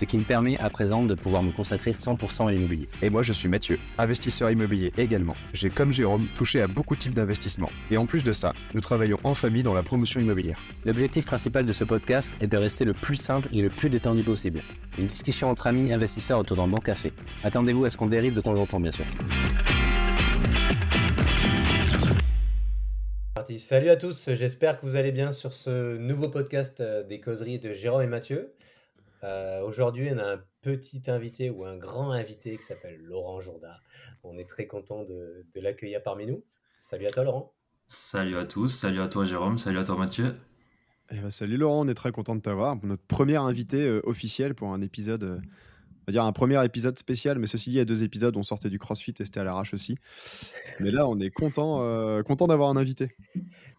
ce qui me permet à présent de pouvoir me consacrer 100% à l'immobilier. Et moi, je suis Mathieu, investisseur immobilier également. J'ai, comme Jérôme, touché à beaucoup de types d'investissements. Et en plus de ça, nous travaillons en famille dans la promotion immobilière. L'objectif principal de ce podcast est de rester le plus simple et le plus détendu possible. Une discussion entre amis investisseurs autour d'un bon café. Attendez-vous à ce qu'on dérive de temps en temps, bien sûr. Salut à tous, j'espère que vous allez bien sur ce nouveau podcast euh, des causeries de Jérôme et Mathieu. Euh, aujourd'hui, on a un petit invité ou un grand invité qui s'appelle Laurent Jourda. On est très content de, l'accueillir parmi nous. Salut à toi, Laurent. Salut à tous, salut à toi, Jérôme, salut à toi, Mathieu. Eh ben, salut Laurent, on est très content de t'avoir. Notre premier invité euh, officiel pour un épisode, euh, on va dire un premier épisode spécial, mais ceci dit, il y a deux épisodes, on sortait du CrossFit et c'était à l'arrache aussi. Mais là, on est content, content d'avoir un invité.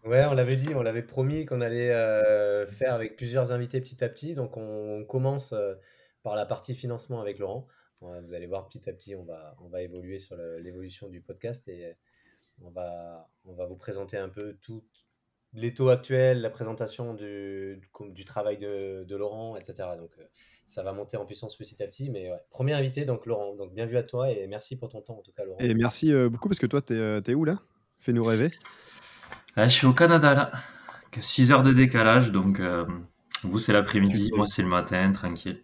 Ouais, on l'avait dit, on l'avait promis qu'on allait euh, faire avec plusieurs invités petit à petit. Donc, on, commence euh, par la partie financement avec Laurent. Vous allez voir petit à petit, on va, on va évoluer sur l'évolution du podcast et on va, on va vous présenter un peu tout les taux actuels, la présentation du, du travail de, de Laurent, etc. Donc, euh, ça va monter en puissance petit à petit. Mais premier invité, donc Laurent. Donc, bien vu à toi et merci pour ton temps, en tout cas, Laurent. Et merci beaucoup parce que toi, tu es, où là? Fais-nous rêver. Je suis au Canada là. 6 heures de décalage, donc euh, vous c'est l'après-midi, moi c'est le matin, tranquille.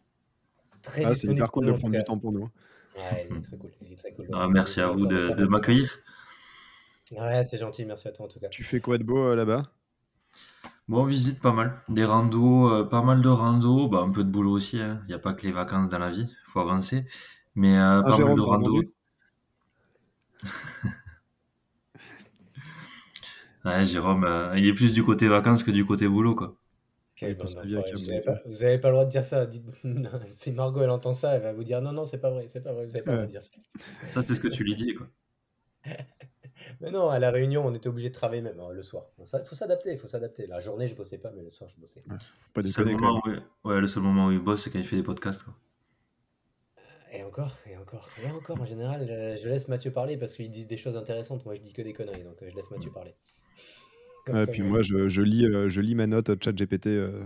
Très ah, c'est hyper cool de prendre du temps pour nous. Hein. Ouais, il est très cool. Il est très cool. Ah, merci à vous de, de m'accueillir. Ouais, c'est gentil, merci à toi en tout cas. Tu fais quoi de beau euh, là-bas? Bon, on visite pas mal. Des randos, euh, pas mal de randos, bah, un peu de boulot aussi. Il hein. n'y a pas que les vacances dans la vie, il faut avancer. Mais ah, pas mal de randos. Ouais, Jérôme, euh, il est plus du côté vacances que du côté boulot, quoi. Quel bon vous n'avez pas, le droit de dire ça. si Margot elle entend ça, elle va vous dire non, non, c'est pas vrai, c'est pas vrai, vous n'avez pas le droit de dire ça. Ça, c'est ce que tu lui dis, quoi. mais non, à la réunion, on était obligé de travailler même hein, le soir. Il faut s'adapter, il faut s'adapter. La journée, je bossais pas, mais le soir, je bossais. pas le, seul moment où, ouais, le seul moment où il bosse, c'est quand il fait des podcasts. Quoi. Et encore, et encore, et encore. En général, euh, je laisse Mathieu parler parce qu'ils disent des choses intéressantes. Moi, je dis que des conneries, donc euh, je laisse Mathieu parler. Et puis moi, je, lis, euh, je lis ma note chat GPT, euh,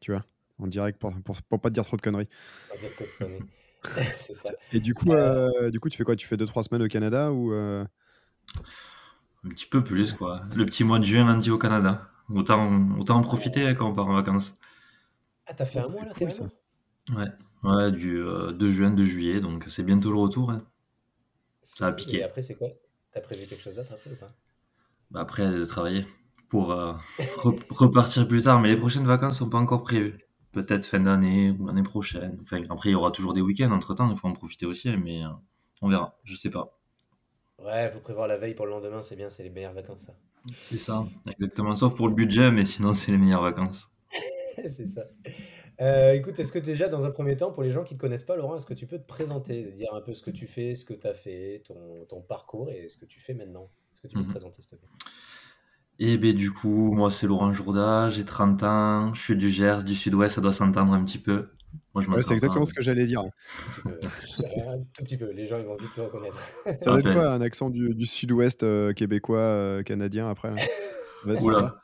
tu vois, en direct pour, pour, pas te dire trop de conneries. Et du coup, euh, du coup, tu fais quoi? Tu fais 2-3 semaines au Canada ou Un petit peu plus, quoi. Le petit mois de juin, lundi au Canada. Autant, autant en profiter quand on part en vacances. Ah, t'as fait un mois là, cool, ça. Ouais, ouais du 2 juin, 2 juillet, donc c'est bientôt le retour. Hein. Ça a piqué. Et après, c'est quoi? T'as prévu quelque chose d'autre après ou pas? Bah, après, de travailler pour euh, repartir plus tard. Mais les prochaines vacances sont pas encore prévues. Peut-être fin d'année ou l'année prochaine. Enfin, après, il y aura toujours des week-ends entre temps. Il faut en profiter aussi, mais euh, on verra. Je sais pas. Ouais, faut prévoir la veille pour le lendemain. C'est bien, c'est les meilleures vacances, ça. C'est ça, exactement. Sauf pour le budget, mais sinon, c'est les meilleures vacances. c'est ça. Euh, écoute, est-ce que déjà, dans un premier temps, pour les gens qui ne te connaissent pas, Laurent, est-ce que tu peux te présenter, dire un peu ce que tu fais, ce que tu as fait, ton, ton, parcours et ce que tu fais maintenant? Que tu peux te mhm. présenter, s'il te plaît et ben du coup, moi c'est Laurent Jourda, j'ai 30 ans, je suis du Gers, du Sud-Ouest, ça doit s'entendre un petit peu. Moi, je c'est exactement ce que j'allais dire. un tout petit peu, les gens ils vont vite le reconnaître. Ça va être quoi un accent du, Sud-Ouest euh, québécois, euh, canadien après Oula.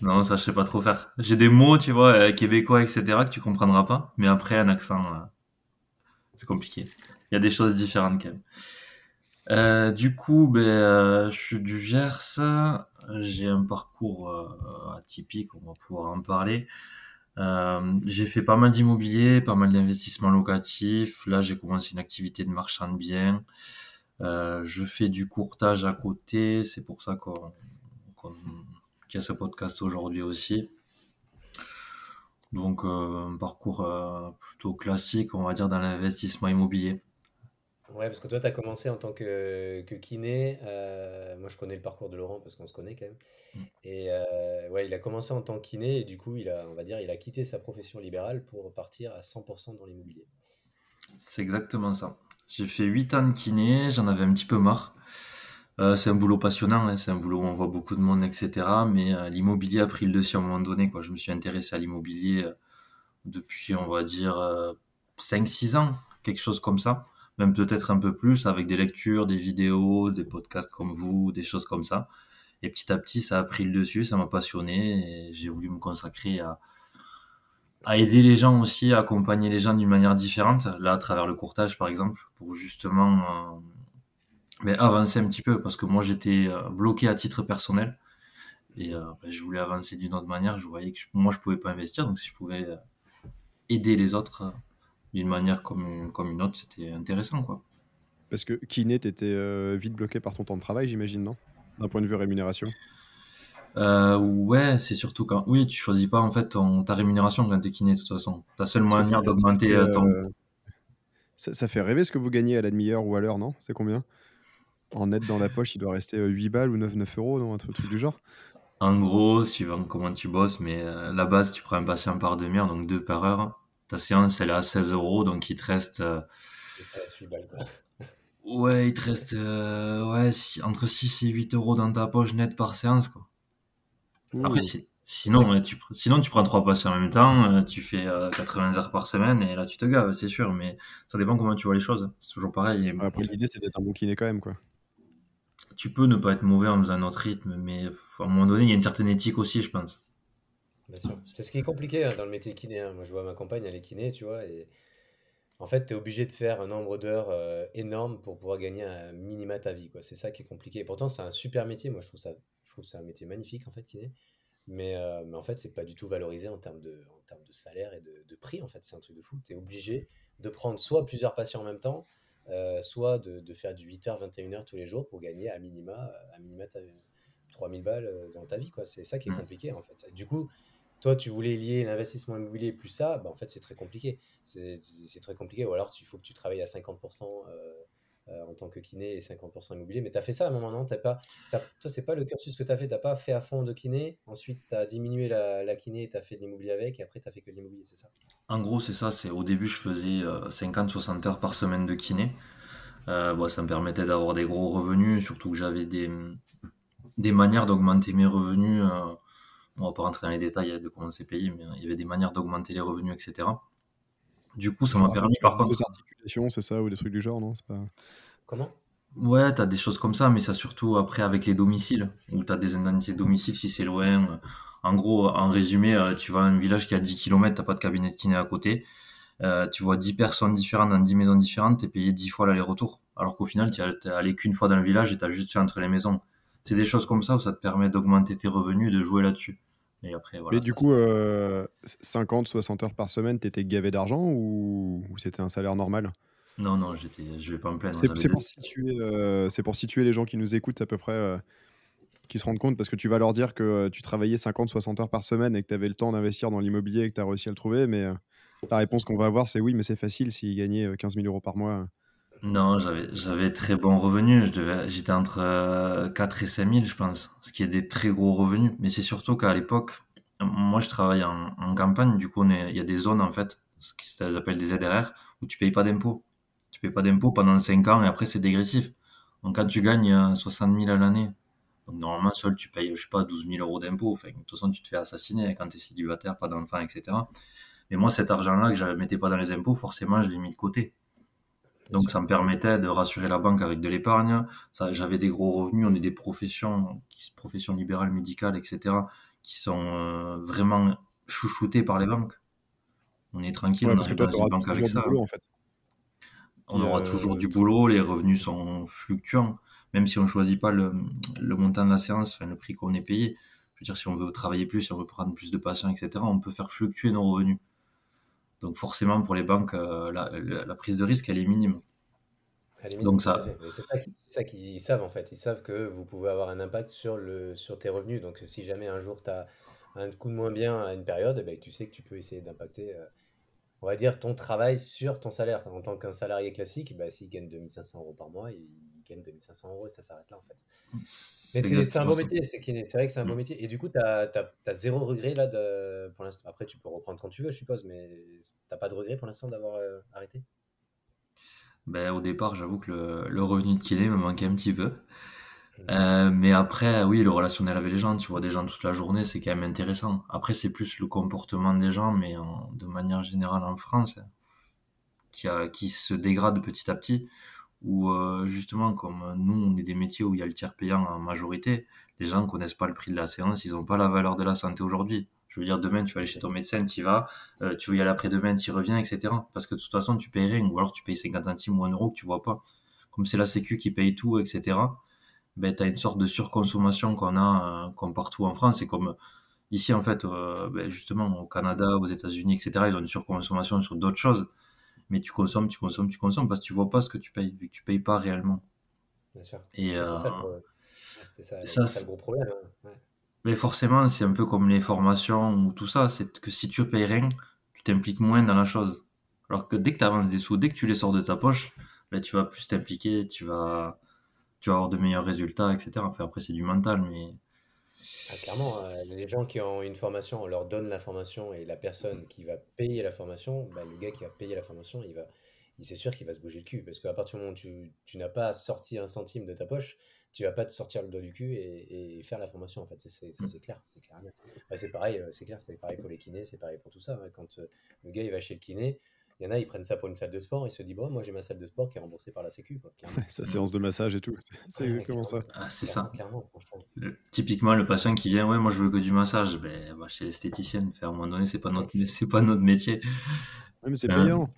Non, ça je sais pas trop faire. J'ai des mots, tu vois, euh, québécois, etc., que tu comprendras pas, mais après un accent, c'est compliqué. Il y a des choses différentes quand même. Euh, du coup, ben, euh, je suis du Gers. J'ai un parcours euh, atypique, on va pouvoir en parler. j'ai fait pas mal d'immobilier, pas mal d'investissements locatifs. Là, j'ai commencé une activité de marchand de biens. je fais du courtage à côté. C'est pour ça qu'il y a ce podcast aujourd'hui aussi. Donc, un parcours plutôt classique, on va dire, dans l'investissement immobilier. Ouais, parce que toi, tu as commencé en tant que, que kiné. Euh, moi, je connais le parcours de Laurent parce qu'on se connaît quand même. Mm. Et euh, ouais, il a commencé en tant que kiné et du coup, il a, on va dire, il a quitté sa profession libérale pour partir à 100% dans l'immobilier. C'est exactement ça. J'ai fait 8 ans de kiné, j'en avais un petit peu marre. Euh, c'est un boulot passionnant, hein, c'est un boulot où on voit beaucoup de monde, etc. Mais euh, l'immobilier a pris le dessus à un moment donné. Quoi. Je me suis intéressé à l'immobilier euh, depuis, on va dire, 5-6 ans, quelque chose comme ça. Même peut-être un peu plus, avec des lectures, des vidéos, des podcasts comme vous, des choses comme ça. Et petit à petit, ça a pris le dessus, ça m'a passionné et j'ai voulu me consacrer à, aider les gens aussi, à accompagner les gens d'une manière différente. Là, à travers le courtage, par exemple, pour justement mais avancer un petit peu parce que moi j'étais euh, bloqué à titre personnel et euh, ben, je voulais avancer d'une autre manière. Je voyais que moi je pouvais pas investir, donc si je pouvais euh, aider les autres d'une manière comme, comme une autre, c'était intéressant quoi. Parce que kiné, étais vite bloqué par ton temps de travail, j'imagine, non? D'un point de vue rémunération? Ouais, c'est surtout quand. Oui, tu choisis pas en fait ton, ta rémunération quand t'es kiné de toute façon. Ta seule manière d'augmenter ton. Ça, ça, fait rêver ce que vous gagnez à la demi-heure ou à l'heure, non? C'est combien? En net dans la poche, il doit rester 8 balles ou 9, 9 euros, non? Un truc, du genre? En gros, suivant comment tu bosses, mais la base, tu prends un patient par demi-heure, donc 2 par heure. Ta séance, elle est à 16 euros, donc il te reste. Ouais, il te reste ouais, entre 6 et 8 euros dans ta poche net par séance. Quoi. Après, sinon, tu, sinon, tu prends 3 patients en même temps, tu fais 80 heures par semaine et là, tu te gaves, c'est sûr. Mais ça dépend comment tu vois les choses. C'est toujours pareil. Après, l'idée, c'est d'être un bon kiné quand même. quoi tu peux ne pas être mauvais en faisant un autre rythme, mais à un moment donné, il y a une certaine éthique aussi, je pense. Bien sûr. C'est ce qui est compliqué hein, dans le métier kiné. Hein. Moi, je vois ma compagne, elle est kiné, tu vois, et en fait, tu es obligé de faire un nombre d'heures euh, énorme pour pouvoir gagner un minima ta vie, quoi. C'est ça qui est compliqué. Et pourtant, c'est un super métier. Moi, je trouve ça, je trouve ça un métier magnifique, en fait, kiné. Mais, euh, mais en fait, c'est pas du tout valorisé en termes de, en termes de salaire et de, de prix, en fait. C'est un truc de fou. Tu es obligé de prendre soit plusieurs patients en même temps, euh, soit de, de, faire du 8h, 21h tous les jours pour gagner à minima, à minima 3000 balles euh, dans ta vie. quoi C'est ça qui est mmh. compliqué en fait. Du coup, toi, tu voulais lier l'investissement immobilier plus ça, bah, en fait, c'est très compliqué. C'est très compliqué. Ou alors, il faut que tu travailles à 50% euh, en tant que kiné et 50% immobilier. Mais tu as fait ça à un moment, non? As pas, Toi, c'est pas le cursus que tu as fait. Tu pas fait à fond de kiné. Ensuite, tu as diminué la, la kiné et tu as fait de l'immobilier avec. Et après, tu as fait que de l'immobilier, c'est ça? En gros, c'est ça. Au début, je faisais 50-60 euh, heures par semaine de kiné. Euh, bah, ça me permettait d'avoir des gros revenus, surtout que j'avais des, des manières d'augmenter mes revenus. On va pas rentrer dans les détails de comment c'est payé, mais il y avait des manières d'augmenter les revenus, etc. Du coup, ça m'a permis par contre. Des articulations, c'est ça, ou des trucs du genre, non pas... Comment? Ouais, tu as des choses comme ça, mais ça surtout après avec les domiciles, où tu as des indemnités de domicile si c'est loin. En gros, en résumé, euh, tu vas à un village qui a 10 km, t'as pas de cabinet de kiné à côté. Euh, tu vois 10 personnes différentes dans 10 maisons différentes, tu es payé 10 fois l'aller-retour. Alors qu'au final, tu es allé qu'une fois dans le village et tu as juste fait entre les maisons. C'est des choses comme ça où ça te permet d'augmenter tes revenus, de jouer là-dessus. Et après, voilà, Mais du coup, 50, 60 heures par semaine, t'étais gavé d'argent ou, c'était un salaire normal? Non, non, j'étais, je vais pas me plaindre. C'est pour, situer, c'est pour situer les gens qui nous écoutent à peu près, qui se rendent compte, parce que tu vas leur dire que tu travaillais 50, 60 heures par semaine et que tu avais le temps d'investir dans l'immobilier et que tu as réussi à le trouver. Mais la réponse qu'on va avoir, c'est oui, mais c'est facile s'ils gagnaient 15 000 euros par mois. Non, j'avais, très bons revenus. j'étais entre 4 euh, et 5 000, je pense, ce qui est des très gros revenus. Mais c'est surtout qu'à l'époque, moi, je travaille en, campagne. Du coup, il y a des zones, en fait, ce qu'ils appellent des ZRR, où tu payes pas d'impôts. Tu payes pas d'impôts pendant 5 ans et après, c'est dégressif. Donc, quand tu gagnes 60 euh, 000 à l'année, normalement, seul, tu payes, je sais pas, 12 000 euros d'impôts. Enfin, de toute façon, tu te fais assassiner quand tu es célibataire, pas d'enfant, etc. Mais moi, cet argent-là que je ne mettais pas dans les impôts, forcément, je l'ai mis de côté. Donc ça me permettait de rassurer la banque avec de l'épargne. J'avais des gros revenus, on est des professions, professions libérales, médicales, etc., qui sont euh, vraiment chouchoutées par les banques. On est tranquille, on arrive dans une banque avec ça. On aura toujours du boulot, les revenus sont fluctuants, même si on ne choisit pas le, montant de la séance, enfin, le prix qu'on est payé. Je veux dire, si on veut travailler plus, si on veut prendre plus de patients, etc., on peut faire fluctuer nos revenus. Donc forcément, pour les banques, euh, la, prise de risque, elle est minime. Donc ça. C'est ça qu'ils savent en fait. Ils savent que vous pouvez avoir un impact sur, le, sur tes revenus. Donc si jamais un jour tu as un coup de moins bien à une période, eh ben, tu sais que tu peux essayer d'impacter, euh, on va dire, ton travail sur ton salaire. En tant qu'un salarié classique, bah, s'il gagne 2500 euros par mois, il gagne 2500 euros et ça s'arrête là en fait. Mais c'est un beau métier, c'est vrai que c'est un beau mm. métier. Et du coup, tu as, as, zéro regret là de, pour l'instant. Après, tu peux reprendre quand tu veux, je suppose, mais tu pas de regret pour l'instant d'avoir euh, arrêté? Ben, au départ, j'avoue que le, le revenu de kiné me manquait un petit peu. Euh, mais après, oui, le relationnel avec les gens, tu vois des gens toute la journée, c'est quand même intéressant. Après, c'est plus le comportement des gens, mais de manière générale en France, qui, a, qui se dégrade petit à petit. Ou euh, justement, comme nous, on est des métiers où il y a le tiers payant en majorité, les gens ne connaissent pas le prix de la séance, ils n'ont pas la valeur de la santé aujourd'hui. Je veux dire, demain, tu vas aller chez ton médecin, tu y vas, euh, tu veux y aller après-demain, tu y reviens, etc. Parce que de toute façon, tu payes rien, ou alors tu payes 50 centimes ou 1 euro que tu vois pas. Comme c'est la Sécu qui paye tout, etc ben, tu as une sorte de surconsommation qu'on a euh, partout en France. Et comme ici, en fait, ben, justement, au Canada, aux États-Unis, etc., ils ont une surconsommation sur d'autres choses. Mais tu consommes, tu consommes, tu consommes parce que tu vois pas ce que tu payes, vu que tu payes pas réellement. Bien sûr. Et, c'est ça, euh, ça, ça, ça, le gros problème. Hein. Mais forcément, c'est un peu comme les formations ou tout ça. C'est que si tu payes rien, tu t'impliques moins dans la chose. Alors que dès que tu avances des sous, dès que tu les sors de ta poche, ben, tu vas plus t'impliquer, tu vas, tu vas avoir de meilleurs résultats, etc. Enfin, après, c'est du mental, mais. Ah, clairement, euh, les gens qui ont une formation, on leur donne la formation et la personne qui va payer la formation, bah, le gars qui va payer la formation, il va, il c'est sûr qu'il va se bouger le cul parce qu'à partir du moment où tu, tu n'as pas sorti un centime de ta poche, tu vas pas te sortir le dos du cul et, et faire la formation en fait. C'est, clair, c'est clair. Bah, c'est pareil, euh, c'est clair, c'est pareil pour les kinés, c'est pareil pour tout ça. Quand euh, le gars il va chez le kiné, il y en a, ils prennent ça pour une salle de sport, ils se disent, bon, moi j'ai ma salle de sport qui est remboursée par la Sécu. Quoi, sa séance de massage et tout. C'est exactement ça. Ah, c'est ça. typiquement, le patient qui vient, ouais, moi je veux que du massage, ben, bah, chez l'esthéticienne. À un moment donné, c'est pas, notre, c'est pas notre métier. mais c'est payant.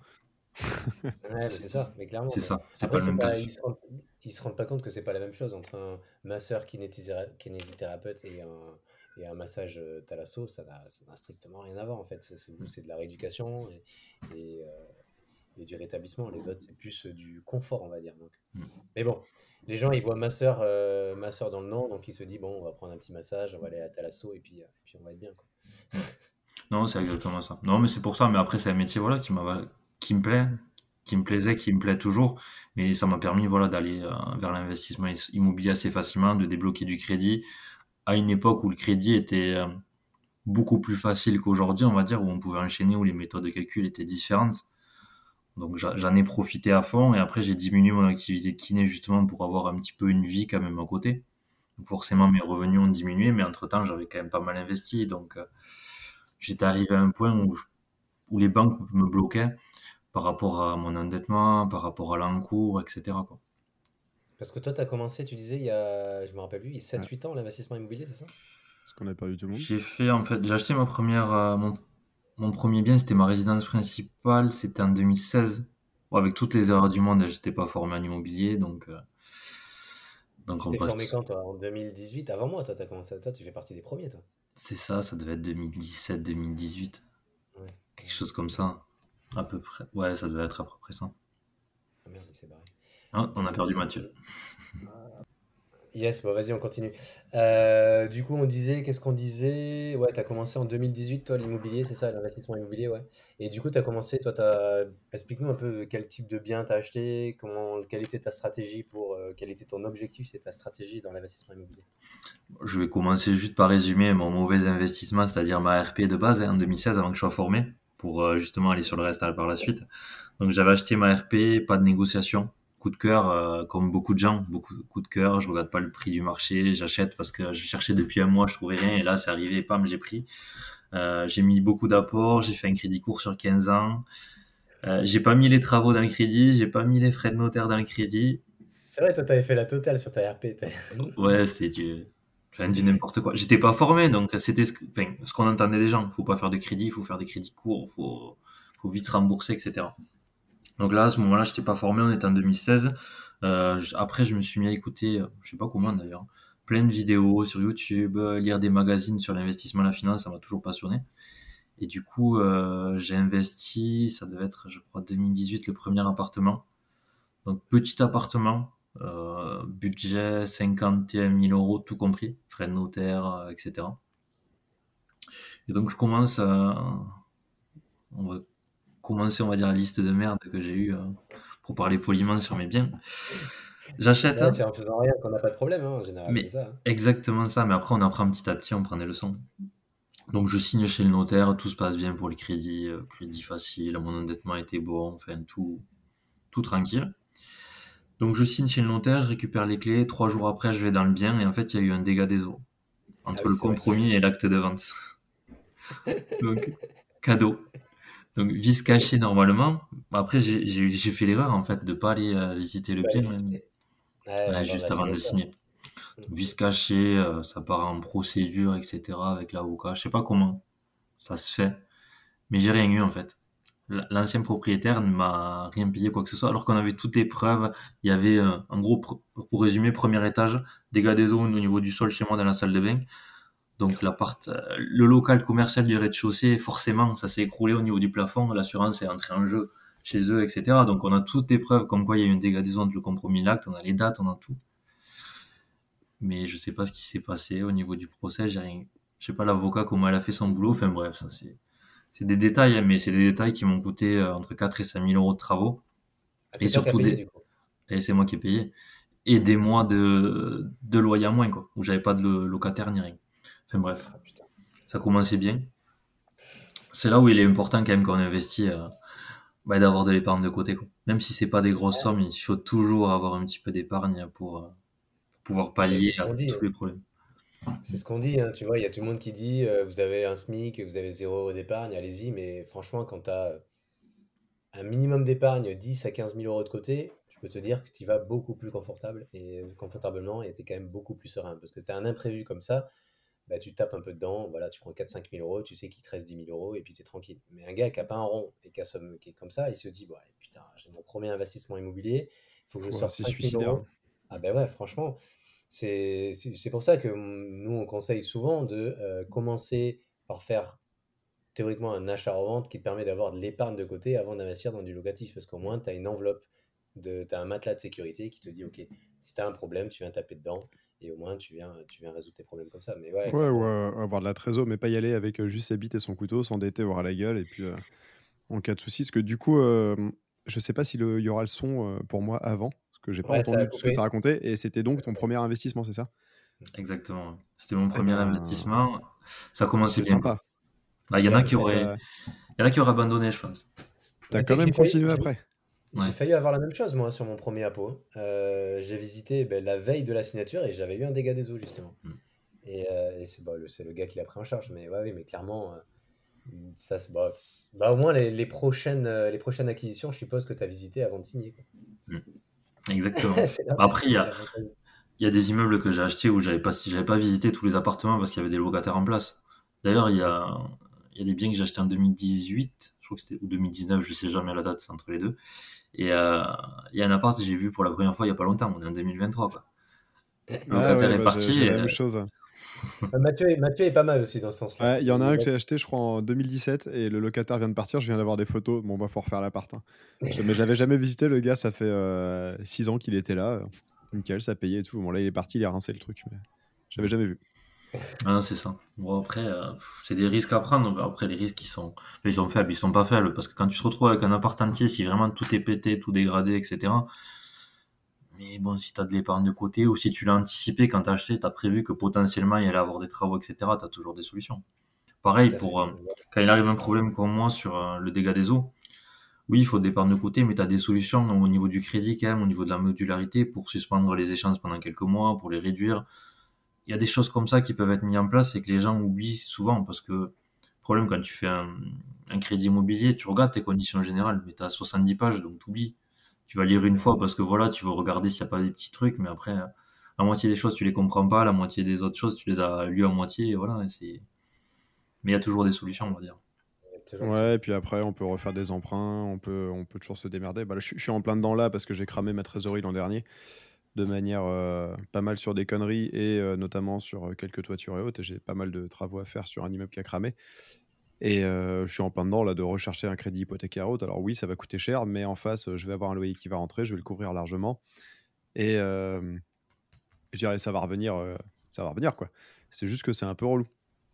ouais, c'est ça, mais clairement. C'est ça, c'est pas le même pas, ils, se rendent, se rendent pas compte que c'est pas la même chose entre un masseur kinésithérapeute et un et un massage euh, thalasso, ça n'a strictement rien à voir en fait. C'est de la rééducation et, et, euh, du rétablissement. Les autres, c'est plus euh, du confort, on va dire. Donc. Mm. Mais bon, les gens, ils voient masseur, masseur dans le nom, donc ils se disent, bon, on va prendre un petit massage, on va aller à thalasso et puis, puis on va être bien. Quoi. Non, c'est exactement ça. Non, mais c'est pour ça. Mais après, c'est un métier voilà, qui, qui me plaît, qui me plaisait, qui me plaît toujours. Mais ça m'a permis voilà, d'aller vers l'investissement immobilier assez facilement, de débloquer du crédit, à une époque où le crédit était euh, beaucoup plus facile qu'aujourd'hui, on va dire, où on pouvait enchaîner, où les méthodes de calcul étaient différentes. Donc j'en ai profité à fond et après j'ai diminué mon activité de kiné justement pour avoir un petit peu une vie quand même à côté. Donc forcément mes revenus ont diminué, mais entre-temps j'avais quand même pas mal investi. Donc euh, j'étais arrivé à un point où, les banques me bloquaient par rapport à mon endettement, par rapport à l'encours, etc. Parce que toi, tu as commencé, tu disais, il y a, je me rappelle plus, il y a 7-8 ans, l'investissement immobilier, c'est ça? Ce qu'on a perdu tout le monde. J'ai fait, en fait, j'ai acheté ma première, euh, mon, mon, premier bien, c'était ma résidence principale, c'était en 2016. avec toutes les erreurs du monde, j'étais pas formé en immobilier, donc. Euh, donc tu t'es formé quand, toi? En 2018 Avant moi, toi, as commencé, toi, tu fais partie des premiers, toi C'est ça, ça devait être 2017-2018. Ouais. Quelque chose comme ça, à peu près. Ouais, ça devait être à peu près ça. Ah merde, c'est barré. Ah, on a perdu Mathieu. Yes, bon, vas-y, on continue. Euh, du coup, on disait, qu'est-ce qu'on disait? Ouais, tu as commencé en 2018, toi, l'immobilier, c'est ça, l'investissement immobilier, ouais. Et du coup, tu as commencé, toi, explique-nous un peu quel type de bien tu as acheté, comment, quelle était ta stratégie pour, euh, quel était ton objectif c'est ta stratégie dans l'investissement immobilier? Je vais commencer juste par résumer mon mauvais investissement, c'est-à-dire ma RP de base hein, en 2016 avant que je sois formé, pour euh, justement aller sur le reste par la suite. Donc j'avais acheté ma RP, pas de négociation coup de cœur, euh, comme beaucoup de gens, beaucoup de coup de cœur. Je regarde pas le prix du marché, j'achète parce que je cherchais depuis un mois, je trouvais rien et là c'est arrivé, pam, j'ai pris. Euh, j'ai mis beaucoup d'apports, j'ai fait un crédit court sur 15 ans. Euh, j'ai pas mis les travaux dans le crédit, j'ai pas mis les frais de notaire dans le crédit. C'est vrai, toi, t'avais fait la totale sur ta RP. ouais, c'est du. J'en dis n'importe quoi. J'étais pas formé, donc c'était ce, qu'on entendait des gens. Faut pas faire de crédit, il faut faire des crédits courts, faut, faut vite rembourser, etc. Donc là, à ce moment-là, je n'étais pas formé, on était en 2016. Euh, après, je me suis mis à écouter, euh, je sais pas comment d'ailleurs, plein de vidéos sur YouTube, euh, lire des magazines sur l'investissement la finance, ça m'a toujours passionné. Et du coup, j'ai investi, ça devait être, je crois, 2018, le premier appartement. Donc, petit appartement, budget 51 000 euros, tout compris, frais de notaire, etc. Et donc, je commence à, commencer, on va dire, la liste de merde que j'ai eu euh, pour parler poliment sur mes biens. J'achète. Hein. C'est en faisant rien qu'on n'a pas de problème, hein, en général. Mais ça, hein. Exactement ça, mais après on apprend petit à petit, on prend des leçons. Donc je signe chez le notaire, tout se passe bien pour les crédits, euh, crédit facile, mon endettement était bon, enfin tout, tout tranquille. Donc je signe chez le notaire, je récupère les clés. Trois jours après, je vais dans le bien et en fait, il y a eu un dégât des eaux entre Ah oui, le vrai. compromis et l'acte de vente. Donc cadeau. Donc vis caché normalement. Après, j'ai fait l'erreur en fait de pas aller euh, visiter le Bah, Ouais, avant juste la avant de signer. Donc, vis caché, euh, ça part en procédure, etc. avec l'avocat. Je sais pas comment ça se fait, mais j'ai rien eu en fait. L'ancien propriétaire ne m'a rien payé quoi que ce soit, alors qu'on avait toutes les preuves. Il y avait, euh, en gros, pour résumer, premier étage, dégâts des eaux au niveau du sol chez moi dans la salle de bain. Donc l'appart, euh, le local commercial du rez-de-chaussée, forcément, ça s'est écroulé au niveau du plafond. L'assurance est entrée en jeu chez eux, etc. Donc on a toutes les preuves comme quoi il y a eu un dégât des eaux entre le compromis et l'acte. On a les dates, on a tout. Mais je sais pas ce qui s'est passé au niveau du procès. J'ai rien. Je sais pas l'avocat comment elle a fait son boulot. Enfin bref, ça c'est c'est des détails, hein, mais c'est des détails qui m'ont coûté euh, entre 4 et 5 000 euros de travaux. Ah, Et surtout payé, des-. Et c'est moi qui ai payé. Et des mois de, de loyer à moins, quoi. Où j'avais pas de lo- locataire ni rien. Enfin bref, Ah, ça commençait bien. C'est là où il est important quand même qu'on investit, euh, bah, d'avoir de l'épargne de côté, quoi. Même si c'est pas des grosses sommes, il faut toujours avoir un petit peu d'épargne pour, euh, pour pouvoir pallier à dit. tous hein. les problèmes. C'est ce qu'on dit, hein, tu vois, il y a tout le monde qui dit euh, vous avez un SMIC, vous avez zéro d'épargne, allez-y, mais franchement, quand tu as un minimum d'épargne, 10 à 15 000 euros de côté, je peux te dire que tu vas beaucoup plus confortable et confortablement et tu es quand même beaucoup plus serein. Parce que tu as un imprévu comme ça, bah, tu tapes un peu dedans, voilà, tu prends 4-5 000 euros, tu sais qu'il te reste 10 000 euros et puis tu es tranquille. Mais un gars qui n'a pas un rond et qui, a somme- qui est comme ça, il se dit, ouais, putain, j'ai mon premier investissement immobilier, il faut que je Ouais, sorte c'est 5 000 suicidaire. euros. Ah ben ouais, franchement, c'est pour ça que nous, on conseille souvent de euh, commencer par faire théoriquement un achat-revente qui te permet d'avoir de l'épargne de côté avant d'investir dans du locatif. Parce qu'au moins, tu as une enveloppe, tu as un matelas de sécurité qui te dit, OK, si tu as un problème, tu viens taper dedans et au moins, tu viens, tu viens résoudre tes problèmes comme ça. Mais ouais, Ouais, ouais, euh, avoir de la trésor, mais pas y aller avec euh, juste sa bite et son couteau, s'endetter, voir la gueule, et puis euh, en cas de souci. Parce que du coup, euh, je sais pas s'il y aura le son euh, pour moi avant, parce que j'ai pas Ouais, entendu tout ce que tu as raconté, et c'était donc ton premier investissement, c'est ça? Exactement. C'était mon Eh premier ben, investissement. Ça commençait bien, sympa. Il y en a qui auraient, abandonné, je pense. t'as quand même continué j'ai- après. j'ai Ouais. failli avoir la même chose, moi, sur mon premier appôt. Euh, j'ai visité ben, la veille de la signature et j'avais eu un dégât des eaux, justement. Mm. Et, euh, et c'est bon, le, gars qui l'a pris en charge. Mais ouais, oui, mais clairement, euh, ça, c'est- bah, bah, au moins, les, les prochaines, les prochaines acquisitions, je suppose que tu as visité avant de signer. quoi. Exactement. Là- Après, il y a, l'avantage. il y a des immeubles que j'ai achetés où j'avais pas, j'avais pas visité tous les appartements parce qu'il y avait des locataires en place. D'ailleurs, il y a, il y a des biens que j'ai achetés en 2018, je crois que c'était, ou 2019, je sais jamais la date, c'est entre les deux. Et euh, il y a un appart que j'ai vu pour la première fois il y a pas longtemps, on est en 2023, quoi. Le Ah locataire ouais, bah, j'ai la euh, même chose. Euh, Mathieu, est- Mathieu est pas mal aussi dans ce sens-là. Ouais, il y en a un que j'ai acheté, je crois, en 2017, et le locataire vient de partir. Je viens d'avoir des photos. Bon, bah, faut refaire l'appart. Hein. Mais je l'avais jamais visité, le gars. Ça fait 6 ans qu'il était là. Nickel, ça payait et tout. Bon, là, il est parti, il a rincé le truc. Mais j'avais jamais vu. Ah, c'est ça. Bon, après, euh, c'est des risques à prendre. Après, les risques, ils sont, ils sont faibles. Ils sont pas faibles. Parce que quand tu te retrouves avec un appart entier, si vraiment tout est pété, tout dégradé, etc. Mais bon, si tu as de l'épargne de côté ou si tu l'as anticipé quand tu as acheté, tu as prévu que potentiellement il y allait avoir des travaux, etc., tu as toujours des solutions. Pareil, pour, euh, quand il arrive un problème comme moi sur euh, le dégât des eaux, oui, il faut de l'épargne de côté, mais tu as des solutions au niveau du crédit, quand même, au niveau de la modularité, pour suspendre les échanges pendant quelques mois, pour les réduire. Il y a des choses comme ça qui peuvent être mises en place et que les gens oublient souvent parce que le problème quand tu fais un, un crédit immobilier, tu regardes tes conditions générales, mais tu as 70 pages, donc tu oublies. Tu vas lire une fois parce que voilà, tu veux regarder s'il n'y a pas des petits trucs, mais après, la moitié des choses, tu les comprends pas, la moitié des autres choses, tu les as lues à moitié, et voilà, c'est... Mais il y a toujours des solutions, on va dire. Ouais, et puis après, on peut refaire des emprunts. On peut, on peut toujours se démerder. Bah, là, je, suis- je suis en plein dedans là parce que j'ai cramé ma trésorerie l'an dernier de manière euh, pas mal sur des conneries et euh, notamment sur euh, quelques toitures et autres. J'ai pas mal de travaux à faire sur un immeuble qui a cramé. Et je suis en plein dedans là de rechercher un crédit hypothécaire haute. Alors oui, ça va coûter cher, mais en face, je vais avoir un loyer qui va rentrer, je vais le couvrir largement. Et je dirais, ça va revenir, ça va revenir quoi. C'est juste que c'est un peu relou.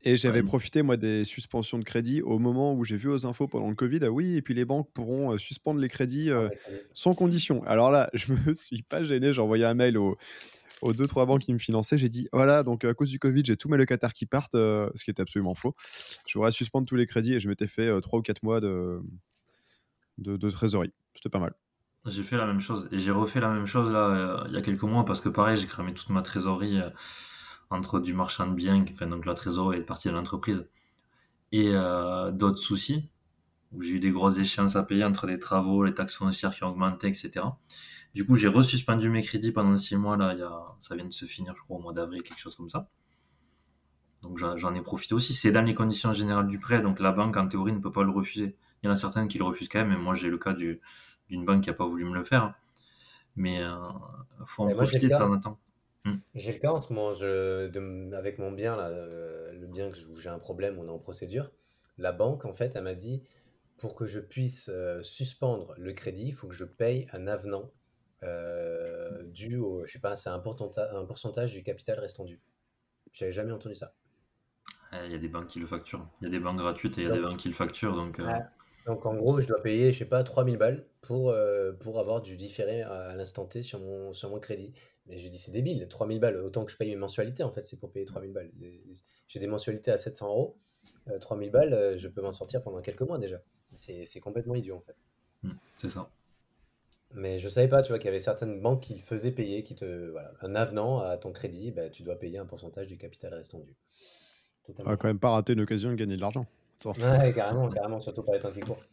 Et j'avais profité moi des suspensions de crédit au moment où j'ai vu aux infos pendant le Covid, ah oui, et puis les banques pourront euh, suspendre les crédits euh, sans condition. Alors là, je me suis pas gêné, j'ai envoyé un mail aux, aux deux trois banques qui me finançaient, j'ai dit voilà, donc à cause du Covid, j'ai tous mes locataires qui partent, euh, ce qui est absolument faux. Je voudrais suspendre tous les crédits et je m'étais fait trois ou quatre mois de, de, de trésorerie. C'était pas mal. J'ai fait la même chose. Et j'ai refait la même chose là, il y a quelques mois, parce que pareil, j'ai cramé toute ma trésorerie entre du marchand de biens, enfin, donc la trésorerie est partie de l'entreprise, et euh, d'autres soucis, où j'ai eu des grosses échéances à payer entre les travaux, les taxes foncières qui ont augmenté, etc. Du coup, j'ai resuspendu mes crédits pendant six mois, là, il y a, ça vient de se finir, je crois, au mois d'avril, quelque chose comme ça. Donc j'en ai profité aussi. C'est dans les conditions générales du prêt, donc la banque, en théorie, ne peut pas le refuser. Il y en a certaines qui le refusent quand même, et moi, j'ai le cas du, d'une banque qui n'a pas voulu me le faire. Mais il faut en Mais profiter de temps en temps. Hmm. J'ai le cas en ce moment, je, de- avec mon bien, là, euh, le bien que- où j'ai un problème, on est en procédure. La banque, en fait, elle m'a dit, pour que je puisse euh, suspendre le crédit, il faut que je paye un avenant euh, dû au, je sais pas, c'est un pourcentage, un pourcentage du capital restant dû. J'avais jamais entendu ça. Eh, Il y a des banques qui le facturent. Il y a des banques gratuites et il y a des Donc, banques qui le facturent. Donc, euh, ouais. Donc en gros, je dois payer, je sais pas, 3000 balles pour, euh, pour avoir du différé à, à l'instant T sur mon, sur mon crédit. Mais je dis, c'est débile, 3000 balles, autant que je paye mes mensualités, en fait, c'est pour payer 3000 balles. J'ai des mensualités à 700 euros, euh, 3000 balles, euh, je peux m'en sortir pendant quelques mois déjà. C'est c'est complètement idiot, en fait. hmm, c'est ça. Mais je savais pas, tu vois, qu'il y avait certaines banques qui le faisaient payer, qui te, voilà, un avenant à ton crédit, bah, tu dois payer un pourcentage du capital restant dû. On va quand con. même pas rater une occasion de gagner de l'argent. Ouais, carrément, carrément, surtout par les temps qui courent.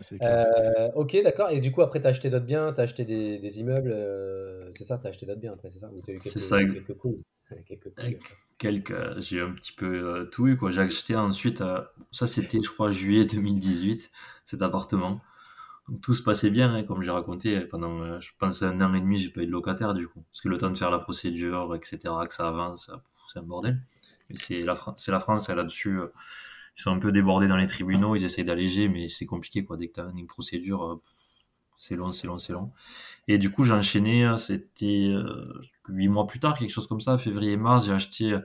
C'est clair. Euh, ok, d'accord. Et du coup, après, tu as acheté d'autres biens, tu as acheté des, des immeubles, euh, c'est ça, tu as acheté d'autres biens après, c'est ça? Ou tu as eu C'est quelques, ça. quelques couilles? Quelques. Quelques, j'ai un petit peu euh, tout eu. quoi. J'ai acheté ensuite, euh, ça c'était, je crois, juillet 2018, cet appartement. Donc tout se passait bien, hein, comme j'ai raconté. Pendant, euh, je pense, un an et demi, j'ai pas eu de locataire du coup. Parce que le temps de faire la procédure, etc., que ça avance, c'est un bordel. Mais c'est la, Fran- la France, elle, là-dessus. Ils sont un peu débordés dans les tribunaux, ils essayent d'alléger, mais c'est compliqué, quoi. Dès que tu as une procédure, euh, c'est long, c'est long, c'est long. Et du coup, j'ai enchaîné, euh, c'était euh, huit mois plus tard, quelque chose comme ça, février-mars, j'ai acheté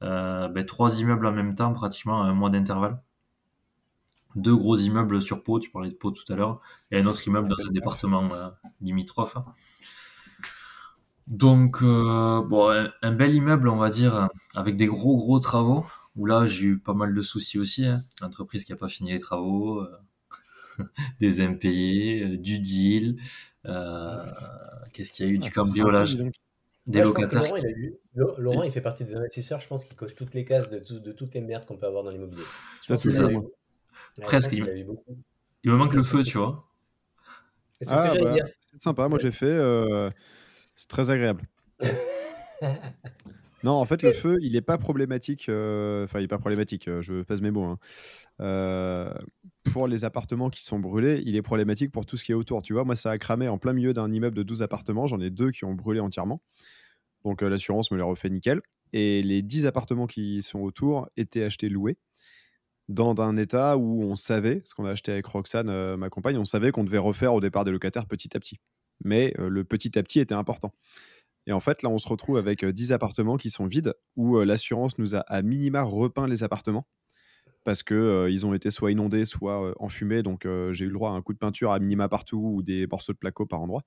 ben, trois immeubles en même temps, pratiquement un mois d'intervalle. Deux gros immeubles sur Pau, tu parlais de Pau tout à l'heure, et un autre immeuble dans un département limitrophe. Donc, bon, un, bel immeuble, on va dire, avec des gros, gros travaux, où là, j'ai eu pas mal de soucis aussi. Hein. L'entreprise qui n'a pas fini les travaux, euh, des impayés, euh, du deal, euh, qu'est-ce qu'il y a eu, Ah, du sympa, cambriolage, des Ouais, locataires. Laurent, il a eu, Lo- Laurent, il fait partie des investisseurs, je pense, qui coche toutes les cases de, tout- de toutes les merdes qu'on peut avoir dans l'immobilier. A eu, Presque, il, a il me manque le feu, que, tu vois. c'est Ah, bah, c'est sympa. Moi, j'ai fait. euh, c'est très agréable. Non, en fait, le feu, il est pas problématique. euh, Enfin, il est pas problématique. euh, je pèse mes mots. hein. Euh, pour les appartements qui sont brûlés, il est problématique pour tout ce qui est autour. Tu vois, moi, ça a cramé en plein milieu d'un immeuble de 12 appartements. J'en ai deux qui ont brûlé entièrement. Donc, euh, l'assurance me les refait nickel. Et les 10 appartements qui sont autour étaient achetés loués dans un état où on savait, ce qu'on a acheté avec Roxane, euh, ma compagne, on savait qu'on devait refaire au départ des locataires petit à petit. Mais euh, le petit à petit était important. Et en fait, là, on se retrouve avec euh, 10 appartements qui sont vides, où euh, l'assurance nous a à minima repeint les appartements, parce que euh, ils ont été soit inondés, soit euh, enfumés. Donc, euh, j'ai eu le droit à un coup de peinture à minima partout ou des morceaux de placo par endroit.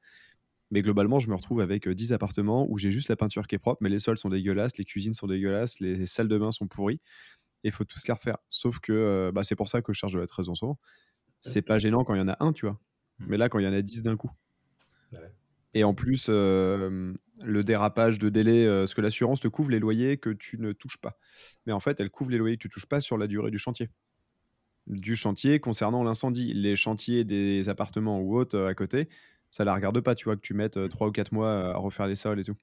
Mais globalement, je me retrouve avec euh, 10 appartements où j'ai juste la peinture qui est propre, mais les sols sont dégueulasses, les cuisines sont dégueulasses, les salles de bain sont pourries, et il faut tous les refaire. Sauf que euh, bah, c'est pour ça que je charge de la trésor souvent. C'est pas gênant quand il y en a un, tu vois. Mais là, quand il y en a 10 d'un coup. Ouais. Et en plus, euh, le dérapage de délai, euh, parce que l'assurance te couvre les loyers que tu ne touches pas. Mais en fait, elle couvre les loyers que tu touches pas sur la durée du chantier. Du chantier concernant l'incendie. Les chantiers des appartements ou autres euh, à côté, ça la regarde pas, tu vois, que tu mettes 3 ou 4 mois euh, à refaire les sols et tout.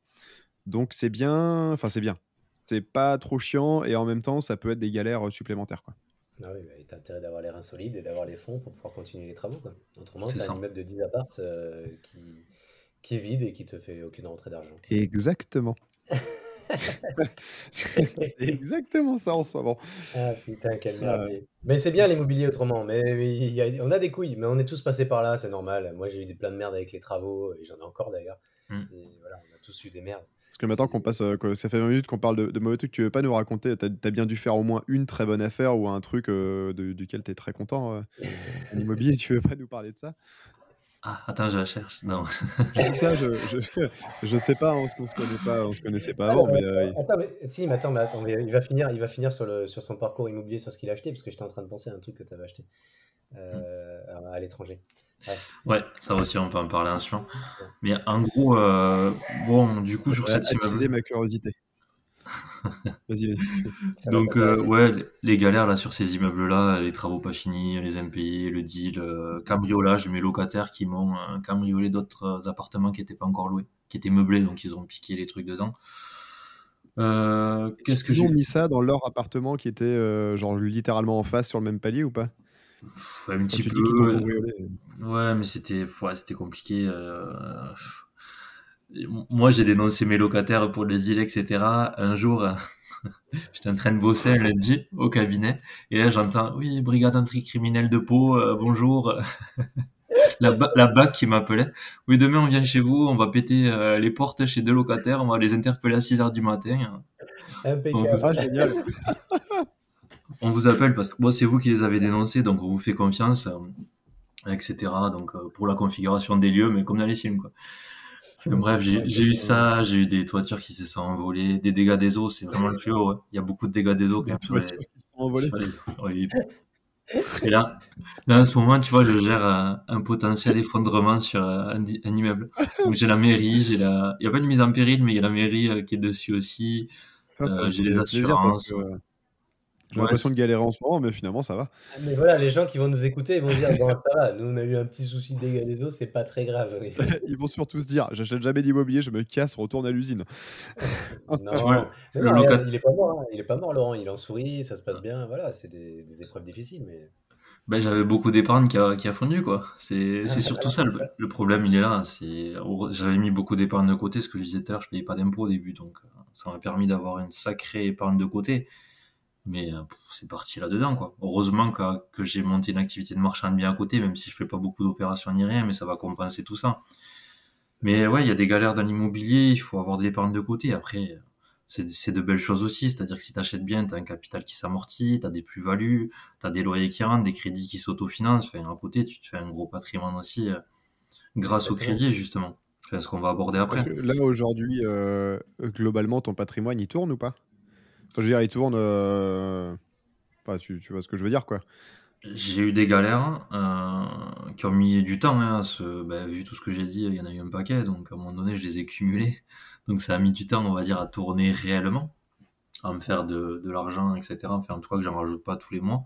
Donc c'est bien, enfin c'est bien. C'est pas trop chiant et en même temps, ça peut être des galères euh, supplémentaires. Quoi. Ah oui, il a intérêt d'avoir les reins solides et d'avoir les fonds pour pouvoir continuer les travaux. Quoi. Autrement, C'est tu as ça. un immeuble de 10 appartes euh, qui, qui est vide et qui te fait aucune rentrée d'argent. Exactement. c'est exactement ça en ce moment. Ah putain, quel Euh, merdier. Mais c'est bien l'immobilier autrement. Mais a- on a des couilles, mais on est tous passés par là, c'est normal. Moi, j'ai eu des plein de merde avec les travaux, et j'en ai encore d'ailleurs. Mm. Voilà, on a tous eu des merdes. Parce que maintenant qu'on passe, euh, que ça fait 20 minutes qu'on parle de, de mauvais trucs, tu veux pas nous raconter, t'as as bien dû faire au moins une très bonne affaire ou un truc euh, de- duquel tu es très content euh, en immobilier, tu veux pas nous parler de ça? Ah, attends, je la cherche. Non. Je dis ça, je, je, je sais pas, on se, on se connaît pas, on se connaissait pas avant, euh, mais euh, Attends, mais si, mais attends, mais attends, mais il va finir, il va finir sur, le, sur son parcours immobilier, sur ce qu'il a acheté, parce que j'étais en train de penser à un truc que tu avais acheté euh, à, à l'étranger. Ouais, ça aussi, on peut en parler un suivant. Mais en gros, euh, bon, du coup, sur cette immeuble. ma curiosité. Vas-y, vas-y. Donc, euh, ouais, les galères là sur ces immeubles-là, les travaux pas finis, les impayés, le deal, euh, cambriolage, mes locataires qui m'ont euh, cambriolé d'autres appartements qui n'étaient pas encore loués, qui étaient meublés, donc ils ont piqué les trucs dedans. Qu'est-ce qu'ils ont mis ça dans leur appartement qui était genre littéralement en face sur le même palier ou pas? Un petit peu. Ouais, mais c'était ouais, c'était compliqué. Moi, j'ai dénoncé mes locataires pour les îles, etc. Un jour, j'étais en train de bosser un lundi au cabinet, et là, j'entends Oui, brigade anticriminelle de Pau, euh, bonjour. la, la BAC qui m'appelait. Oui, demain, on vient chez vous, on va péter euh, les portes chez deux locataires, on va les interpeller à 6 h du matin. Impeccable. On vous, génial. on vous appelle parce que moi, c'est vous qui les avez dénoncés, donc on vous fait confiance, euh, etc. Donc, pour la configuration des lieux, mais comme dans les films, quoi. Bref, j'ai eu ça, j'ai eu des toitures qui se sont envolées, des dégâts des eaux, c'est vraiment le fléau. Il y a beaucoup de dégâts des eaux. Des toitures qui se sont envolées. Et là, là, en ce moment, tu vois, je gère un, potentiel effondrement sur un, immeuble. Donc j'ai la mairie, j'ai la, il n'y a pas de mise en péril, mais il y a la mairie euh, qui est dessus aussi. Euh, j'ai les assurances. J'ai l'impression de galérer en ce moment, mais finalement, ça va. Ah, mais voilà, les gens qui vont nous écouter, ils vont dire bon, ça va, nous on a eu un petit souci de dégâts des eaux, c'est pas très grave. ils vont surtout se dire j'achète jamais d'immobilier, je me casse, retourne à l'usine. non, il est pas mort, hein. il est pas mort, Laurent, il en sourit, ça se passe bien, voilà, c'est des, épreuves difficiles, mais. Ben, j'avais beaucoup d'épargne qui a, qui a fondu, quoi. C'est ah, surtout ça, le, problème, il est là. J'avais mis beaucoup d'épargne de côté, ce que je disais tout à l'heure, je payais pas d'impôts au début, donc euh, ça m'a permis d'avoir une sacrée épargne de côté. Mais euh, c'est parti là-dedans, quoi. Heureusement que, que j'ai monté une activité de marchand de biens à côté, même si je fais pas beaucoup d'opérations ni rien, mais ça va compenser tout ça. Mais ouais, il y a des galères dans l'immobilier, il faut avoir de l'épargne de côté. Après, c'est de belles choses aussi, c'est-à-dire que si tu achètes bien, tu as un capital qui s'amortit, tu as des plus-values, tu as des loyers qui rentrent, des crédits qui s'autofinancent. Enfin, à côté, tu te fais un gros patrimoine aussi euh, grâce au crédit, justement. C'est ce qu'on va aborder après. là, aujourd'hui, euh, globalement, ton patrimoine, il tourne ou pas? Je veux dire, il tourne. Euh, tu, vois ce que je veux dire, quoi. J'ai eu des galères euh, qui ont mis du temps. Hein, bah, vu tout ce que j'ai dit, il y en a eu un paquet. Donc, à un moment donné, je les ai cumulés. Donc, ça a mis du temps, on va dire, à tourner réellement, à me faire de, l'argent, etc. Enfin, en tout cas, que j'en rajoute pas tous les mois.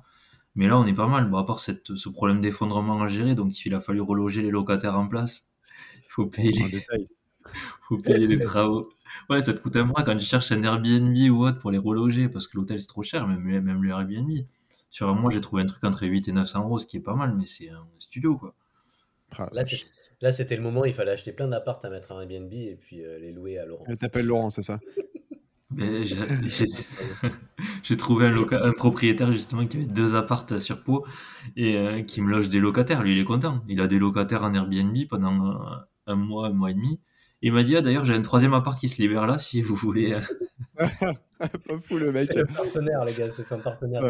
Mais là, on est pas mal. Bon, à part cette, ce problème d'effondrement à gérer, donc il a fallu reloger les locataires en place. Il faut payer, faut payer les travaux. Ouais, ça te coûte un bras quand tu cherches un Airbnb ou autre pour les reloger parce que l'hôtel c'est trop cher, même, même le Airbnb. Sur un mois, j'ai trouvé un truc entre 8 et 900 euros, ce qui est pas mal, mais c'est un studio quoi. Ah, là, c'était le moment, il fallait acheter plein d'appartes à mettre un Airbnb et puis euh, les louer à Laurent. T'appelles Laurent, c'est ça? J'ai trouvé un, un, propriétaire justement qui avait deux appartes sur Pau et euh, qui me loge des locataires. Lui, il est content. Il a des locataires en Airbnb pendant euh, un mois, un mois et demi. Il m'a dit, ah, d'ailleurs, j'ai un troisième appart qui se libère là, si vous voulez. Euh. pas fou le mec. C'est partenaire, les gars, c'est son partenaire.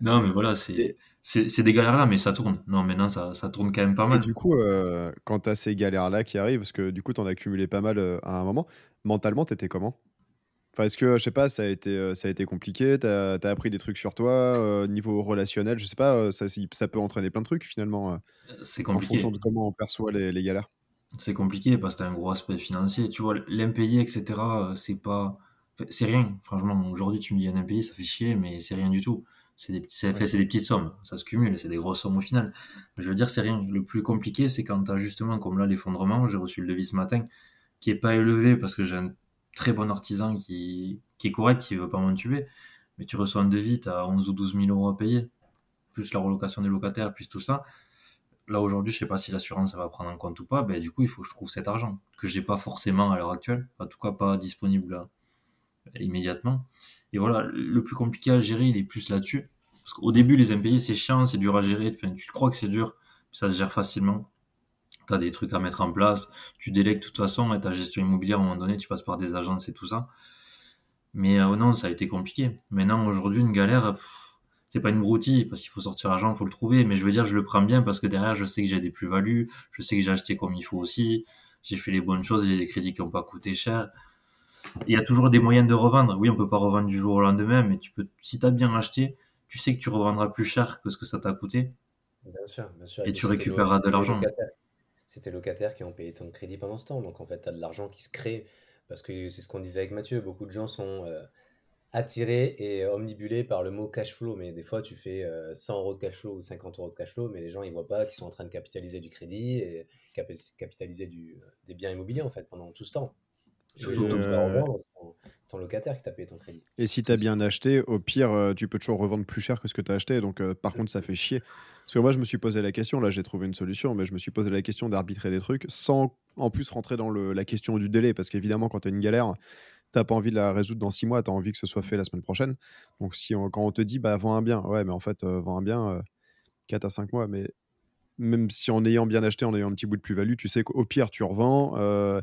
non, mais voilà, c'est c'est des galères là, mais ça tourne. Non, maintenant, ça, ça tourne quand même pas mal. Et du coup, euh, quand tu as ces galères là qui arrivent, parce que du coup, tu en as accumulé pas mal euh, à un moment, mentalement, t'étais comment? Enfin, est-ce que, je sais pas, ça a été, ça a été compliqué? T'as as appris des trucs sur toi Niveau relationnel, je sais pas, ça, ça peut entraîner plein de trucs finalement. c'est compliqué. En fonction de comment on perçoit les, les galères. C'est compliqué parce que t'as un gros aspect financier. Tu vois, l'impayé, etc., c'est pas. C'est rien. Franchement, aujourd'hui, tu me dis un impayé, ça fait chier, mais c'est rien du tout. C'est des, c'est des petites sommes. Ça se cumule, c'est des grosses sommes au final. Je veux dire, c'est rien. Le plus compliqué, c'est quand t'as justement, comme là, l'effondrement. J'ai reçu le devis ce matin, qui est pas élevé parce que j'ai un très bon artisan qui, qui est correct, qui veut pas m'entuber. Mais tu reçois un devis, t'as 11 ou 12 000 euros à payer, plus la relocation des locataires, plus tout ça là aujourd'hui, je sais pas si l'assurance va prendre en compte ou pas, ben, du coup, il faut que je trouve cet argent que j'ai pas forcément à l'heure actuelle, en tout cas pas disponible euh, immédiatement. Et voilà, le plus compliqué à gérer, il est plus là-dessus. Parce qu'au début, les impayés, c'est chiant, c'est dur à gérer. Enfin, tu crois que c'est dur, ça se gère facilement. Tu as des trucs à mettre en place, tu délègues de toute façon, et ta gestion immobilière, à un moment donné, tu passes par des agences et tout ça. Mais euh, non, ça a été compliqué. Maintenant, aujourd'hui, une galère, c'est pas une broutille parce qu'il faut sortir l'argent, il faut le trouver. Mais je veux dire, je le prends bien parce que derrière, je sais que j'ai des plus-values, je sais que j'ai acheté comme il faut aussi, j'ai fait les bonnes choses, j'ai des crédits qui n'ont pas coûté cher. Il y a toujours des moyens de revendre. Oui, on peut pas revendre du jour au lendemain, mais tu peux, si tu as bien acheté, tu sais que tu revendras plus cher que ce que ça t'a coûté. Bien sûr, bien sûr. Et, Et tu récupéreras de l'argent. C'était les locataires qui ont payé ton crédit pendant ce temps. Donc en fait, tu as de l'argent qui se crée. Parce que c'est ce qu'on disait avec Mathieu. Beaucoup de gens sont euh, attirés et omnibulés par le mot cash flow. Mais des fois, tu fais euh, 100 euros de cash flow ou 50 euros de cash flow. Mais les gens, ils voient pas qu'ils sont en train de capitaliser du crédit et capi- capitaliser du, des biens immobiliers en fait pendant tout ce temps. Surtout euh, ton, ton locataire qui t'a payé ton crédit. Et si tu as bien acheté, au pire, euh, tu peux toujours revendre plus cher que ce que tu as acheté. Donc, euh, par contre, ça fait chier. Parce que moi, je me suis posé la question, là, j'ai trouvé une solution, mais je me suis posé la question d'arbitrer des trucs sans en plus rentrer dans le- la question du délai. Parce qu'évidemment, quand tu as une galère, tu pas envie de la résoudre dans six mois, tu as envie que ce soit fait la semaine prochaine. Donc, si quand on te dit, bah, vends un bien, ouais, mais en fait, euh, vends un bien euh, 4 à 5 mois, mais même si en ayant bien acheté, en ayant un petit bout de plus-value, tu sais qu'au pire, tu revends, euh,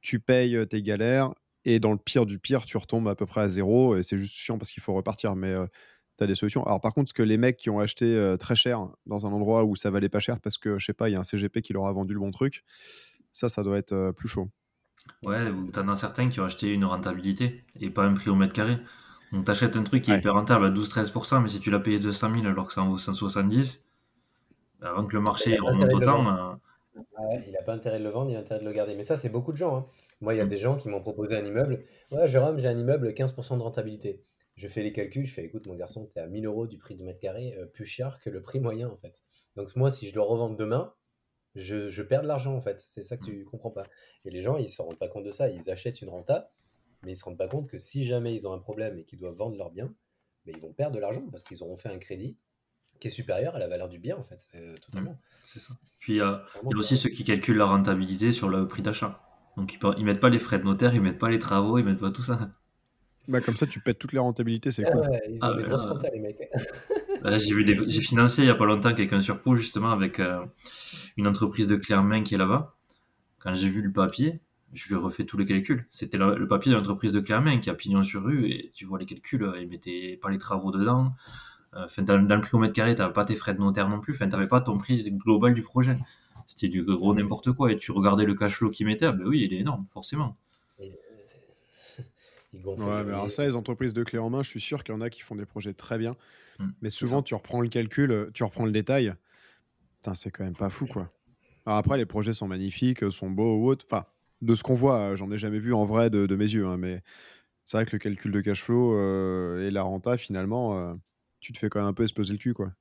tu payes euh, tes galères, et dans le pire du pire, tu retombes à peu près à zéro, et c'est juste chiant parce qu'il faut repartir, mais tu as des solutions. Alors par contre, ce que les mecs qui ont acheté euh, très cher dans un endroit où ça valait pas cher parce que, je sais pas, il y a un CGP qui leur a vendu le bon truc, ça, ça doit être euh, plus chaud. Ouais, ou t'en as certains qui ont acheté une rentabilité et pas un prix au mètre carré. Donc t'achètes un truc qui est Ouais. hyper rentable à 12-13%, mais si tu l'as payé 200 000 alors que ça en vaut 170, avant que le marché remonte autant, euh, Ouais, il n'a pas intérêt de le vendre, il a intérêt de le garder. Mais ça, c'est beaucoup de gens. hein. Moi, il y a Mm. des gens qui m'ont proposé un immeuble. Ouais, Jérôme, j'ai un immeuble 15% de rentabilité. Je fais les calculs, je fais, écoute, mon garçon, tu es à 1000 euros du prix du mètre carré, euh, plus cher que le prix moyen, en fait. Donc, moi, si je le revends demain, je, je perds de l'argent, en fait. C'est ça que tu comprends pas. Et les gens, ils se rendent pas compte de ça. Ils achètent une renta, mais ils se rendent pas compte que si jamais ils ont un problème et qu'ils doivent vendre leur bien, ben, ils vont perdre de l'argent parce qu'ils auront fait un crédit qui est supérieur à la valeur du bien, en fait. Euh, totalement. c'est ça. Puis euh, il y a aussi ceux qui calculent la rentabilité sur le prix d'achat. Donc ils, ils mettent pas les frais de notaire, ils mettent pas les travaux, ils mettent pas tout ça. Bah, comme ça, tu pètes toutes les rentabilités, c'est Ah cool. ouais, ils ont Ah des ouais, grosses rentas, les mecs. Là, j'ai vu des- j'ai financé il y a pas longtemps quelqu'un sur Pau justement avec euh, une entreprise de clés en main qui est là-bas. Quand j'ai vu le papier, je lui ai refait tous les calculs. C'était le, le papier d'une entreprise de clés en main qui a pignon sur rue et tu vois les calculs, euh, ils mettaient pas les travaux dedans. Euh, Enfin, dans, dans le prix au mètre carré, t'avais pas tes frais de notaire non plus. Enfin, t'avais pas ton prix global du projet. C'était du gros n'importe quoi. Et tu regardais le cash flow qu'ils mettaient, ah ben oui, il est énorme, forcément. Ils gonflent Ouais, les mais alors ça, les entreprises de clés en main, je suis sûr qu'il y en a qui font des projets très bien. Mm, Mais souvent, tu reprends le calcul, euh, tu reprends le détail. C'est quand même pas fou, quoi. Alors après, les projets sont magnifiques, euh, sont beaux ou autres. Enfin, de ce qu'on voit, euh, j'en ai jamais vu en vrai de, de mes yeux. hein, mais c'est vrai que le calcul de cash flow euh, et la renta, finalement, euh, tu te fais quand même un peu exploser le cul, quoi.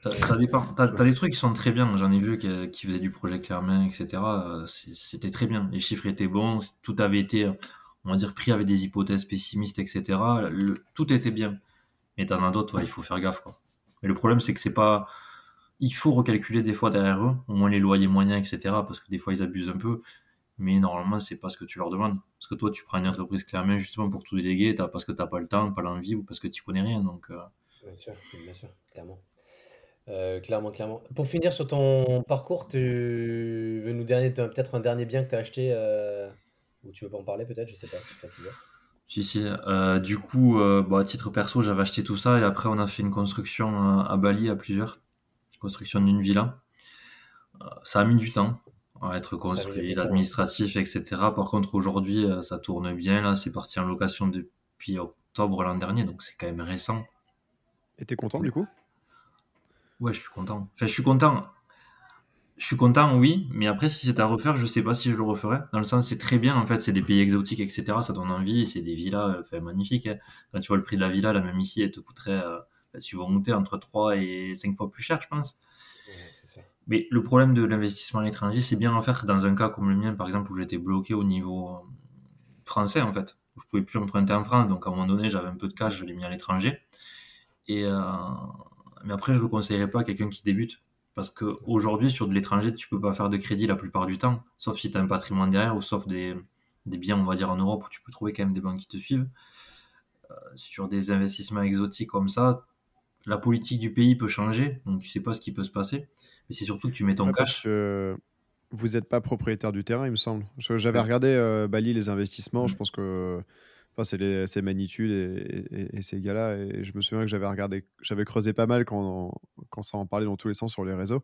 Ça, ça dépend. T'as, des trucs qui sont très bien. J'en ai vu qui, qui faisaient du projet main, etc. C'était très bien. Les chiffres étaient bons. Tout avait été, on va dire, pris avec des hypothèses pessimistes, etc. Le- tout était bien. Mais t'en as d'autres, il faut faire gaffe, quoi. Mais le problème, c'est que c'est pas. Il faut recalculer des fois derrière eux, au moins les loyers moyens, etc. Parce que des fois, ils abusent un peu. Mais normalement, c'est pas ce que tu leur demandes. Parce que toi, tu prends une entreprise main justement pour tout déléguer, t'as- parce que t'as pas le temps, pas l'envie ou parce que tu connais rien. Donc, euh, Bien sûr, bien sûr, clairement. Euh, clairement, clairement. Pour finir sur ton parcours, tu veux nous t'as peut-être un dernier bien que tu as acheté euh, ou tu veux pas en parler peut-être, je sais pas. toi qui vois. Si, si. Euh, du coup, euh, bah, à titre perso, j'avais acheté tout ça et après, on a fait une construction euh, à Bali à plusieurs. Construction d'une villa. Euh, ça a mis du temps à être construit, l'administratif, etc. Par contre, aujourd'hui, ça tourne bien. Là, c'est parti en location depuis octobre l'an dernier, donc c'est quand même récent. Et t'es content, du coup? Ouais, je suis content. Enfin, je suis content. Je suis content, oui, mais après, si c'est à refaire, je sais pas si je le referais. Dans le sens, c'est très bien, en fait, c'est des pays exotiques, etc. Ça donne envie, c'est des villas, euh, enfin, magnifiques. hein. Quand tu vois le prix de la villa, là, même ici, elle te coûterait, euh, enfin, tu vas monter entre 3 et 5 fois plus cher, je pense. Ouais. Mais le problème de l'investissement à l'étranger, c'est bien en faire dans un cas comme le mien, par exemple, où j'étais bloqué au niveau euh, français, en fait. Où je pouvais plus emprunter en France, donc à un moment donné, j'avais un peu de cash, je l'ai mis à l'étranger. Et, euh, mais après, je le conseillerais pas à quelqu'un qui débute. Parce qu'aujourd'hui, sur de l'étranger, tu peux pas faire de crédit la plupart du temps, sauf si tu as un patrimoine derrière, ou sauf des, des biens, on va dire, en Europe, où tu peux trouver quand même des banques qui te suivent. Euh, sur des investissements exotiques comme ça, la politique du pays peut changer, donc tu sais pas ce qui peut se passer. Mais c'est surtout que tu mets ton parce cash. que vous n'êtes pas propriétaire du terrain, il me semble. J'avais Ouais. regardé euh, Bali, les investissements, Mm. je pense que enfin, c'est les- c'est Magnitude et, et- et ces gars-là. Et je me souviens que j'avais regardé, j'avais creusé pas mal quand, quand ça en parlait dans tous les sens sur les réseaux.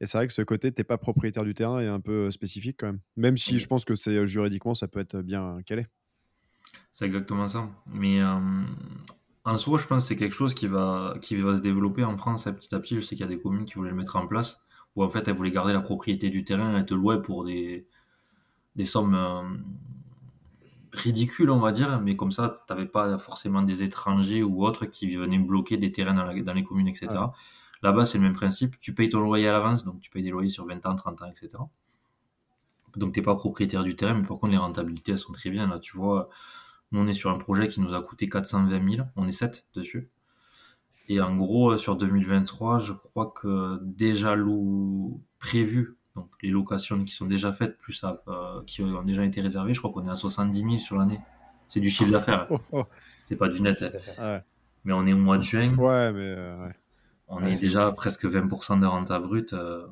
Et c'est vrai que ce côté, t'es pas propriétaire du terrain est un peu spécifique quand même. Même si je pense que c'est euh, juridiquement, ça peut être bien calé. C'est exactement ça. Mais euh, en soi, je pense que c'est quelque chose qui va, qui va se développer en France petit à petit. Je sais qu'il y a des communes qui voulaient le mettre en place, où en fait elles voulaient garder la propriété du terrain et te louer pour des, des sommes euh, ridicules, on va dire, mais comme ça, tu n'avais pas forcément des étrangers ou autres qui venaient bloquer des terrains dans, dans les communes, etc. Là-bas, c'est le même principe. Tu payes ton loyer à l'avance, donc tu payes des loyers sur 20 ans, 30 ans, etc. Donc, tu n'es pas propriétaire du terrain, mais par contre, les rentabilités, elles sont très bien. Là, tu vois, nous, on est sur un projet qui nous a coûté 420 000. On est 7 dessus. Et en gros, sur 2023, je crois que déjà l'eau prévu, donc les locations qui sont déjà faites, plus ça, euh, qui ont déjà été réservées, je crois qu'on est à 70 000 sur l'année. C'est du chiffre d'affaires. Oh, oh. C'est pas du net. Mais on est au mois de juin. Ouais, mais. Euh, on est déjà presque 20% de renta brute. Euh,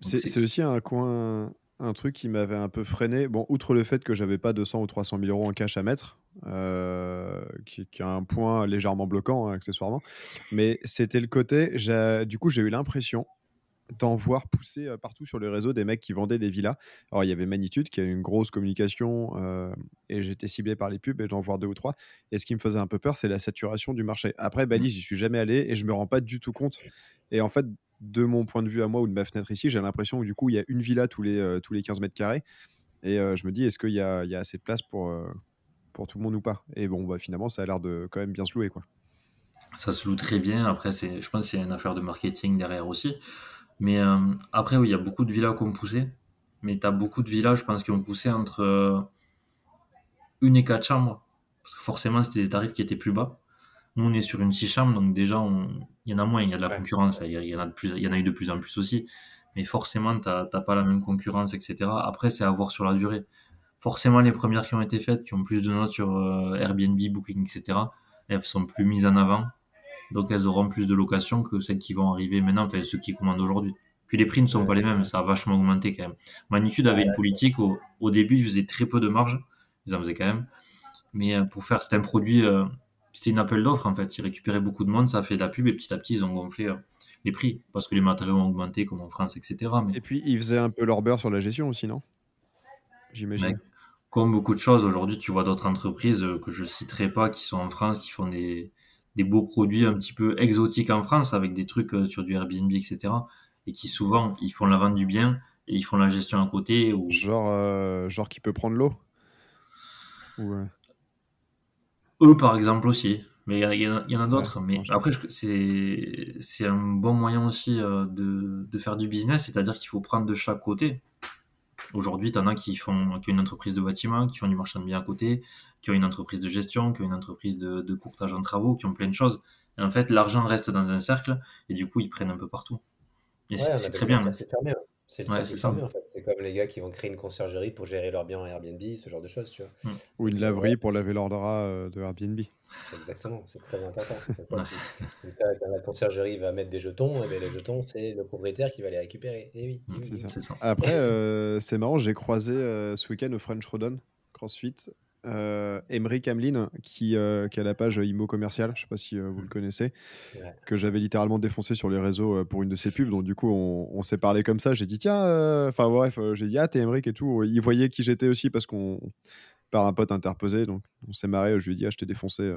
c'est aussi un coin, un truc qui m'avait un peu freiné. Bon, outre le fait que j'avais pas 200 ou 300 000 euros en cash à mettre, euh, qui, qui, a un point légèrement bloquant hein, accessoirement, mais c'était le côté. Du coup, j'ai eu l'impression d'en voir pousser euh, partout sur le réseau des mecs qui vendaient des villas. Alors, il y avait Magnitude qui a une grosse communication euh, et j'étais ciblé par les pubs et j'en voir deux ou trois. Et ce qui me faisait un peu peur, c'est la saturation du marché. Après, Bali, j'y suis jamais allé et je me rends pas du tout compte. Et en fait, de mon point de vue à moi ou de ma fenêtre ici, j'ai l'impression que du coup, il y a une villa tous les, euh, tous les 15 mètres carrés. Et je me dis, est-ce qu'il y a, y a, assez de place pour, pour tout le monde ou pas? Et bon, bah, finalement, ça a l'air de quand même bien se louer. Quoi. Ça se loue très bien. Après, je pense que c'est une affaire de marketing derrière aussi. Mais euh, après, oui, il y a beaucoup de villas qui ont poussé. Mais tu as beaucoup de villas, je pense, qui ont poussé entre euh, une et quatre chambres. Parce que forcément, c'était des tarifs qui étaient plus bas. Nous, on est sur une six chambres, donc déjà, il y en a moins, il y a de la concurrence. Il y, en a de plus, il y en a eu de plus en plus aussi. Mais forcément, tu n'as pas la même concurrence, etc. Après, c'est à voir sur la durée. Forcément, les premières qui ont été faites, qui ont plus de notes sur euh, Airbnb, Booking, etc., elles sont plus mises en avant donc elles auront plus de locations que celles qui vont arriver maintenant, enfin ceux qui commandent aujourd'hui. Puis les prix ne sont pas les mêmes, ça a vachement augmenté quand même. Magnitude avait une politique, au, début ils faisaient très peu de marge, ils en faisaient quand même, mais euh, pour faire, c'était un produit, euh, c'était une appel d'offres en fait, ils récupéraient beaucoup de monde, ça a fait de la pub et petit à petit ils ont gonflé euh, les prix, parce que les matériaux ont augmenté comme en France, etc. Et puis ils faisaient un peu leur beurre sur la gestion aussi, non? J'imagine. Comme beaucoup de choses, aujourd'hui tu vois d'autres entreprises que je citerai pas qui sont en France, qui font des, des beaux produits un petit peu exotiques en France avec des trucs euh, sur du Airbnb, etc. Et qui souvent, ils font la vente du bien et ils font la gestion à côté. Ou... Genre, euh, genre qui peut prendre l'eau? Eux, par exemple, aussi. Mais il y, en a, d'autres. mais après, c'est un bon moyen aussi euh, de, de faire du business, c'est-à-dire qu'il faut prendre de chaque côté. Aujourd'hui, tu en as qui, font, qui ont une entreprise de bâtiment, qui font du marchand de biens à côté, qui ont une entreprise de gestion, qui ont une entreprise de, de courtage en travaux, qui ont plein de choses. Et en fait, l'argent reste dans un cercle et du coup, ils prennent un peu partout. Et c'est très bien. C'est c'est ouais. En fait. C'est comme les gars qui vont créer une conciergerie pour gérer leurs biens en Airbnb, ce genre de choses, tu vois. Mm. Ou une laverie pour laver leur drap euh, de Airbnb. Exactement, c'est très important. Comme ça, quand la conciergerie va mettre des jetons, et eh les jetons, c'est le propriétaire qui va les récupérer. Et oui, mm, c'est ça. Après, euh, c'est marrant, j'ai croisé euh, ce week-end au French Rodon CrossFit euh, Emery Kamlin, qui, euh, qui, a la page Imo Commercial, je ne sais pas si euh, vous le connaissez, que j'avais littéralement défoncé sur les réseaux pour une de ses pubs. Donc, du coup, on, s'est parlé comme ça. J'ai dit, tiens, enfin, bref, j'ai dit, ah, t'es Emric et tout. Il voyait qui j'étais aussi parce qu'on, par un pote interposé. Donc, on s'est marré. Je lui ai dit, ah, je t'ai défoncé.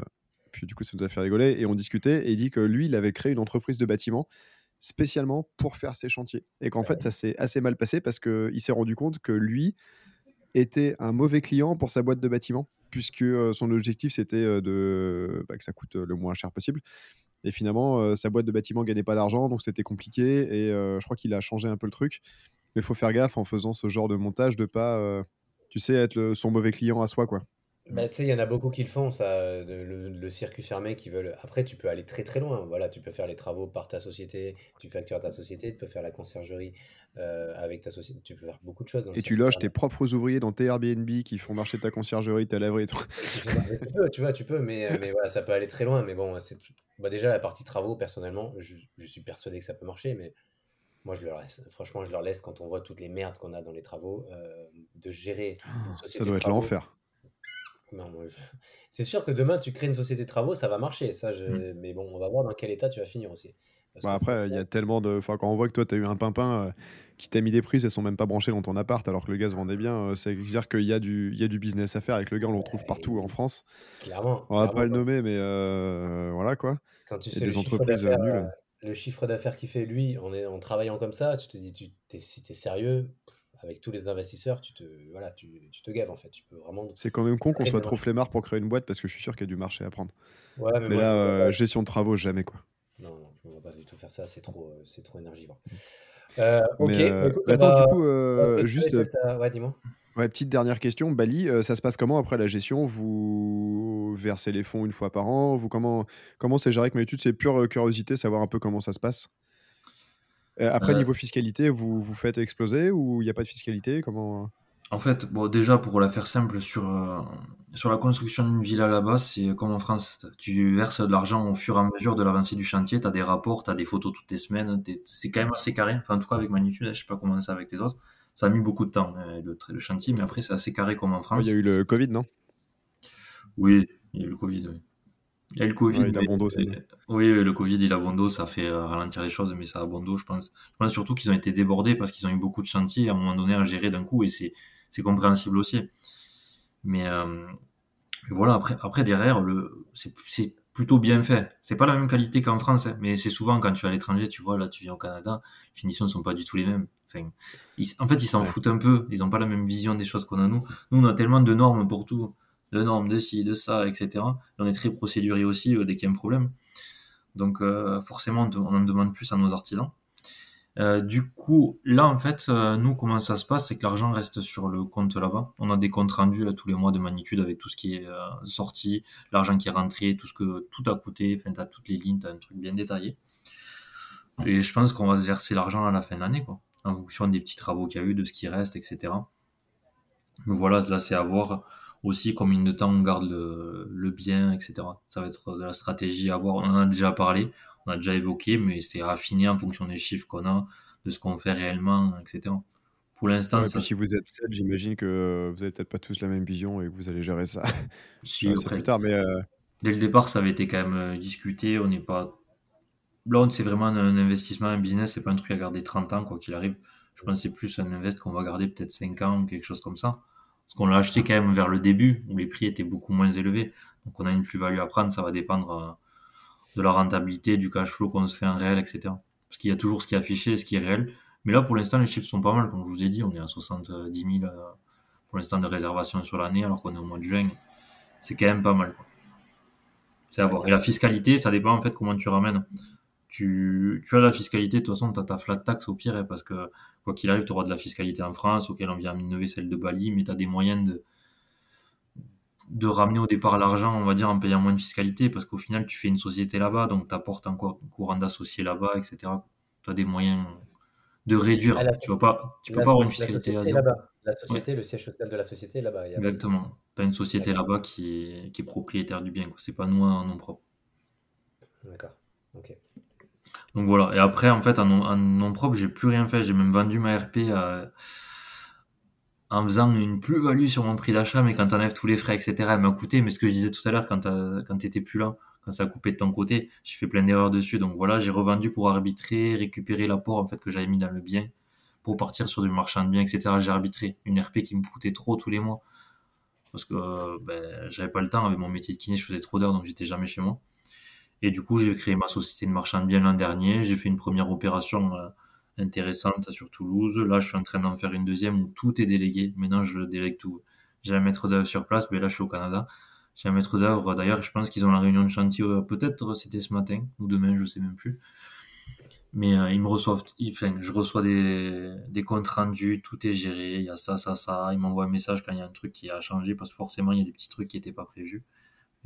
Puis, du coup, ça nous a fait rigoler. Et on discutait. Et il dit que lui, il avait créé une entreprise de bâtiment spécialement pour faire ses chantiers. Et qu'en fait, ça s'est assez mal passé parce qu'il s'est rendu compte que lui, était un mauvais client pour sa boîte de bâtiment, puisque euh, son objectif c'était euh, de bah, que ça coûte euh, le moins cher possible. Et finalement, sa boîte de bâtiment gagnait pas d'argent, donc c'était compliqué. Et je crois qu'il a changé un peu le truc. Mais il faut faire gaffe en faisant ce genre de montage de pas, tu sais, être son mauvais client à soi, quoi. Bah, tu sais, il y en a beaucoup qui le font, ça, le, circuit fermé qui veulent. Après, tu peux aller très très loin. Voilà, tu peux faire les travaux par ta société, tu factures ta société, tu peux faire la conciergerie euh, avec ta société, tu peux faire beaucoup de choses. Et tu loges tes propres ouvriers dans tes Airbnb qui font marcher ta conciergerie, ta laverie et tout. Tu peux, tu vois, tu peux, mais, mais voilà, ça peut aller très loin. Mais bon, c'est bah, déjà la partie travaux, personnellement, je, suis persuadé que ça peut marcher, mais moi, je leur laisse, franchement, je leur laisse quand on voit toutes les merdes qu'on a dans les travaux, euh, de gérer une ah, société Ça doit être l'enfer. C'est sûr que demain, tu crées une société de travaux, ça va marcher. Ça, je... Mmh. Mais bon, on va voir dans quel état tu vas finir aussi. Bah, après, il y a tellement de. Enfin, quand on voit que toi, tu as eu un pimpin euh, qui t'a mis des prises, elles sont même pas branchées dans ton appart alors que le gars se vendait bien, euh, c'est dire qu'il y, a du- il y a du business à faire avec le gars, on le retrouve partout en France. clairement, On va clairement, pas le nommer, mais euh, voilà quoi. quand tu sais des entreprises nulles. Le chiffre d'affaires qu'il fait lui en, est- en travaillant comme ça, tu te dis, tu, t'es, si tu es sérieux, avec tous les investisseurs, tu te, voilà, tu, tu te gaves en fait. Tu peux vraiment C'est quand même con qu'on soit trop flemmard pour créer une boîte parce que je suis sûr qu'il y a du marché à prendre. Ouais, mais Mais moi, là, euh, gestion de travaux, jamais quoi. Non, non, je ne vois pas du tout faire ça, c'est trop, euh, c'est trop énergivore. Euh, ok, Mais bah écoute, attends, du coup, juste Ouais, dis-moi. Ouais, petite dernière question. Bali, euh, ça se passe comment après la gestion? Vous versez les fonds une fois par an? Vous comment comment c'est géré? Avec Magnitude C'est pure euh, curiosité, savoir un peu comment ça se passe. Euh, après, niveau fiscalité, vous vous faites exploser ou il n'y a pas de fiscalité? Comment En fait, bon, déjà, pour la faire simple, sur, sur la construction d'une villa là-bas, c'est comme en France. Tu verses de l'argent au fur et à mesure de l'avancée du chantier. Tu as des rapports, tu as des photos toutes les semaines. C'est quand même assez carré. Enfin, en tout cas, avec Magnitude, je sais pas comment c'est avec les autres. Ça a mis beaucoup de temps, euh, le, le chantier, mais après, c'est assez carré comme en Ouais, Il y France. a eu le Covid, non? Oui, il y a eu le Covid, oui. Il y a eu le Covid, Ouais, il a mais bon dos, c'est ça. oui, le Covid, il a bon dos, ça fait euh, ralentir les choses, mais ça a bon dos, je pense. Je pense surtout qu'ils ont été débordés parce qu'ils ont eu beaucoup de chantiers à un moment donné à gérer d'un coup, et c'est compréhensible aussi. Mais, euh, voilà, après, après derrière, c'est plutôt bien fait. C'est pas la même qualité qu'en France, hein, mais c'est souvent quand tu es à l'étranger, tu vois, là, tu viens au Canada, les finitions ne sont pas du tout les mêmes. Enfin, ils- en fait, ils s'en Ouais. foutent un peu. Ils n'ont pas la même vision des choses qu'on a nous. Nous, on a tellement de normes pour tout, de normes de ci, de ça, etc. Et on est très procédurier aussi euh, dès qu'il y a un problème. Donc, euh, forcément, on en demande plus à nos artisans. Euh, du coup, là, en fait, nous, comment ça se passe, c'est que l'argent reste sur le compte là-bas. On a des comptes rendus là, tous les mois de magnitude avec tout ce qui est sorti, l'argent qui est rentré, tout ce que tout a coûté. Enfin, t'as toutes les lignes, t'as un truc bien détaillé. Et je pense qu'on va se verser l'argent à la fin de l'année, quoi, en fonction des petits travaux qu'il y a eu, de ce qui reste, etc. Mais voilà, là, c'est à voir aussi combien de temps on garde le, le bien, etc. Ça va être de la stratégie à voir. On en a déjà parlé, on a déjà évoqué, mais c'est raffiné en fonction des chiffres qu'on a, de ce qu'on fait réellement, etc. Pour l'instant, Ouais, ça, puis si vous êtes sept, j'imagine que vous avez peut-être pas tous la même vision et que vous allez gérer ça. si après, plus tard, mais euh, dès le départ, ça avait été quand même euh, discuté. On n'est pas. On- c'est vraiment un investissement, un business, c'est pas un truc à garder 30 ans, quoi qu'il arrive. Je pense que c'est plus un invest qu'on va garder peut-être 5 ans ou quelque chose comme ça. Parce qu'on l'a acheté quand même vers le début, où les prix étaient beaucoup moins élevés. Donc on a une plus-value à prendre, ça va dépendre euh, de la rentabilité, du cash flow qu'on se fait en réel, etc. Parce qu'il y a toujours ce qui est affiché et ce qui est réel. Mais là, pour l'instant, les chiffres sont pas mal. Comme je vous ai dit, on est à 70 000 euh, pour l'instant de réservation sur l'année, alors qu'on est au mois de juin. C'est quand même pas mal. C'est à voir. Et la fiscalité, ça dépend en fait comment tu ramènes. Tu, tu as la fiscalité, de toute façon, tu as ta flat tax au pire, hein, parce que quoi qu'il arrive, tu auras de la fiscalité en France, auquel on vient innover celle de Bali, mais tu as des moyens de, de ramener au départ l'argent, on va dire, en payant moins de fiscalité, parce qu'au final, tu fais une société là-bas, donc tu apportes encore un courant d'associés là-bas, etc. Tu as des moyens de réduire. Ah, la, Tu pas, tu peux pas avoir une la fiscalité société là-bas. La Ouais, société, le siège social de la société est là-bas. Exactement. Tu as une société là-bas qui est, qui est propriétaire du bien. quoi. C'est pas nous en nom propre. D'accord. Ok. Donc voilà. Et après, en fait, en en nom propre, j'ai plus rien fait. J'ai même vendu ma RP à- en faisant une plus-value sur mon prix d'achat, mais quand t'enlèves tous les frais, etc., elle m'a coûté. Mais ce que je disais tout à l'heure, quand quand t'étais plus là, quand ça a coupé de ton côté, j'ai fait plein d'erreurs dessus. Donc voilà, j'ai revendu pour arbitrer, récupérer l'apport en fait que j'avais mis dans le bien pour partir sur du marchand de biens, etc. J'ai arbitré une RP qui me coûtait trop tous les mois parce que euh, ben, j'avais pas le temps avec mon métier de kiné, je faisais trop d'heures donc j'étais jamais chez moi. Et du coup, j'ai créé ma société de marchand de biens l'an dernier. J'ai fait une première opération euh, intéressante sur Toulouse. Là, je suis en train d'en faire une deuxième où tout est délégué. Maintenant, je délègue tout. J'ai un maître d'œuvre sur place, mais là, je suis au Canada. J'ai un maître d'œuvre. D'ailleurs, je pense qu'ils ont la réunion de chantier. euh, Peut-être c'était ce matin ou demain, je sais même plus. Mais euh, ils me reçoivent, enfin, je reçois des, des comptes rendus, tout est géré, il y a ça, ça, ça. Ils m'envoient un message quand il y a un truc qui a changé parce que forcément, il y a des petits trucs qui n'étaient pas prévus.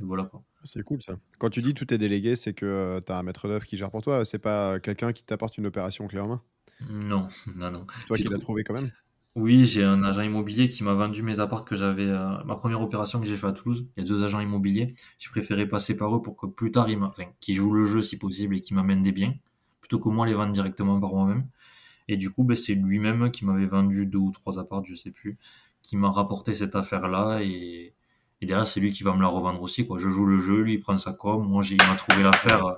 Et voilà quoi. c'est cool ça. Quand tu dis tout est délégué, c'est que tu as un maître d'œuvre qui gère pour toi. C'est pas quelqu'un qui t'apporte une opération clé en main? Non, non, non. Toi qui l'as trou- trouvé quand même? Oui, j'ai un agent immobilier qui m'a vendu mes apparts que j'avais. euh, ma première opération que j'ai fait à Toulouse, il y a deux agents immobiliers. J'ai préféré passer par eux pour que plus tard, ils enfin, qu'ils jouent le jeu si possible et qu'ils m'amènent des biens, plutôt que moi les vendre directement par moi-même. Et du coup, ben, c'est lui-même qui m'avait vendu deux ou trois apparts, je sais plus, qui m'a rapporté cette affaire-là. Et, et derrière, c'est lui qui va me la revendre aussi. Quoi. Je joue le jeu, lui il prend sa com. Moi, il m'a trouvé l'affaire. euh,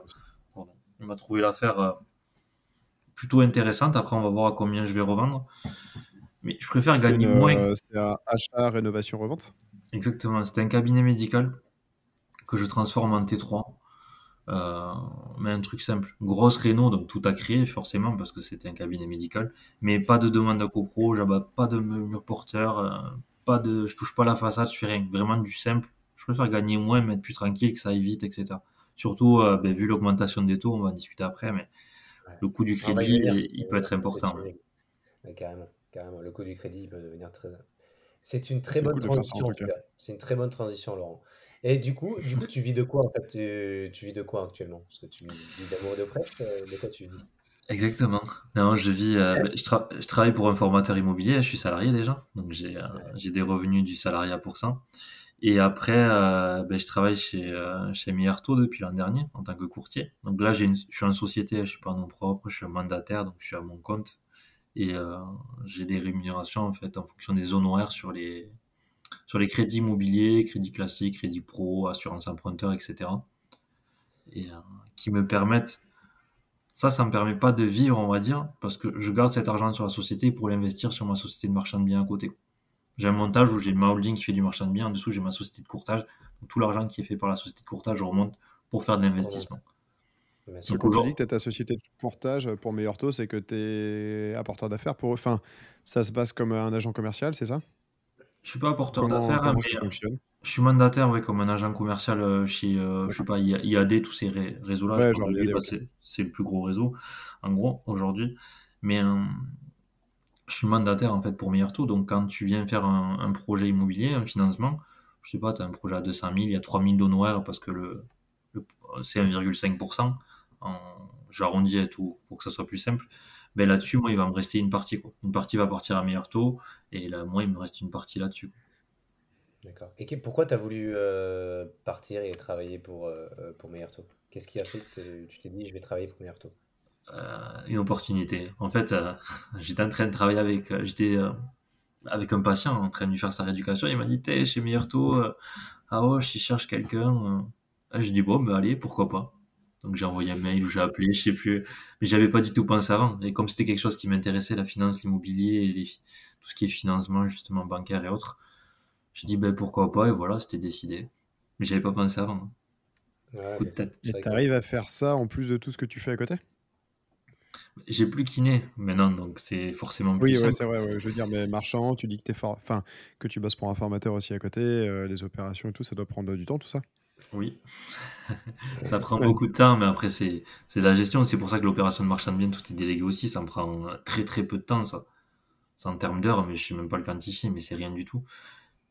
pardon. il m'a trouvé l'affaire euh, plutôt intéressante. Après, on va voir à combien je vais revendre. Mais je préfère C'est gagner moins. euh, c'est un achat, rénovation, revente? Exactement, c'était un cabinet médical que je transforme en T3. Euh, mais un truc simple. Grosse réno, donc tout à créer forcément parce que c'était un cabinet médical. Mais pas de demande à copro, j'abats pas de mur porteur, pas de, je touche pas la façade, je fais rien. Vraiment du simple. Je préfère gagner moins, mais être plus tranquille, que ça aille vite, etc. Surtout, euh, ben, vu l'augmentation des taux, on va en discuter après, mais Ouais. le coût du crédit, il, il peut être important. Ouais. Ouais, carrément, carrément. Le coût du crédit il peut devenir très. C'est une très bonne cool transition, en tout tout cas. cas. C'est une très bonne transition, Laurent. Et du coup, du coup, tu vis de quoi en fait? Tu, tu vis de quoi actuellement? Parce que tu vis d'amour et de presse, euh, de quoi tu vis? Exactement. Non, je vis, euh, je, tra- je travaille pour un formateur immobilier, je suis salarié déjà, donc j'ai euh, j'ai des revenus du salariat pour ça. Et après, euh, ben, je travaille chez, euh, chez Miyarto depuis l'an dernier en tant que courtier. Donc là, j'ai une- je suis en société, je suis pas en nom propre, je suis un mandataire, donc je suis à mon compte. Et euh, j'ai des rémunérations en fait en fonction des honoraires sur les, sur les crédits immobiliers, crédits classiques, crédits pro, assurance emprunteur, etc. Et euh, qui me permettent ça, ça me permet pas de vivre, on va dire, parce que je garde cet argent sur la société pour l'investir sur ma société de marchand de biens à côté. J'ai un montage où j'ai ma holding qui fait du marchand de biens, en dessous j'ai ma société de courtage. Donc, tout l'argent qui est fait par la société de courtage, je remonte pour faire de l'investissement. Sûr. que tu aujourd'hui- dis que tu as ta société de courtage pour meilleur taux, c'est que tu es apporteur d'affaires pour eux. Enfin, ça se passe comme un agent commercial, c'est ça? Je suis pas Comment, d'affaires, mais je suis mandataire ouais, comme un agent commercial euh, chez, euh, je sais pas, IAD, tous ces ré- réseaux-là. Ouais, c'est le plus gros réseau, en gros, aujourd'hui. Mais euh, je suis mandataire en fait pour meilleur taux. Donc quand tu viens faire un, un projet immobilier, un financement, je sais pas, tu as un projet à 200 000, il y a 3 000 d'honoraires parce que le, le- c'est 1,5%. En, j'arrondis et tout pour que ça soit plus simple. Ben là-dessus, moi, il va me rester une partie. Quoi. Une partie va partir à meilleur taux et là, moi, il me reste une partie là-dessus. D'accord. Et pourquoi tu as voulu euh, partir et travailler pour, euh, pour Meilleur Taux? Qu'est-ce qui a fait que tu t'es dit, je vais travailler pour Meilleur Taux? Euh, une opportunité. En fait, euh, j'étais en train de travailler avec, euh, j'étais euh, avec un patient en train de lui faire sa rééducation. Il m'a dit, t'es chez Meilleur Taux, euh, ah ouais, je cherche quelqu'un. euh. Ah, je dis, bon, ben allez, pourquoi pas. Donc j'ai envoyé un mail ou j'ai appelé, je sais plus. Mais j'avais pas du tout pensé avant. Et comme c'était quelque chose qui m'intéressait, la finance, l'immobilier, les tout ce qui est financement, justement, bancaire et autres, je dis, ben pourquoi pas, et voilà, c'était décidé. Mais j'avais pas pensé avant. Ouais, Coup de mais tête. c'est Et vrai tu que- arrives à faire ça en plus de tout ce que tu fais à côté? J'ai plus kiné maintenant, donc c'est forcément plus Oui, ouais, c'est vrai. ouais, je veux dire, mais marchand, tu dis que, t'es for- enfin, que tu bosses pour un formateur aussi à côté, euh, les opérations et tout, ça doit prendre du temps, tout ça? Oui, ça prend beaucoup de temps, mais après, c'est de la gestion. C'est pour ça que l'opération de marchand de biens, tout est délégué aussi. Ça me prend très très peu de temps, ça. C'est en termes d'heures, mais je sais même pas le quantifier, mais c'est rien du tout.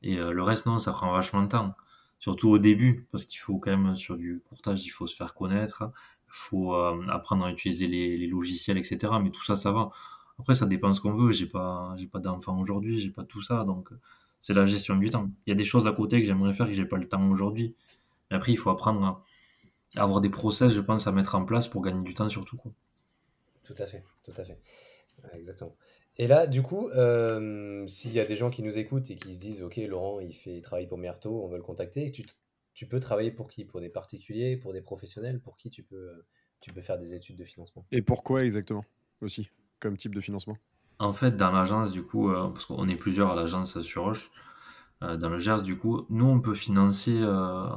Et euh, le reste, non, ça prend vachement de temps. Surtout au début, parce qu'il faut quand même, sur du courtage, il faut se faire connaître. Il faut euh, apprendre à utiliser les, les logiciels, etc. Mais tout ça, ça va. Après, ça dépend de ce qu'on veut. J'ai pas, pas d'enfant aujourd'hui, j'ai pas tout ça. Donc, euh, c'est la gestion du temps. Il y a des choses à côté que j'aimerais faire que j'ai pas le temps aujourd'hui. Mais après, il faut apprendre à, à avoir des process, je pense, à mettre en place pour gagner du temps surtout. Quoi. Tout à fait, tout à fait. Exactement. Et là, du coup, euh, s'il y a des gens qui nous écoutent et qui se disent, OK, Laurent, il fait il travaille pour Merto, on veut le contacter, tu, tu peux travailler pour qui? Pour des particuliers, pour des professionnels, pour qui tu peux, tu peux faire des études de financement? Et pourquoi exactement aussi, comme type de financement? En fait, dans l'agence, du coup, euh, parce qu'on est plusieurs à l'agence sur Roche, euh, dans le Gers, du coup, nous, on peut financer euh,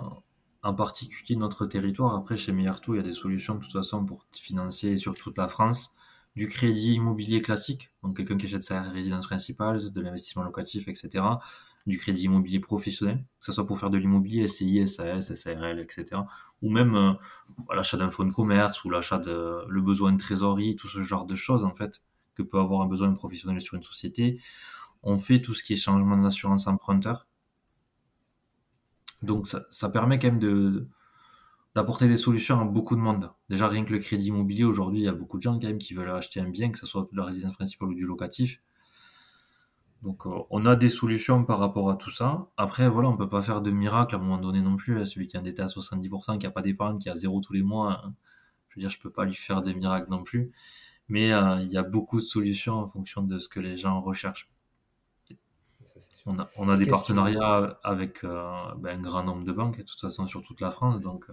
en particulier notre territoire. Après, chez Meillarto, il y a des solutions de toute façon pour financer sur toute la France du crédit immobilier classique, donc quelqu'un qui achète sa résidence principale, de l'investissement locatif, etc. Du crédit immobilier professionnel, que ce soit pour faire de l'immobilier, SCI, SAS, SARL, etc. Ou même euh, l'achat d'un fonds de commerce ou l'achat de le besoin de trésorerie, tout ce genre de choses en fait que peut avoir un besoin professionnel sur une société. On fait tout ce qui est changement d'assurance emprunteur. Donc ça, permet quand même d'apporter des solutions à beaucoup de monde. Déjà rien que le crédit immobilier aujourd'hui, il y a beaucoup de gens quand même qui veulent acheter un bien, que ce soit de la résidence principale ou du locatif. Donc euh, on a des solutions par rapport à tout ça. Après voilà, on peut pas faire de miracle à un moment donné non plus. hein. Celui qui est endetté à 70%, qui a pas d'épargne, qui a zéro tous les mois, hein, je veux dire, je peux pas lui faire des miracles non plus. Mais euh, il y a beaucoup de solutions en fonction de ce que les gens recherchent. Ça, c'est sûr. On a, on a Et des partenariats avec euh, ben, un grand nombre de banques, de toute façon sur toute la France. Donc, euh,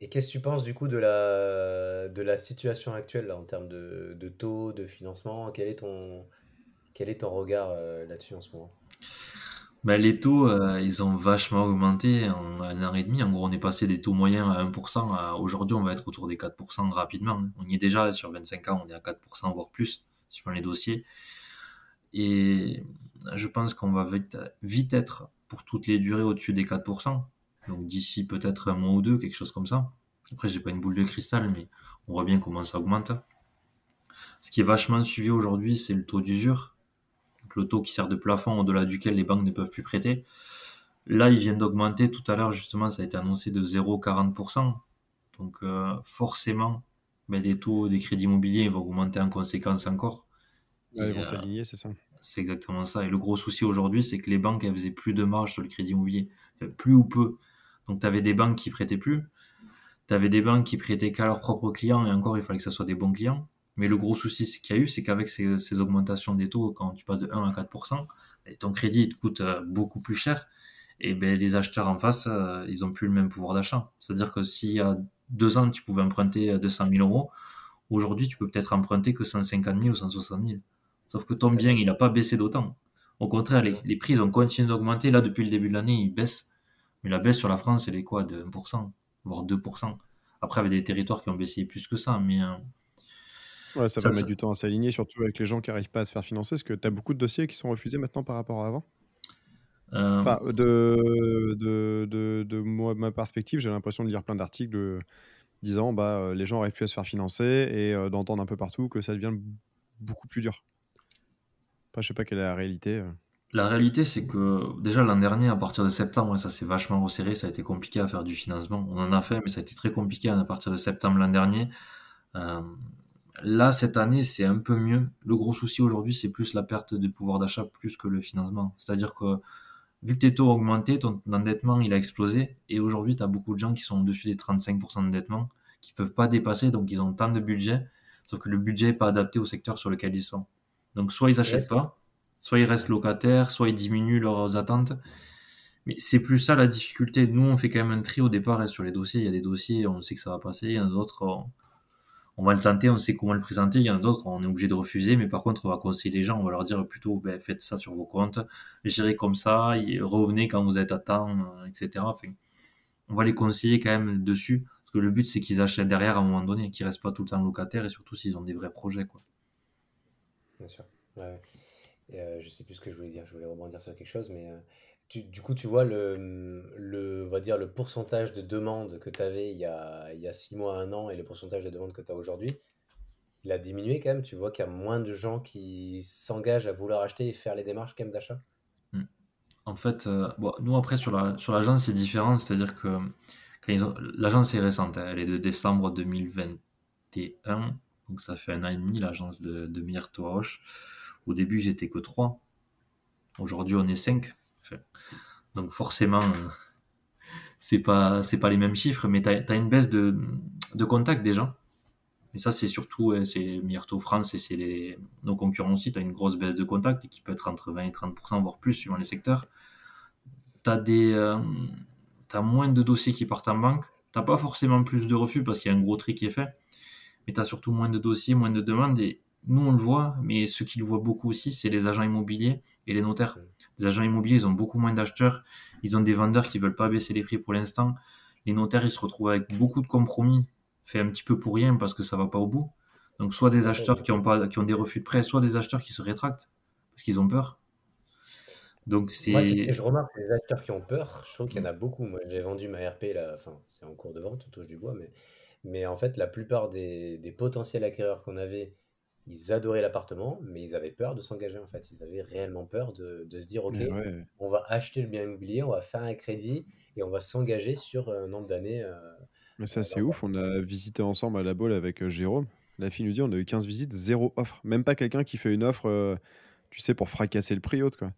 Et qu'est-ce que tu penses du coup de la, de la situation actuelle là, en termes de, de taux, de financement? Quel est ton, quel est ton regard euh, là-dessus en ce moment? Ben, les taux, euh, ils ont vachement augmenté en un an et demi. En gros, on est passé des taux moyens à 1%. à- Aujourd'hui, on va être autour des 4% rapidement. On y est déjà sur 25 ans, on est à 4%, voire plus, sur les dossiers. Et je pense qu'on va vite, être pour toutes les durées au-dessus des 4%. Donc d'ici peut-être un mois ou deux, quelque chose comme ça. Après, j'ai pas une boule de cristal, mais on voit bien comment ça augmente. Ce qui est vachement suivi aujourd'hui, c'est le taux d'usure. Le taux qui sert de plafond au-delà duquel les banques ne peuvent plus prêter. Là, il vient d'augmenter. Tout à l'heure, justement, ça a été annoncé de 0,40%. Donc euh, forcément, ben, les taux des crédits immobiliers vont augmenter en conséquence encore. Ouais, Et, ils vont euh, s'aligner, c'est ça. c'est exactement ça. Et le gros souci aujourd'hui, c'est que les banques, elles faisaient plus de marge sur le crédit immobilier. Enfin, plus ou peu. Donc, tu avais des banques qui prêtaient plus. Tu avais des banques qui prêtaient qu'à leurs propres clients. Et encore, il fallait que ce soit des bons clients. Mais le gros souci qu'il y a eu, c'est qu'avec ces, ces augmentations des taux, quand tu passes de 1 à 4%, et ton crédit il te coûte euh, beaucoup plus cher. Et ben, les acheteurs en face, euh, ils ont plus le même pouvoir d'achat. C'est-à-dire que s'il y a deux ans, tu pouvais emprunter 200 000 euros, aujourd'hui, tu peux peut-être emprunter que 150 000 ou 160 000. Sauf que ton bien, il n'a pas baissé d'autant. Au contraire, les, les prix ont continué d'augmenter. Là, depuis le début de l'année, ils baissent. Mais la baisse sur la France, elle est quoi? De 1%, voire 2%. Après, avec des territoires qui ont baissé plus que ça. Mais euh, Ouais, ça ça, va ça- mettre du temps à s'aligner, surtout avec les gens qui n'arrivent pas à se faire financer. Est-ce que tu as beaucoup de dossiers qui sont refusés maintenant par rapport à avant? euh, Enfin, de, de, de, de moi, ma perspective, j'ai l'impression de lire plein d'articles disant bah, euh, les gens auraient pu à se faire financer et euh, d'entendre un peu partout que ça devient beaucoup plus dur. Après, je sais pas quelle est la réalité. euh. la réalité, c'est que déjà l'an dernier, à partir de septembre, ça s'est vachement resserré. Ça a été compliqué à faire du financement. On en a fait, mais ça a été très compliqué à partir de septembre l'an dernier. Euh, là, cette année, c'est un peu mieux. Le gros souci aujourd'hui, c'est plus la perte de pouvoir d'achat plus que le financement. C'est-à-dire que vu que tes taux ont augmenté, ton endettement il a explosé. Et aujourd'hui, tu as beaucoup de gens qui sont au-dessus des 35% d'endettement, qui peuvent pas dépasser, donc ils ont tant de budget, sauf que le budget n'est pas adapté au secteur sur lequel ils sont. Donc soit ils Et achètent est-ce pas, soit ils restent locataires, soit ils diminuent leurs attentes. Mais c'est plus ça la difficulté. Nous, on fait quand même un tri au départ hein, sur les dossiers. Il y a des dossiers, on sait que ça va passer. Il y en a d'autres, on, on va le tenter, on sait comment le présenter. Il y en a d'autres, on est obligé de refuser. Mais par contre, on va conseiller les gens. On va leur dire plutôt, ben, faites ça sur vos comptes, gérez comme ça, revenez quand vous êtes à temps, euh, etc. Enfin, on va les conseiller quand même dessus. Parce que le but, c'est qu'ils achètent derrière à un moment donné, qu'ils restent pas tout le temps locataires et surtout s'ils ont des vrais projets. Quoi. Bien sûr. Ouais. Et, euh, je sais plus ce que je voulais dire. Je voulais rebondir sur quelque chose, mais euh, du coup, tu vois le, le, va dire le pourcentage de demandes que tu avais il y a, il y a six mois, un an, et le pourcentage de demandes que tu as aujourd'hui, il a diminué quand même. Tu vois qu'il y a moins de gens qui s'engagent à vouloir acheter et faire les démarches quand même d'achat? Mm. En fait, euh, nous après sur la sur l'agence c'est différent, c'est-à-dire que l'agence est récente, hein, elle est de décembre 2021, donc ça fait un an et demi l'agence de, de Roche. Au début j'étais que 3, aujourd'hui on est 5. Enfin, donc forcément euh, c'est pas c'est pas les mêmes chiffres, mais tu as, une baisse de, de contact déjà. Mais ça c'est surtout ouais, c'est France et c'est nos concurrents aussi, tu as une grosse baisse de contact qui peut être entre 20 et 30% voire plus suivant les secteurs t'as des euh, moins de dossiers qui partent en banque t'as pas forcément plus de refus parce qu'il y a un gros tri qui est fait mais t'as surtout moins de dossiers moins de demandes et nous on le voit mais ceux qui le voient beaucoup aussi c'est les agents immobiliers et les notaires. Les agents immobiliers ils ont beaucoup moins d'acheteurs ils ont des vendeurs qui veulent pas baisser les prix pour l'instant. Les notaires ils se retrouvent avec beaucoup de compromis fait un petit peu pour rien parce que ça va pas au bout. Donc soit des acheteurs qui ont pas qui ont des refus de prêt soit des acheteurs qui se rétractent parce qu'ils ont peur. Donc c'est. Moi, ce que je remarque, les acheteurs qui ont peur, je trouve qu'il y en a beaucoup. Moi, j'ai vendu ma RP, là, enfin, c'est en cours de vente, touche du bois, mais, mais en fait, la plupart des, des potentiels acquéreurs qu'on avait, ils adoraient l'appartement, mais ils avaient peur de s'engager, en fait. Ils avaient réellement peur de, de se dire, OK, ouais. on va acheter le bien immobilier, on va faire un crédit et on va s'engager sur un nombre d'années. euh, Mais ça, euh, c'est dans- ouf. On a visité ensemble à la bolle avec euh, Jérôme. La fille nous dit on a eu 15 visites, zéro offre. Même pas quelqu'un qui fait une offre, euh, tu sais, pour fracasser le prix haute, quoi.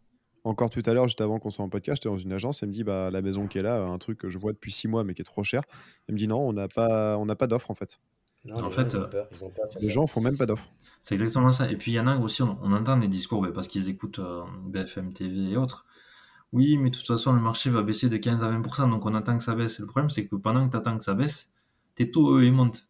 Encore tout à l'heure, juste avant qu'on soit en podcast, j'étais dans une agence. Elle me dit bah, la maison qui est là, un truc que je vois depuis 6 mois mais qui est trop cher. Elle me dit non, on n'a pas, on n'a pas d'offre en fait. Non, En gens, fait, euh, peur, peur Les gens font même pas d'offre. C'est exactement ça. Et puis il y en a aussi, on, on entend des discours parce qu'ils écoutent euh, BFM TV et autres. Oui, mais de toute façon, le marché va baisser de 15 à 20%, donc on attend que ça baisse. Le problème, c'est que pendant que tu attends que ça baisse, tes taux, eux, ils montent.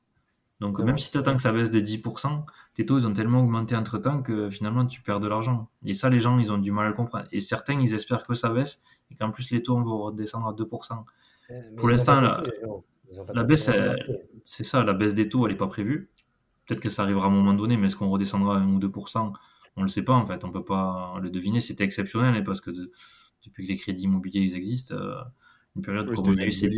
Donc, même si tu attends que ça baisse de 10%, tes taux, ils ont tellement augmenté entre temps que finalement, tu perds de l'argent. Et ça, les gens, ils ont du mal à le comprendre. Et certains, ils espèrent que ça baisse et qu'en plus, les taux vont redescendre à 2%. Eh, mais Pour ont l'instant, la- baisse. C'est ça, la baisse des taux, elle n'est pas prévue. Peut-être que ça arrivera à un moment donné, mais est-ce qu'on redescendra à 1 ou 2% On ne le sait pas, en fait. On peut pas le deviner. C'était exceptionnel, hein, parce que de- depuis que les crédits immobiliers ils existent, euh, une période Oui, comme on a eu, c'est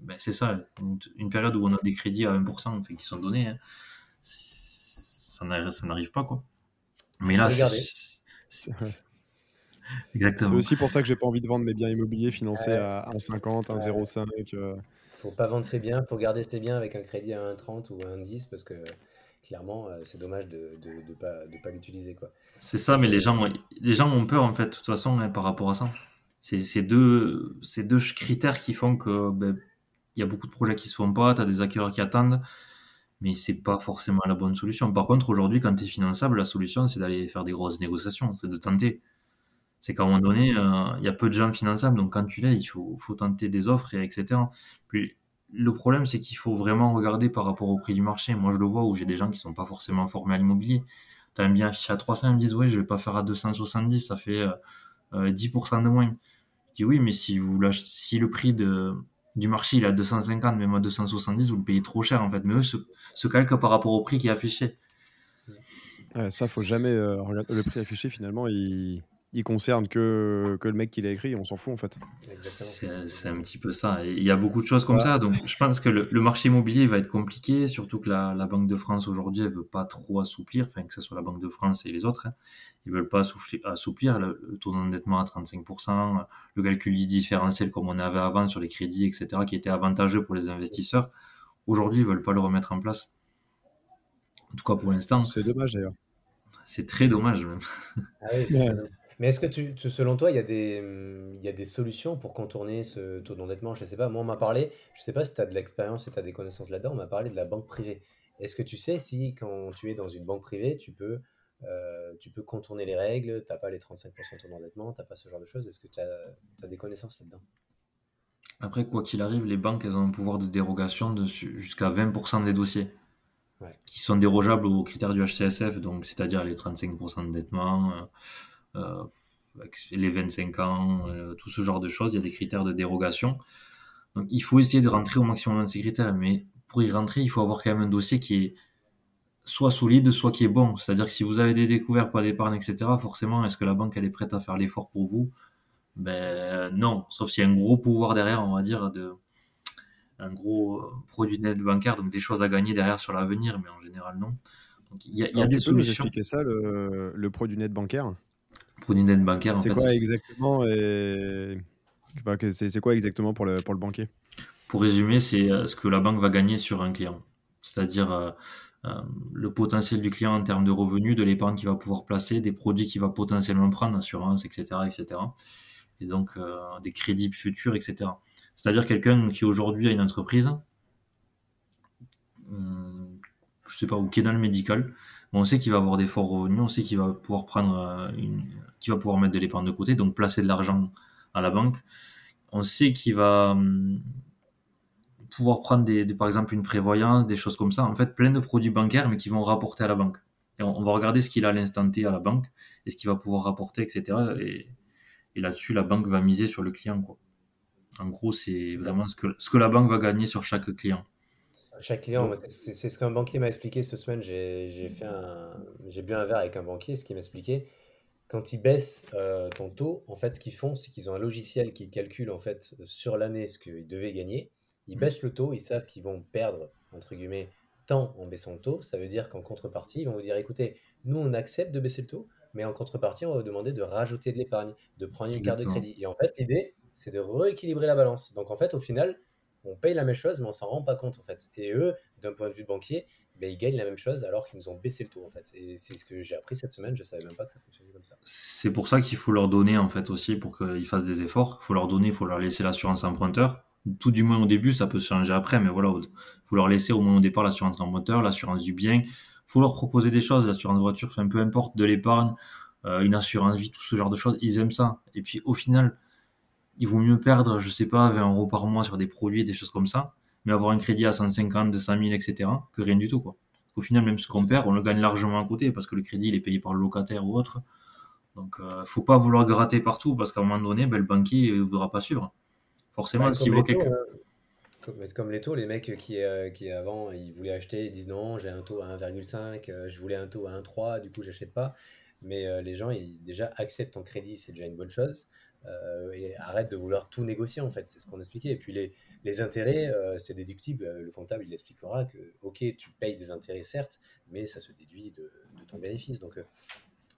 ben, ça, une, une période où on a des crédits à 1%, enfin, qui sont donnés, hein, ça n'arrive ça n'arrive pas, quoi. Mais là, c'est- aussi pour ça que j'ai pas envie de vendre mes biens immobiliers financés Ouais. à 1,50, 1,05. euh, Faut pas vendre ses biens, faut garder ses biens avec un crédit à 1,30 ou à 1,10 parce que clairement, euh, c'est dommage de de, de pas, de pas l'utiliser. quoi. C'est ça, mais les gens, les gens ont peur, en fait, de toute façon, hein, par rapport à ça. C'est ces deux, ces deux critères qui font que ben, il y a beaucoup de projets qui se font pas, tu as des acquéreurs qui attendent, mais c'est pas forcément la bonne solution. Par contre, aujourd'hui, quand tu es finançable, la solution, c'est d'aller faire des grosses négociations, c'est de tenter. C'est qu'à un moment donné, euh, il y a peu de gens finançables, donc quand tu l'as, il faut, faut tenter des offres, et etc. Puis, le problème, c'est qu'il faut vraiment regarder par rapport au prix du marché. Moi, je le vois où j'ai des gens qui sont pas forcément formés à l'immobilier. Tu as un bien affiché à 300, ils me disent, ouais, je vais pas faire à 270, ça fait euh, euh, 10% de moins. Oui, mais si, le prix du marché il est à 250, même à 270, vous le payez trop cher, en fait. Mais eux se, se calquent par rapport au prix qui est affiché. Ouais, ça, faut jamais euh, le prix affiché. Finalement, il, il concerne que, que le mec qui l'a écrit. On s'en fout en fait. C'est un petit peu ça. Il y a beaucoup de choses comme Ouais. ça. Donc, je pense que le, le marché immobilier va être compliqué, surtout que la, la Banque de France aujourd'hui, elle veut pas trop assouplir, enfin, que ce soit la Banque de France et les autres, hein. ils veulent pas assouplir, assouplir le, le taux d'endettement à 35%, le calcul du différentiel comme on avait avant sur les crédits, etc., qui était avantageux pour les investisseurs. Aujourd'hui, ils veulent pas le remettre en place. En tout cas, pour l'instant, C'est dommage d'ailleurs. c'est très dommage même. Ah oui. Mais est-ce que tu, tu- selon toi, il y a des, hum, il y a des solutions pour contourner ce taux d'endettement? Je sais pas, moi on m'a parlé, je sais pas si tu as de l'expérience et tu as des connaissances là-dedans, on m'a parlé de la banque privée. Est-ce que tu sais si quand tu es dans une banque privée, tu peux, euh, tu peux contourner les règles, t'as pas les 35% de taux d'endettement, t'as pas ce genre de choses? Est-ce que tu as, des connaissances là-dedans? Après, quoi qu'il arrive, les banques, elles ont un pouvoir de dérogation de su- jusqu'à 20% des dossiers. Ouais. qui sont dérogeables aux critères du HCSF, donc c'est-à-dire les 35% d'endettement, euh, les 25 ans, euh, tout ce genre de choses, il y a des critères de dérogation. Donc il faut essayer de rentrer au maximum de ces critères, mais pour y rentrer, il faut avoir quand même un dossier qui est soit solide, soit qui est bon. C'est-à-dire que si vous avez des découvertes, pas d'épargne, etc., forcément, est-ce que la banque elle est prête à faire l'effort pour vous? Ben non, sauf s'il y a un gros pouvoir derrière, on va dire, de un gros euh, produit net bancaire, donc des choses à gagner derrière sur l'avenir, mais en général non. Donc il y a, y des tu peux nous solutions. expliquer ça, le, le produit net bancaire? Produit net bancaire, en C'est quoi exactement et... c'est quoi exactement pour le, pour le banquier? Pour résumer, c'est euh, ce que la banque va gagner sur un client. C'est-à-dire euh, euh, le potentiel du client en termes de revenus, de l'épargne qu'il va pouvoir placer, des produits qu'il va potentiellement prendre, assurance, etc., etc. Et donc euh, des crédits futurs, etc. C'est-à-dire quelqu'un qui aujourd'hui a une entreprise, hum, je sais pas où, qui est dans le médical, on sait qu'il va avoir des forts revenus, on sait qu'il va pouvoir prendre une, qu'il va pouvoir mettre de l'épargne de côté, donc placer de l'argent à la banque. On sait qu'il va hum, pouvoir prendre des, des- par exemple une prévoyance, des choses comme ça, en fait plein de produits bancaires mais qui vont rapporter à la banque. Et on, on va regarder ce qu'il a à l'instant T à la banque et ce qu'il va pouvoir rapporter, etc. Et, et là-dessus, la banque va miser sur le client. Quoi. En gros, c'est vraiment ce que, ce que la banque va gagner sur chaque client. Chaque client, c'est- ce qu'un banquier m'a expliqué cette semaine. J'ai bu un verre avec un banquier. Ce qu'il m'expliquait, quand ils baissent euh, ton taux, en fait, ce qu'ils font, c'est qu'ils ont un logiciel qui calcule en fait sur l'année ce qu'ils devaient gagner. Ils Mhm. baissent le taux, ils savent qu'ils vont perdre entre guillemets tant en baissant le taux. Ça veut dire qu'en contrepartie, ils vont vous dire, écoutez, nous on accepte de baisser le taux, mais en contrepartie, on va vous demander de rajouter de l'épargne, de prendre une carte de crédit. Et en fait, l'idée, c'est de rééquilibrer la balance. Donc en fait, au final, on paye la même chose, mais on s'en rend pas compte en fait. Et eux, d'un point de vue banquier, ben, ils gagnent la même chose alors qu'ils nous ont baissé le taux en fait. Et c'est ce que j'ai appris cette semaine. Je savais même pas que ça fonctionnait comme ça. C'est pour ça qu'il faut leur donner, en fait, aussi, pour qu'ils fassent des efforts. Il faut leur donner, il faut leur laisser l'assurance emprunteur. Tout du moins au début, ça peut changer après, mais voilà, il faut leur laisser au moins au départ l'assurance emprunteur, l'assurance du bien. Il faut leur proposer des choses, l'assurance voiture, enfin, peu importe, de l'épargne, euh, une assurance vie, tout ce genre de choses. Ils aiment ça. Et puis, au final, il vaut mieux perdre, je sais pas, 20 euros par mois sur des produits, des choses comme ça, mais avoir un crédit à 150, 200 000, etc., que rien du tout. Quoi. Au final, même ce qu'on perd, on le gagne largement à côté parce que le crédit il est payé par le locataire ou autre. Donc, il ne faut pas vouloir gratter partout parce qu'à un moment donné, ben, le banquier ne voudra pas suivre. Forcément, s'il voit quelque... hein. C'est comme les taux, les mecs qui, euh, qui avant, ils voulaient acheter, ils disent non, j'ai un taux à 1,5, euh, je voulais un taux à 1,3, du coup, j'achète pas. Mais euh, les gens, ils déjà acceptent ton crédit, c'est déjà une bonne chose. Euh, et arrêtent de vouloir tout négocier, en fait, c'est ce qu'on expliquait. Et puis les, les intérêts, euh, c'est déductible. Euh, Le comptable, il expliquera que, ok, tu payes des intérêts, certes, mais ça se déduit de, de ton bénéfice. Donc, euh,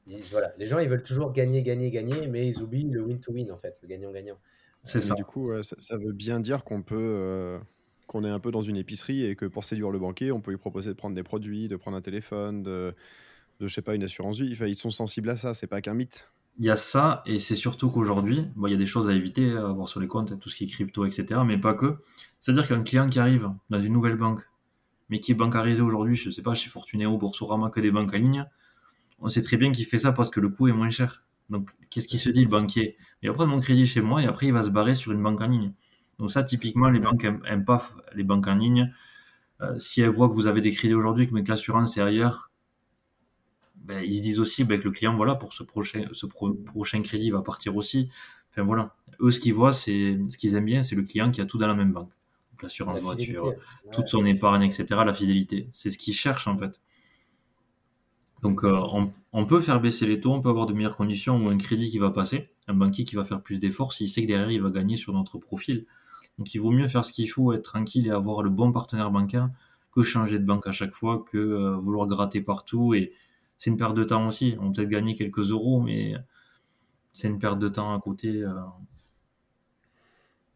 ils disent, voilà, les gens, ils veulent toujours gagner, gagner, gagner, mais ils oublient le win-to-win, en fait, le gagnant-gagnant. C'est ça. du coup, ouais, ça, ça veut bien dire qu'on peut, euh, qu'on est un peu dans une épicerie et que pour séduire le banquier, on peut lui proposer de prendre des produits, de prendre un téléphone, de, de je sais pas, une assurance vie. Enfin, ils sont sensibles à ça, c'est pas qu'un mythe. Il y a ça, et c'est surtout qu'aujourd'hui, bon, il y a des choses à éviter, à avoir sur les comptes, tout ce qui est crypto, etc., mais pas que. C'est-à-dire qu'un client qui arrive dans une nouvelle banque, mais qui est bancarisé aujourd'hui, je sais pas, chez Fortuneo, Boursorama, que des banques en ligne, on sait très bien qu'il fait ça parce que le coût est moins cher. Donc, qu'est-ce qu'il se dit, le banquier? Il va prendre mon crédit chez moi et après, il va se barrer sur une banque en ligne. Donc, ça, typiquement, les banques aiment, pas les banques en ligne. Euh, si elles voient que vous avez des crédits aujourd'hui, que l'assurance est ailleurs, ben, ils se disent aussi ben, que le client, voilà, pour ce prochain, ce pro- prochain crédit, il va partir aussi. Enfin, voilà. Eux, ce qu'ils voient, c'est ce qu'ils aiment bien, c'est le client qui a tout dans la même banque. Donc, l'assurance La voiture, fidélité. toute son épargne, etc., la fidélité. C'est ce qu'ils cherchent, en fait. Donc, euh, on peut faire baisser les taux, on peut avoir de meilleures conditions ou un crédit qui va passer, un banquier qui va faire plus d'efforts s'il sait que derrière, il va gagner sur notre profil. Donc, il vaut mieux faire ce qu'il faut, être tranquille et avoir le bon partenaire bancaire que changer de banque à chaque fois, que euh, vouloir gratter partout. Et c'est une perte de temps aussi. On peut peut-être gagner quelques euros, mais c'est une perte de temps à côté. euh.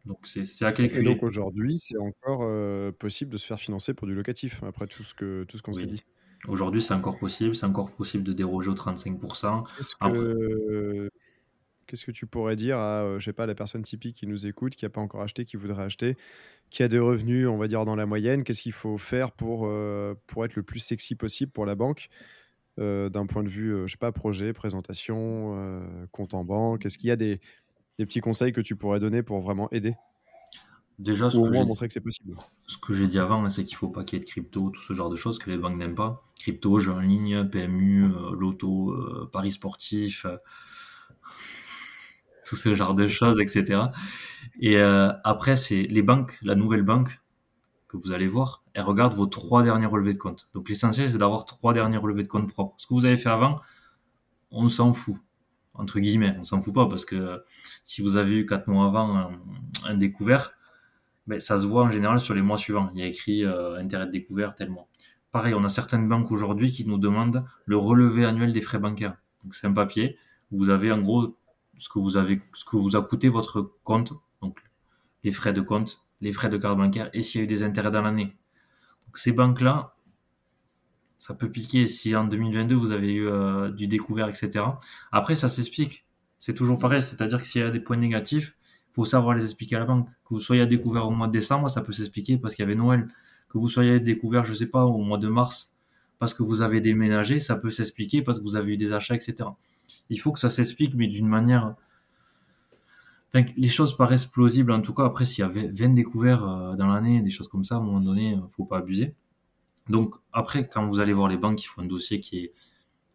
Donc, c'est à Et donc calculer. aujourd'hui, c'est encore euh, possible de se faire financer pour du locatif, après tout ce que tout ce qu'on s'est dit. Aujourd'hui, c'est encore possible. C'est encore possible de déroger aux 35%. Qu'est-ce Après, que tu pourrais dire à, euh, je sais pas, la personne typique qui nous écoute, qui n'a pas encore acheté, qui voudrait acheter, qui a des revenus, on va dire, dans la moyenne, qu'est-ce qu'il faut faire pour, euh, pour être le plus sexy possible pour la banque, d'un point de vue, euh, je sais pas, projet, présentation, euh, compte en banque? Est-ce qu'il y a des, des petits conseils que tu pourrais donner pour vraiment aider? déjà, ce Ou que moins montrer que c'est possible? ce que j'ai dit avant, hein, c'est qu'il faut pas qu'il y ait de crypto, tout ce genre de choses que les banques n'aiment pas. Crypto, jeux en ligne, PMU, euh, loto, euh, paris sportifs, euh, tout ce genre de choses, etc. Et euh, après, c'est les banques, la nouvelle banque que vous allez voir, regarde vos trois derniers relevés de compte. Donc l'essentiel, c'est d'avoir trois derniers relevés de compte propres. Ce que vous avez fait avant, on s'en fout. Entre guillemets, on s'en fout pas parce que euh, si vous avez eu quatre mois avant un, un découvert, ben, ça se voit en général sur les mois suivants. Il y a écrit euh, intérêt de découvert tel mois. Pareil, on a certaines banques aujourd'hui qui nous demandent le relevé annuel des frais bancaires. Donc c'est un papier. où Vous avez en gros ce que vous avez, ce que vous a coûté votre compte, donc les frais de compte, les frais de carte bancaire et s'il y a eu des intérêts dans l'année. Ces banques-là, ça peut piquer si en 2022 vous avez eu euh, du découvert, etc. Après, ça s'explique. C'est toujours pareil, c'est-à-dire que s'il y a des points négatifs, il faut savoir les expliquer à la banque. Que vous soyez à découvert au mois de décembre, ça peut s'expliquer parce qu'il y avait Noël. Que vous soyez à découvert, je sais pas, au mois de mars, parce que vous avez déménagé, ça peut s'expliquer parce que vous avez eu des achats, etc. Il faut que ça s'explique, mais d'une manière. Les choses paraissent plausibles en tout cas. Après, s'il y a 20 découverts euh, dans l'année, des choses comme ça, à un moment donné, euh, faut pas abuser. Donc, après, quand vous allez voir les banques, il faut un dossier qui est,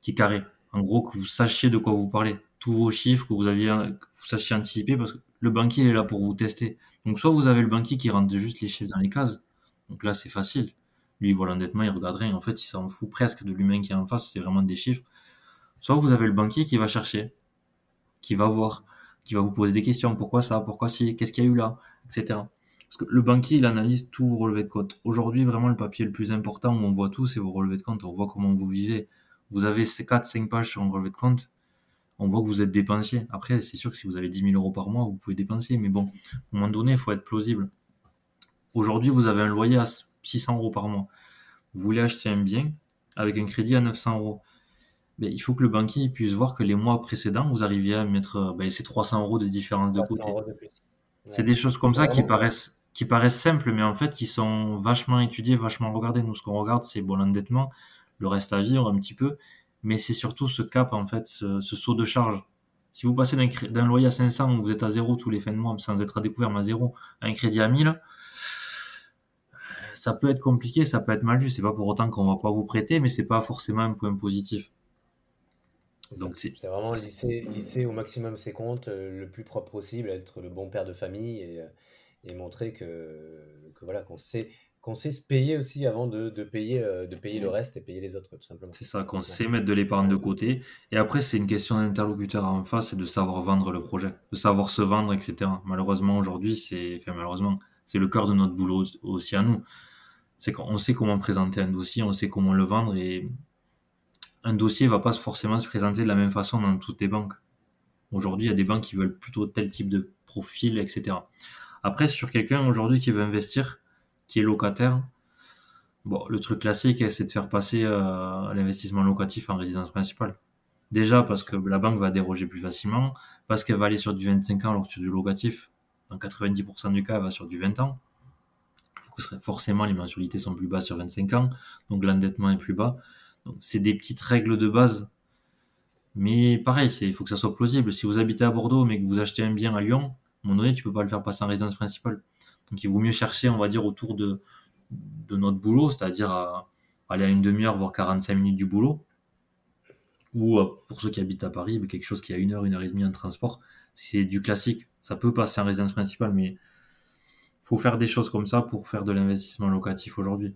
qui est carré. En gros, que vous sachiez de quoi vous parlez. Tous vos chiffres, que vous, aviez, que vous sachiez anticiper, parce que le banquier il est là pour vous tester. Donc, soit vous avez le banquier qui rentre juste les chiffres dans les cases. Donc là, c'est facile. Lui, il voit l'endettement, il regarde rien. En fait, il s'en fout presque de l'humain qui est en face. C'est vraiment des chiffres. Soit vous avez le banquier qui va chercher, qui va voir, qui va vous poser des questions. Pourquoi ça? Pourquoi si Qu'est-ce qu'il y a eu là? Etc. Parce que le banquier, il analyse tous vos relevés de compte. Aujourd'hui, vraiment, le papier le plus important où on voit tout, c'est vos relevés de compte. On voit comment vous vivez. Vous avez ces 4-5 pages sur un relevé de compte. On voit que vous êtes dépensier. Après, c'est sûr que si vous avez 10 000 euros par mois, vous pouvez dépenser. Mais bon, à un moment donné, il faut être plausible. Aujourd'hui, vous avez un loyer à 600 euros par mois. Vous voulez acheter un bien avec un crédit à 900 euros. Ben, il faut que le banquier puisse voir que les mois précédents, vous arriviez à mettre ben, ces 300 euros de différence de 300 côté. C'est des choses comme ça qui paraissent, qui paraissent simples, mais en fait qui sont vachement étudiées, vachement regardées. Nous, ce qu'on regarde, c'est bon, l'endettement, le reste à vivre un petit peu, mais c'est surtout ce cap, en fait, ce, ce saut de charge. Si vous passez d'un loyer à 500 où vous êtes à zéro tous les fins de mois, sans être à découvert, mais à zéro, à un crédit à 1000, ça peut être compliqué, ça peut être mal vu. C'est pas pour autant qu'on va pas vous prêter, mais c'est pas forcément un point positif. Donc c'est vraiment lisser, au maximum ses comptes, euh, le plus propre possible, être le bon père de famille et, euh, montrer que, voilà qu'on sait qu'on sait se payer aussi avant de, payer euh, de payer le reste et payer les autres tout simplement. C'est ça, qu'on sait mettre de l'épargne de côté. Et après c'est une question d'interlocuteur en face et de savoir vendre le projet, de savoir se vendre, etc. Malheureusement aujourd'hui c'est, enfin malheureusement c'est le cœur de notre boulot aussi à nous. C'est qu'on sait comment présenter un dossier, on sait comment le vendre et un dossier va pas forcément se présenter de la même façon dans toutes les banques. Aujourd'hui, il y a des banques qui veulent plutôt tel type de profil, etc. Après, sur quelqu'un aujourd'hui qui veut investir, qui est locataire, bon, le truc classique, c'est de faire passer euh, l'investissement locatif en résidence principale. Déjà parce que la banque va déroger plus facilement, parce qu'elle va aller sur du 25 ans alors que sur du locatif, dans 90% du cas, elle va sur du 20 ans. Forcément, les mensualités sont plus basses sur 25 ans, donc l'endettement est plus bas. Donc, c'est des petites règles de base. Mais pareil, il faut que ça soit plausible. Si vous habitez à Bordeaux, mais que vous achetez un bien à Lyon, à un moment donné, tu peux pas le faire passer en résidence principale. Donc, il vaut mieux chercher, on va dire, autour de, de notre boulot, c'est-à-dire aller à une demi-heure, voire 45 minutes du boulot. Ou euh, pour ceux qui habitent à Paris, quelque chose qui a une heure, une heure et demie en transport, c'est du classique. Ça peut passer en résidence principale, mais faut faire des choses comme ça pour faire de l'investissement locatif aujourd'hui.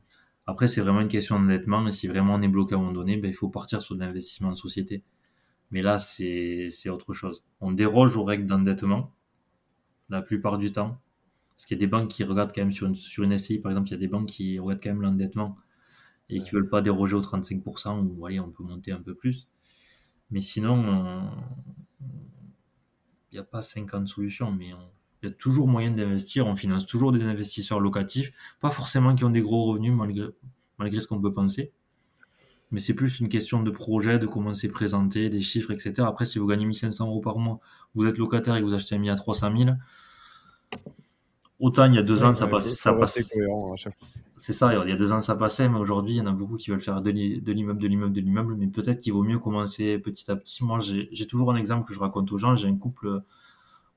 Après, c'est vraiment une question d'endettement, et si vraiment on est bloqué à un moment donné, ben, il faut partir sur de l'investissement en société. Mais là, c'est autre chose. On déroge aux règles d'endettement, la plupart du temps. Parce qu'il y a des banques qui regardent quand même sur une, sur une SCI, par exemple, il y a des banques qui regardent quand même l'endettement et qui ne veulent pas déroger aux 35%, ou allez, on peut monter un peu plus. Mais sinon, il n'y a pas 50 solutions, mais il y a toujours moyen d'investir. On finance toujours des investisseurs locatifs, pas forcément qui ont des gros revenus malgré, malgré ce qu'on peut penser. Mais c'est plus une question de projet, de comment c'est présenté, des chiffres, etc. Après, si vous gagnez 1500 euros par mois, vous êtes locataire et que vous achetez un bien à 300 000, autant il y a deux ans, ça passe. Ça passe c'est ça, il y a deux ans, ça passait, mais aujourd'hui, il y en a beaucoup qui veulent faire de l'immeuble, de l'immeuble, de l'immeuble, mais peut-être qu'il vaut mieux commencer petit à petit. Moi, j'ai toujours un exemple que je raconte aux gens. J'ai un couple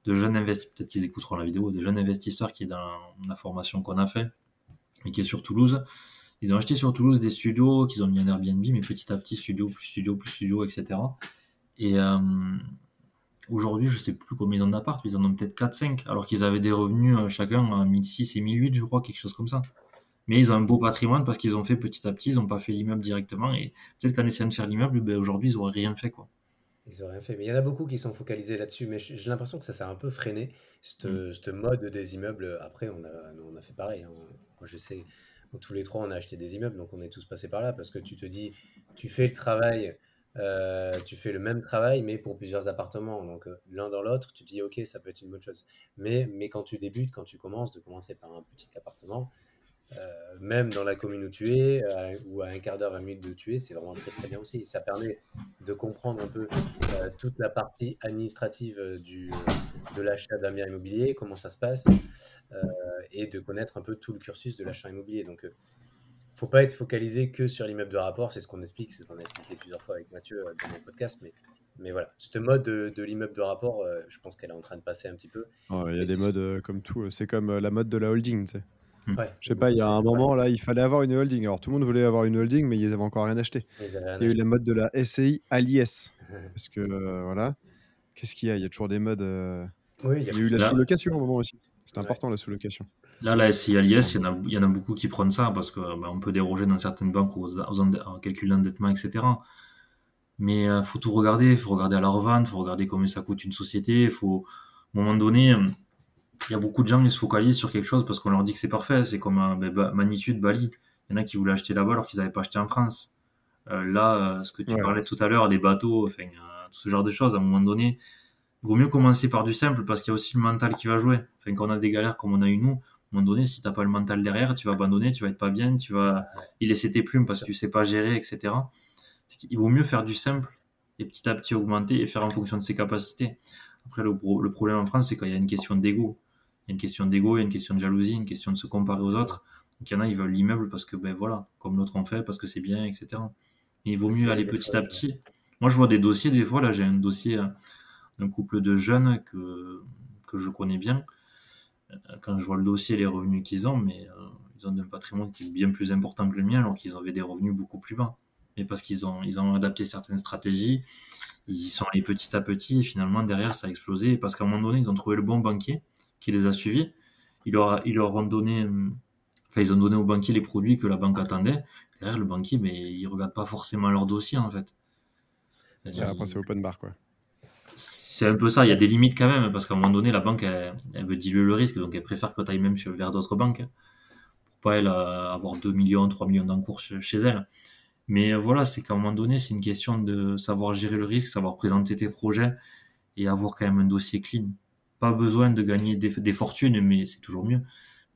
de jeunes investisseurs, peut-être qu'ils écouteront la vidéo, de jeunes investisseurs qui est dans la formation qu'on a fait et qui est sur Toulouse. Ils ont acheté sur Toulouse des studios qu'ils ont mis en Airbnb, mais petit à petit, studio, plus studio, plus studio, etc. Et euh, aujourd'hui, je sais plus combien ils ont d'appart, ils en ont peut-être 4-5, alors qu'ils avaient des revenus euh, chacun à 1006 et 1008, je crois, quelque chose comme ça. Mais ils ont un beau patrimoine parce qu'ils ont fait petit à petit, ils n'ont pas fait l'immeuble directement. Et peut-être qu'en essayant de faire l'immeuble, ben aujourd'hui, ils n'auraient rien fait. quoi. Ils n'ont rien fait. Mais il y en a beaucoup qui sont focalisés là-dessus. Mais j'ai l'impression que ça s'est un peu freiné, ce mm. mode des immeubles. Après, on a, on a fait pareil. Hein. Moi, je sais, tous les trois, on a acheté des immeubles, donc on est tous passés par là parce que tu te dis, tu fais le travail, euh, tu fais le même travail, mais pour plusieurs appartements. Donc euh, l'un dans l'autre, tu te dis, ok, ça peut être une bonne chose. Mais, mais quand tu débutes, quand tu commences, de commencer par un petit appartement, euh, même dans la commune où tu es, euh, ou à un quart d'heure, 20 minutes de tu es, c'est vraiment très très bien aussi. Ça permet de comprendre un peu euh, toute la partie administrative du, de l'achat d'un bien immobilier, comment ça se passe, et de connaître un peu tout le cursus de l'achat immobilier. Donc, faut pas être focalisé que sur l'immeuble de rapport, c'est ce qu'on explique, c'est ce qu'on a expliqué plusieurs fois avec Mathieu dans mon podcast, mais mais voilà, ce mode de, l'immeuble de rapport, je pense qu'elle est en train de passer un petit peu. Il y a des modes comme tout. C'est comme la mode de la holding, tu sais. Hmm. Je sais pas, il y a un moment là, il fallait avoir une holding. Alors tout le monde voulait avoir une holding, mais ils avaient encore rien acheté. il y a eu la mode de la SCI à l'IS. Parce que euh, voilà, qu'est-ce qu'il y a? Il y a toujours des modes. Euh, il y a, eu la sous-location au moment aussi. C'est important la sous-location. Là, la SCI à l'IS, il, y en a beaucoup qui prennent ça parce qu'on bah, peut déroger dans certaines banques aux, aux calcul d'endettement, etc. Mais il euh, faut tout regarder. Il faut regarder à la revente, il faut regarder combien ça coûte une société. Il faut, à un moment donné, il y a beaucoup de gens qui se focalisent sur quelque chose parce qu'on leur dit que c'est parfait. C'est comme un, ben, Magnitude, Bali. Il y en a qui voulaient acheter là-bas alors qu'ils n'avaient pas acheté en France. Euh, là, euh, ce que tu parlais tout à l'heure, les bateaux, enfin, euh, tout ce genre de choses, à un moment donné, il vaut mieux commencer par du simple parce qu'il y a aussi le mental qui va jouer. Enfin, quand on a des galères comme on a eu nous, à un moment donné, si tu n'as pas le mental derrière, tu vas abandonner, tu vas être pas bien, tu vas y laisser tes plumes parce que tu sais pas gérer, etc. Il vaut mieux faire du simple et petit à petit augmenter et faire en fonction de ses capacités. Après, le, le problème en France, c'est qu'il y a une question d'ego. Il y a une question d'ego, il y a une question de jalousie, une question de se comparer aux autres. Donc il y en a, ils veulent l'immeuble parce que, ben voilà, comme l'autre en fait, parce que c'est bien, etc. il vaut mieux aller petit à petit. Moi, je vois des dossiers, des fois, là, j'ai un dossier euh, d'un couple de jeunes que, que je connais bien. Euh, quand je vois le dossier, les revenus qu'ils ont, mais euh, ils ont un patrimoine qui est bien plus important que le mien, alors qu'ils avaient des revenus beaucoup plus bas. Mais parce qu'ils ont, ils ont adapté certaines stratégies, ils y sont allés petit à petit, et finalement, derrière, ça a explosé. Parce qu'à un moment donné, ils ont trouvé le bon banquier qui les a suivis. Ils leur, ils leur ont donné, enfin, ils ont donné au banquier les produits que la banque attendait. Derrière, le banquier, mais il regarde pas forcément leur dossier, en fait. après, c'est open bar, quoi. C'est un peu ça, il y a des limites quand même, parce qu'à un moment donné, la banque, elle, veut diluer le risque, donc elle préfère que tu ailles même vers d'autres banques, hein, pour pas elle avoir 2 millions, 3 millions d'encours chez elle. Mais voilà, c'est qu'à un moment donné, c'est une question de savoir gérer le risque, savoir présenter tes projets et avoir quand même un dossier clean. Pas besoin de gagner des, fortunes, mais c'est toujours mieux.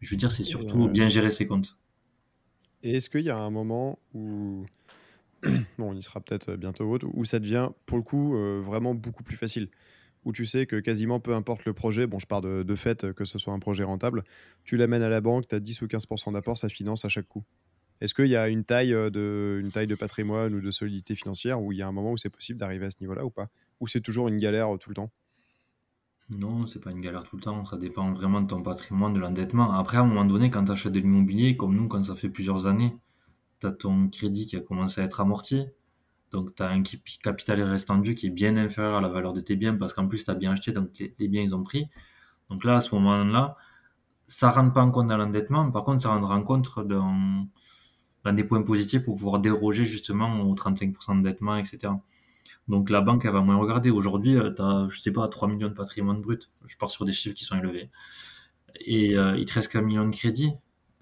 Je veux dire, c'est surtout euh, bien gérer ses comptes. Et est-ce qu'il y a un moment où bon, on y sera peut-être bientôt où ça devient pour le coup euh, vraiment beaucoup plus facile? Où tu sais que quasiment peu importe le projet, bon, je pars de, fait que ce soit un projet rentable, tu l'amènes à la banque, tu as 10 ou 15% d'apport, ça finance à chaque coup. Est-ce qu'il y a une taille, euh, de, une taille de patrimoine ou de solidité financière où il y a un moment où c'est possible d'arriver à ce niveau-là ou pas? Ou c'est toujours une galère tout le temps? Non, c'est pas une galère tout le temps. Ça dépend vraiment de ton patrimoine, de l'endettement. Après, à un moment donné, quand tu achètes de l'immobilier, comme nous, quand ça fait plusieurs années, tu as ton crédit qui a commencé à être amorti. Donc, tu as un capital restant qui est bien inférieur à la valeur de tes biens parce qu'en plus, tu as bien acheté, donc les, biens, ils ont pris. Donc là, à ce moment-là, ça ne rentre pas en compte dans l'endettement. Par contre, ça rentre en compte dans, dans des points positifs pour pouvoir déroger justement aux 35% d'endettement, etc. Donc la banque, elle va moins regarder. Aujourd'hui, euh, tu as, je sais pas, 3 millions de patrimoine brut. Je pars sur des chiffres qui sont élevés. Et euh, il te reste qu'un million de crédit.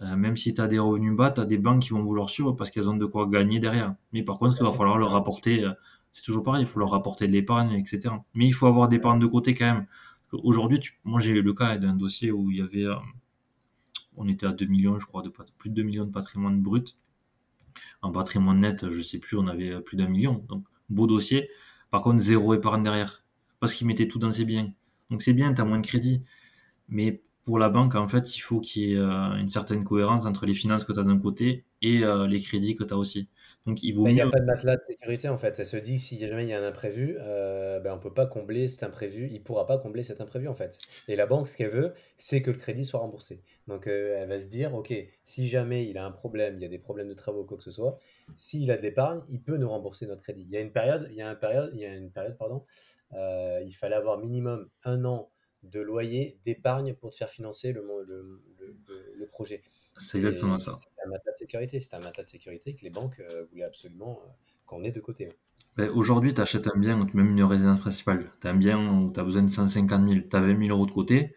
Euh, même si tu as des revenus bas, tu as des banques qui vont vouloir suivre parce qu'elles ont de quoi gagner derrière. Mais par contre, il va falloir leur rapporter, c'est toujours pareil, il faut leur rapporter de l'épargne, etc. Mais il faut avoir d'épargne de côté quand même. Aujourd'hui, moi j'ai eu le cas d'un dossier où il y avait, on était à 2 millions, je crois, de, plus de 2 millions de patrimoine brut en patrimoine net, je sais plus, on avait plus d'un million. Donc, beau dossier. Par contre, zéro épargne derrière. Parce qu'il mettait tout dans ses biens. Donc, c'est bien, tu as moins de crédit. Mais pour la banque, en fait, il faut qu'il y ait euh, une certaine cohérence entre les finances que tu as d'un côté et euh, les crédits que tu as aussi. Donc, il vaut Il n'y a pas de matelas de sécurité, en fait. Elle se dit, si jamais il y a un imprévu, euh, ben, on ne peut pas combler cet imprévu. Il ne pourra pas combler cet imprévu, en fait. Et la banque, ce qu'elle veut, c'est que le crédit soit remboursé. Donc, euh, elle va se dire, OK, si jamais il a un problème, il y a des problèmes de travaux, quoi que ce soit, s'il a de l'épargne, il peut nous rembourser notre crédit. Il y a une période, il y a une période, il y a une période, pardon, euh, il fallait avoir minimum un an de loyer, d'épargne pour te faire financer le, le, le projet. C'est exactement ça. C'est un matelas de sécurité. C'est un matelas de sécurité que les banques euh, voulaient absolument euh, qu'on ait de côté. Hein. Aujourd'hui, tu achètes un bien ou même une résidence principale. Tu as un bien où tu as besoin de 150 000, tu as 20 000 euros de côté.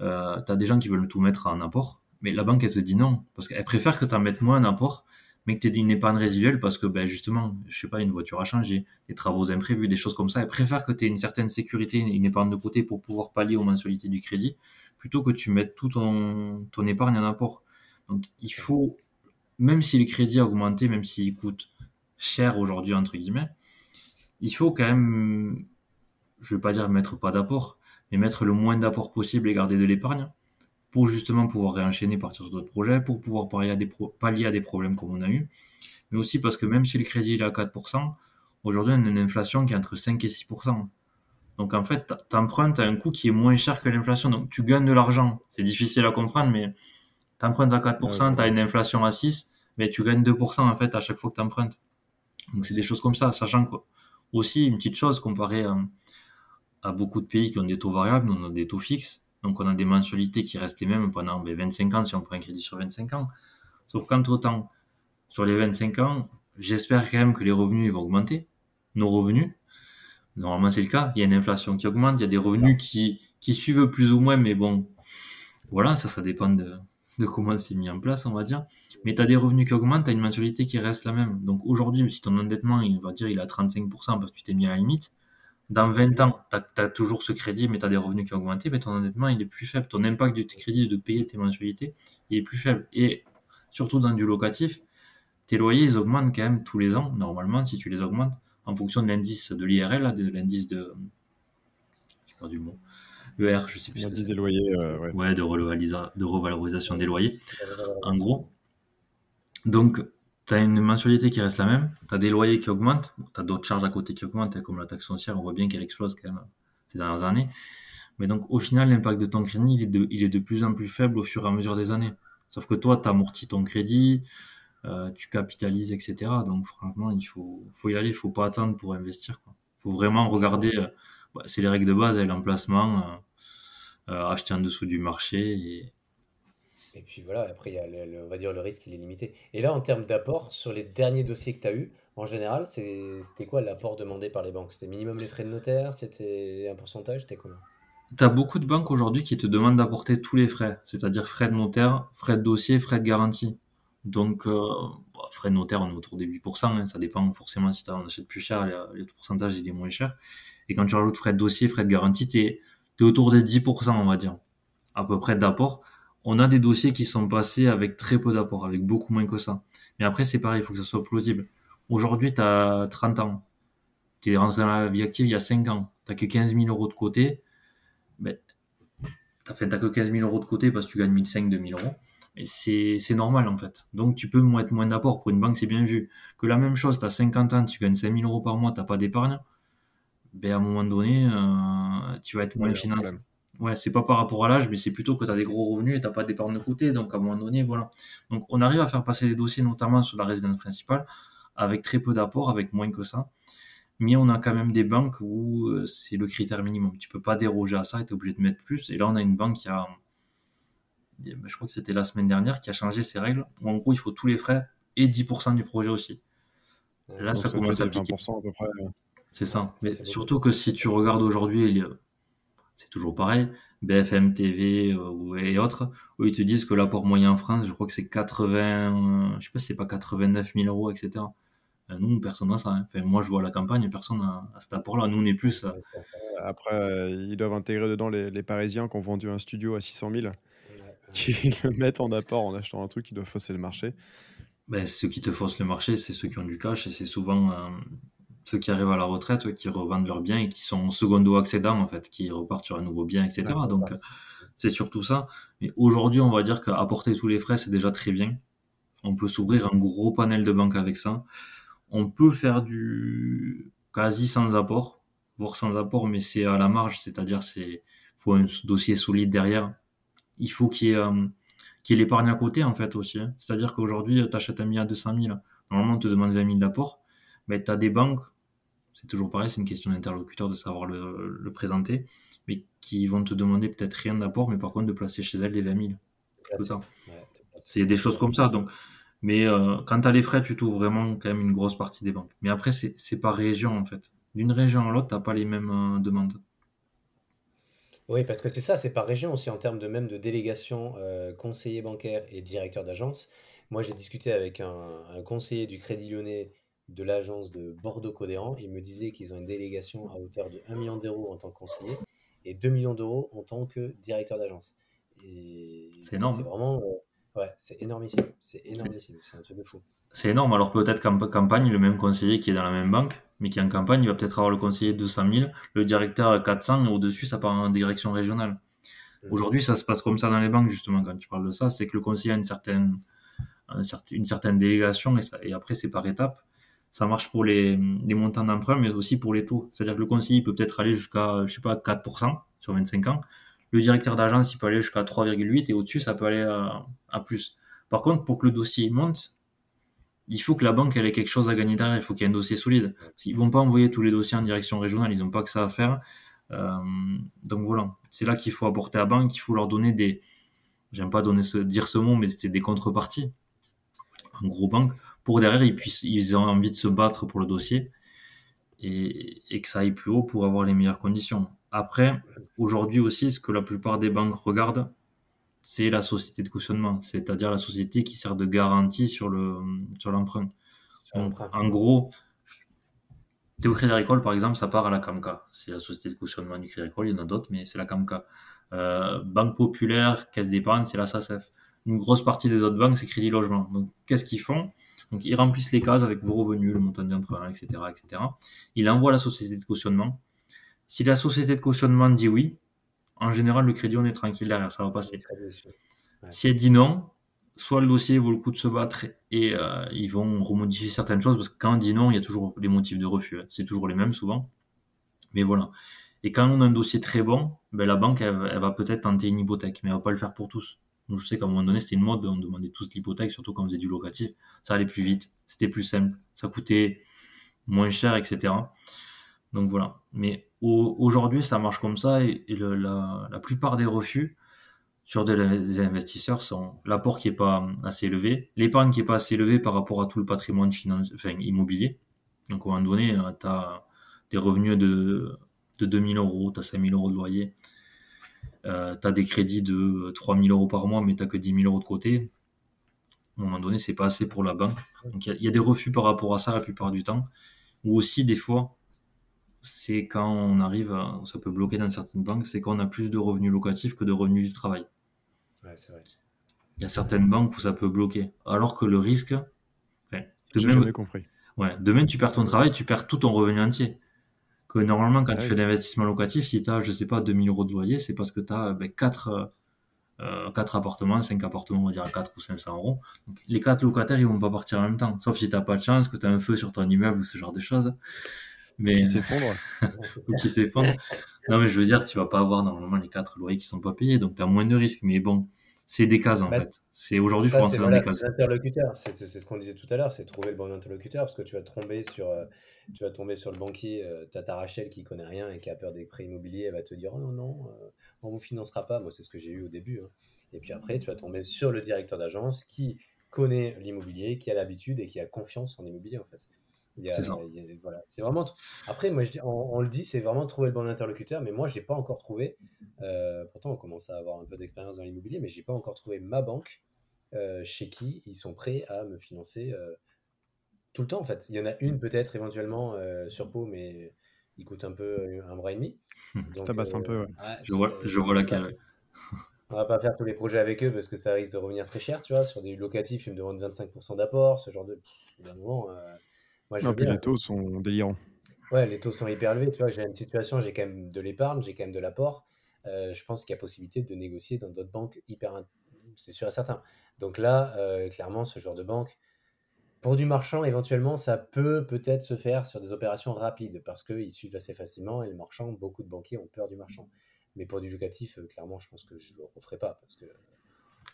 Euh, tu as des gens qui veulent tout mettre en apport. Mais la banque, elle se dit non. Parce qu'elle préfère que tu en mettes moins en apport, mais que tu aies une épargne résiduelle parce que, ben, justement, je sais pas, une voiture a changé, des travaux imprévus, des choses comme ça. Elle préfère que tu aies une certaine sécurité, une épargne de côté pour pouvoir pallier aux mensualités du crédit, plutôt que tu mettes tout ton, ton épargne en apport. Donc il faut, même si le crédit a augmenté, même s'il coûte cher aujourd'hui, entre guillemets, il faut quand même, je ne vais pas dire mettre pas d'apport, mais mettre le moins d'apport possible et garder de l'épargne pour justement pouvoir réenchaîner, partir sur d'autres projets, pour pouvoir pallier à, des à des problèmes comme on a eu, mais aussi parce que même si le crédit est à 4%, aujourd'hui on a une inflation qui est entre 5 et 6%. Donc en fait, tu empruntes à un coût qui est moins cher que l'inflation, donc tu gagnes de l'argent. C'est difficile à comprendre, mais tu empruntes à 4%, tu as une inflation à 6%, mais tu gagnes 2% en fait à chaque fois que tu empruntes. Donc c'est des choses comme ça, sachant que aussi une petite chose comparée à, beaucoup de pays qui ont des taux variables, nous on a des taux fixes, donc on a des mensualités qui restent les mêmes pendant 25 ben, ans si on prend un crédit sur 25 ans. Sauf qu'entre temps, sur les 25 ans, j'espère quand même que les revenus vont augmenter, nos revenus. Normalement c'est le cas, il y a une inflation qui augmente, il y a des revenus qui, qui suivent plus ou moins, mais bon, voilà, ça, ça dépend de, de comment c'est mis en place, on va dire. Mais tu as des revenus qui augmentent, tu as une mensualité qui reste la même. Donc aujourd'hui, si ton endettement, il va dire, il est à 35% parce que tu t'es mis à la limite, dans 20 ans, tu as, toujours ce crédit, mais tu as des revenus qui ont augmenté, mais ton endettement, il est plus faible. Ton impact de tes crédits de payer tes mensualités, il est plus faible. Et surtout dans du locatif, tes loyers, ils augmentent quand même tous les ans, normalement, si tu les augmentes, en fonction de l'indice de l'IRL, de l'indice de... J'ai perdu le mot le R, je sais plus. des loyers, euh, ouais. de, revalorisation des loyers, en gros. Donc, tu as une mensualité qui reste la même, tu as des loyers qui augmentent, tu as d'autres charges à côté qui augmentent, comme la taxe foncière, on voit bien qu'elle explose quand même ces dernières années. Mais donc, au final, l'impact de ton crédit, il est de, il est de plus en plus faible au fur et à mesure des années. Sauf que toi, tu amortis ton crédit, euh, tu capitalises, etc. Donc franchement, il faut, faut y aller, il faut pas attendre pour investir. Il faut vraiment regarder, euh, bah, c'est les règles de base, hein, l'emplacement, euh, acheter en dessous du marché. Et, et puis voilà, après, il y a le, on va dire le risque, il est limité. Et là, en termes d'apport, sur les derniers dossiers que tu as eus, en général, c'était quoi l'apport demandé par les banques? C'était minimum les frais de notaire? C'était un pourcentage? C'était comment? Tu as beaucoup de banques aujourd'hui qui te demandent d'apporter tous les frais, c'est-à-dire frais de notaire, frais de dossier, frais de garantie. Donc, euh, bah, frais de notaire, on est autour des 8%, hein, ça dépend forcément si on achète plus cher, le pourcentage il est moins cher. Et quand tu rajoutes frais de dossier, frais de garantie, tu es, autour des 10%, on va dire, à peu près d'apport on a des dossiers qui sont passés avec très peu d'apport, avec beaucoup moins que ça. Mais après, c'est pareil, il faut que ça soit plausible. Aujourd'hui, tu as 30 ans. Tu es rentré dans la vie active il y a 5 ans. Tu n'as que 15 000 euros de côté. Ben, tu n'as que 15 000 euros de côté parce que tu gagnes 1500, 2000 euros. Mais c'est normal en fait. Donc tu peux mettre moins d'apport. Pour une banque, c'est bien vu. Que la même chose, tu as 50 ans, tu gagnes 5000 euros par mois, tu n'as pas d'épargne. Ben, à un moment donné, euh, tu vas être moins financier ouais, c'est pas par rapport à l'âge, mais c'est plutôt que tu as des gros revenus et tu pas d'épargne de côté. Donc, à un moment donné, voilà. Donc, on arrive à faire passer les dossiers, notamment sur la résidence principale, avec très peu d'apport, avec moins que ça. Mais on a quand même des banques où euh, c'est le critère minimum. Tu peux pas déroger à ça et tu es obligé de mettre plus. Et là, on a une banque qui a, ben, je crois que c'était la semaine dernière, qui a changé ses règles, où en gros, il faut tous les frais et 10% du projet aussi. Là, ça, commence à piquer. C'est ça. Mais surtout que si tu regardes aujourd'hui c'est toujours pareil, BFM TV euh, et autres, où ils te disent que l'apport moyen en France, je crois que c'est 80, je sais pas si c'est pas 89 000 euros, etc. Euh, nous, personne n'a ça. Hein. Enfin, moi, je vois la campagne, personne n'a cet apport-là. Nous, on est plus. Après, euh, ils doivent intégrer dedans les, Parisiens qui ont vendu un studio à 600 000, qui le mettent en apport en achetant un truc qui doit fausser le marché. Ben, ceux qui te faussent le marché, c'est ceux qui ont du cash et c'est souvent ceux qui arrivent à la retraite, qui revendent leurs biens et qui sont secondo accédants, en fait, qui repartent sur un nouveau bien, etc. Donc, c'est surtout ça. Mais aujourd'hui, on va dire qu'apporter tous les frais, c'est déjà très bien. On peut s'ouvrir un gros panel de banques avec ça. On peut faire du quasi sans apport, voire sans apport, mais c'est à la marge, c'est-à-dire c'est faut un dossier solide derrière. Il faut qu'il y ait, euh, l'épargne à côté, en fait, aussi. Hein. C'est-à-dire qu'aujourd'hui, tu achètes un à 200 000. Normalement, on te demande 20 000 d'apport. Mais tu as des banques c'est toujours pareil, c'est une question d'interlocuteur de savoir le, présenter, mais qui vont te demander peut-être rien d'apport, mais par contre de placer chez elles les 20 000. c'est des choses comme ça. Donc, mais euh, quand tu as les frais, tu touches vraiment quand même une grosse partie des banques. Mais après, c'est par région en fait. D'une région à l'autre, tu n'as pas les mêmes euh, demandes. Oui, parce que c'est ça, c'est par région aussi en termes de même de délégation euh, conseiller bancaire et directeur d'agence. Moi, j'ai discuté avec un, un, conseiller du Crédit Lyonnais de l'agence de Bordeaux-Codéran. Il me disait qu'ils ont une délégation à hauteur de 1 million d'euros en tant que conseiller et 2 millions d'euros en tant que directeur d'agence. C'est énorme. C'est vraiment. Euh, ouais, c'est énormissime. C'est énormissime. C'est un truc de fou. C'est énorme. Alors peut-être qu'en campagne, le même conseiller qui est dans la même banque, mais qui est en campagne, il va peut-être avoir le conseiller 200 000, le directeur 400, et au-dessus, ça part en direction régionale. Mmh. Aujourd'hui, ça se passe comme ça dans les banques, justement, quand tu parles de ça, c'est que le conseiller a une certaine, une certaine délégation, et, ça, et après, c'est par étapes ça marche pour les, montants d'emprunt, mais aussi pour les taux. C'est-à-dire que le conseiller peut peut-être aller jusqu'à, je sais pas, 4% sur 25 ans. Le directeur d'agence, il peut aller jusqu'à 3,8 et au-dessus, ça peut aller à, plus. Par contre, pour que le dossier monte, il faut que la banque ait quelque chose à gagner derrière. Il faut qu'il y ait un dossier solide. Ils vont pas envoyer tous les dossiers en direction régionale. Ils n'ont pas que ça à faire. Euh, donc voilà, c'est là qu'il faut apporter à la banque. Il faut leur donner des, j'aime pas donner dire ce mot, mais c'était des contreparties. En gros banque pour derrière ils puissent ils envie de se battre pour le dossier et, et que ça aille plus haut pour avoir les meilleures conditions. Après, aujourd'hui aussi, ce que la plupart des banques regardent, c'est la société de cautionnement, c'est-à-dire la société qui sert de garantie sur le sur l'emprunt. en gros, Théo Crédit Agricole, par exemple, ça part à la CAMCA. C'est la société de cautionnement du Crédit Agricole, il y en a d'autres, mais c'est la CAMCA. Euh, Banque Populaire, Caisse d'épargne, c'est la SACEF. Une grosse partie des autres banques, c'est Crédit Logement. Donc, qu'est-ce qu'ils font? Donc ils remplissent les cases avec vos revenus, le montant d'emprunt, etc., etc. Il envoie la société de cautionnement. Si la société de cautionnement dit oui, en général, le crédit, on est tranquille derrière, ça va passer. Si elle dit non, soit le dossier vaut le coup de se battre et euh, ils vont remodifier certaines choses, parce que quand on dit non, il y a toujours les motifs de refus. Hein. C'est toujours les mêmes souvent. Mais voilà. Et quand on a un dossier très bon, ben la banque, elle, va peut-être tenter une hypothèque, mais elle va pas le faire pour tous. Donc, je sais qu'à un moment donné, c'était une mode, on demandait tous l'hypothèque, surtout quand on faisait du locatif. Ça allait plus vite, c'était plus simple, ça coûtait moins cher, etc. Donc voilà. Mais aujourd'hui, ça marche comme ça et, la, la, plupart des refus sur des investisseurs sont l'apport qui n'est pas assez élevé, l'épargne qui n'est pas assez élevée par rapport à tout le patrimoine enfin, immobilier. Donc, à un moment donné, euh, tu as des revenus de, de 2000 euros, tu as 5000 euros de loyer, euh, tu as des crédits de 3000 euros par mois, mais tu n'as que 10 000 euros de côté. À un moment donné, c'est pas assez pour la banque. Donc, il y, y, a des refus par rapport à ça la plupart du temps. Ou aussi, des fois, c'est quand on arrive, à, ça peut bloquer dans certaines banques, c'est quand on a plus de revenus locatifs que de revenus du travail. Ouais, c'est vrai. Il y a certaines banques où ça peut bloquer. Alors que le risque. Enfin, jamais compris. Ouais, demain, tu perds ton travail, tu perds tout ton revenu entier. Que normalement, quand ah tu fais l'investissement locatif, si tu as, je sais pas, 2000 euros de loyer, c'est parce que tu as ben, 4, euh, appartements, 5 appartements, on va dire à 4 ou 500 euros. Donc, les 4 locataires, ils vont pas partir en même temps. Sauf si tu n'as pas de chance, que tu as un feu sur ton immeuble ou ce genre de choses. Mais... Qui s'effondre. ou qui s'effondre. Non, mais je veux dire, tu vas pas avoir normalement les 4 loyers qui sont pas payés, donc tu as moins de risques. Mais bon, c'est des cases en bah, fait. C'est aujourd'hui, il faut rentrer dans des cases. c'est ce qu'on disait tout à l'heure, c'est trouver le bon interlocuteur parce que tu vas tomber sur, euh, tu vas tomber sur le banquier, euh, tu as ta Rachel qui connaît rien et qui a peur des prêts immobiliers, elle va te dire oh non, non, euh, on vous financera pas. Moi, c'est ce que j'ai eu au début. Hein. Et puis après, tu vas tomber sur le directeur d'agence qui connaît l'immobilier, qui a l'habitude et qui a confiance en immobilier en fait. C'est voilà. C'est vraiment. Après, moi, je dis, on, le dit, c'est vraiment trouver le bon interlocuteur, mais moi, j'ai pas encore trouvé. Euh, pourtant, on commence à avoir un peu d'expérience dans l'immobilier, mais j'ai pas encore trouvé ma banque euh, chez qui ils sont prêts à me financer euh, tout le temps, en fait. Il y en a une peut-être éventuellement sur Pau, mais il coûte un peu un bras et demi. Donc, Ça passe un peu. Ouais. je, vois, je vois laquelle. On va pas faire tous les projets avec eux parce que ça risque de revenir très cher, tu vois. Sur des locatifs, ils me demandent 25% d'apport, ce genre de. d'un moment, non, puis les taux sont délirants. Ouais, les taux sont hyper élevés. Tu vois, j'ai une situation, j'ai quand même de l'épargne, j'ai quand même de l'apport. Euh, je pense qu'il y a possibilité de négocier dans d'autres banques hyper. C'est sûr et certain. Donc là, euh, clairement, ce genre de banque, pour du marchand, éventuellement, ça peut peut-être se faire sur des opérations rapides parce qu'ils suivent assez facilement et le marchand, beaucoup de banquiers ont peur du marchand. Mais pour du locatif, euh, clairement, je pense que je ne le referai pas parce que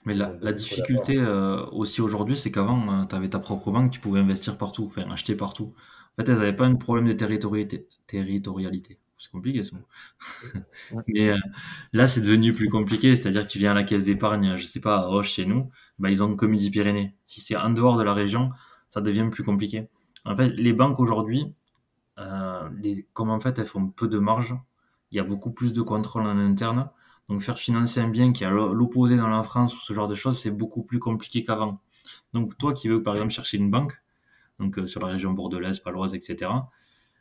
mais la, difficulté euh, aussi aujourd'hui, c'est qu'avant, euh, tu avais ta propre banque, tu pouvais investir partout, enfin acheter partout. En fait, elles n'avaient pas un problème de territorialité. territorialité. C'est compliqué ce mot. Mais euh, là, c'est devenu plus compliqué. C'est-à-dire que tu viens à la caisse d'épargne, je sais pas, à Roche chez nous, bah, ils ont comme Midi-Pyrénées. Si c'est en dehors de la région, ça devient plus compliqué. En fait, les banques aujourd'hui, comme en fait elles font peu de marge, il y a beaucoup plus de contrôle en interne. Donc faire financer un bien qui est l'opposé dans la France ou ce genre de choses, c'est beaucoup plus compliqué qu'avant. Donc toi qui veux par exemple chercher une banque, donc euh, sur la région bordelaise, paloise, etc.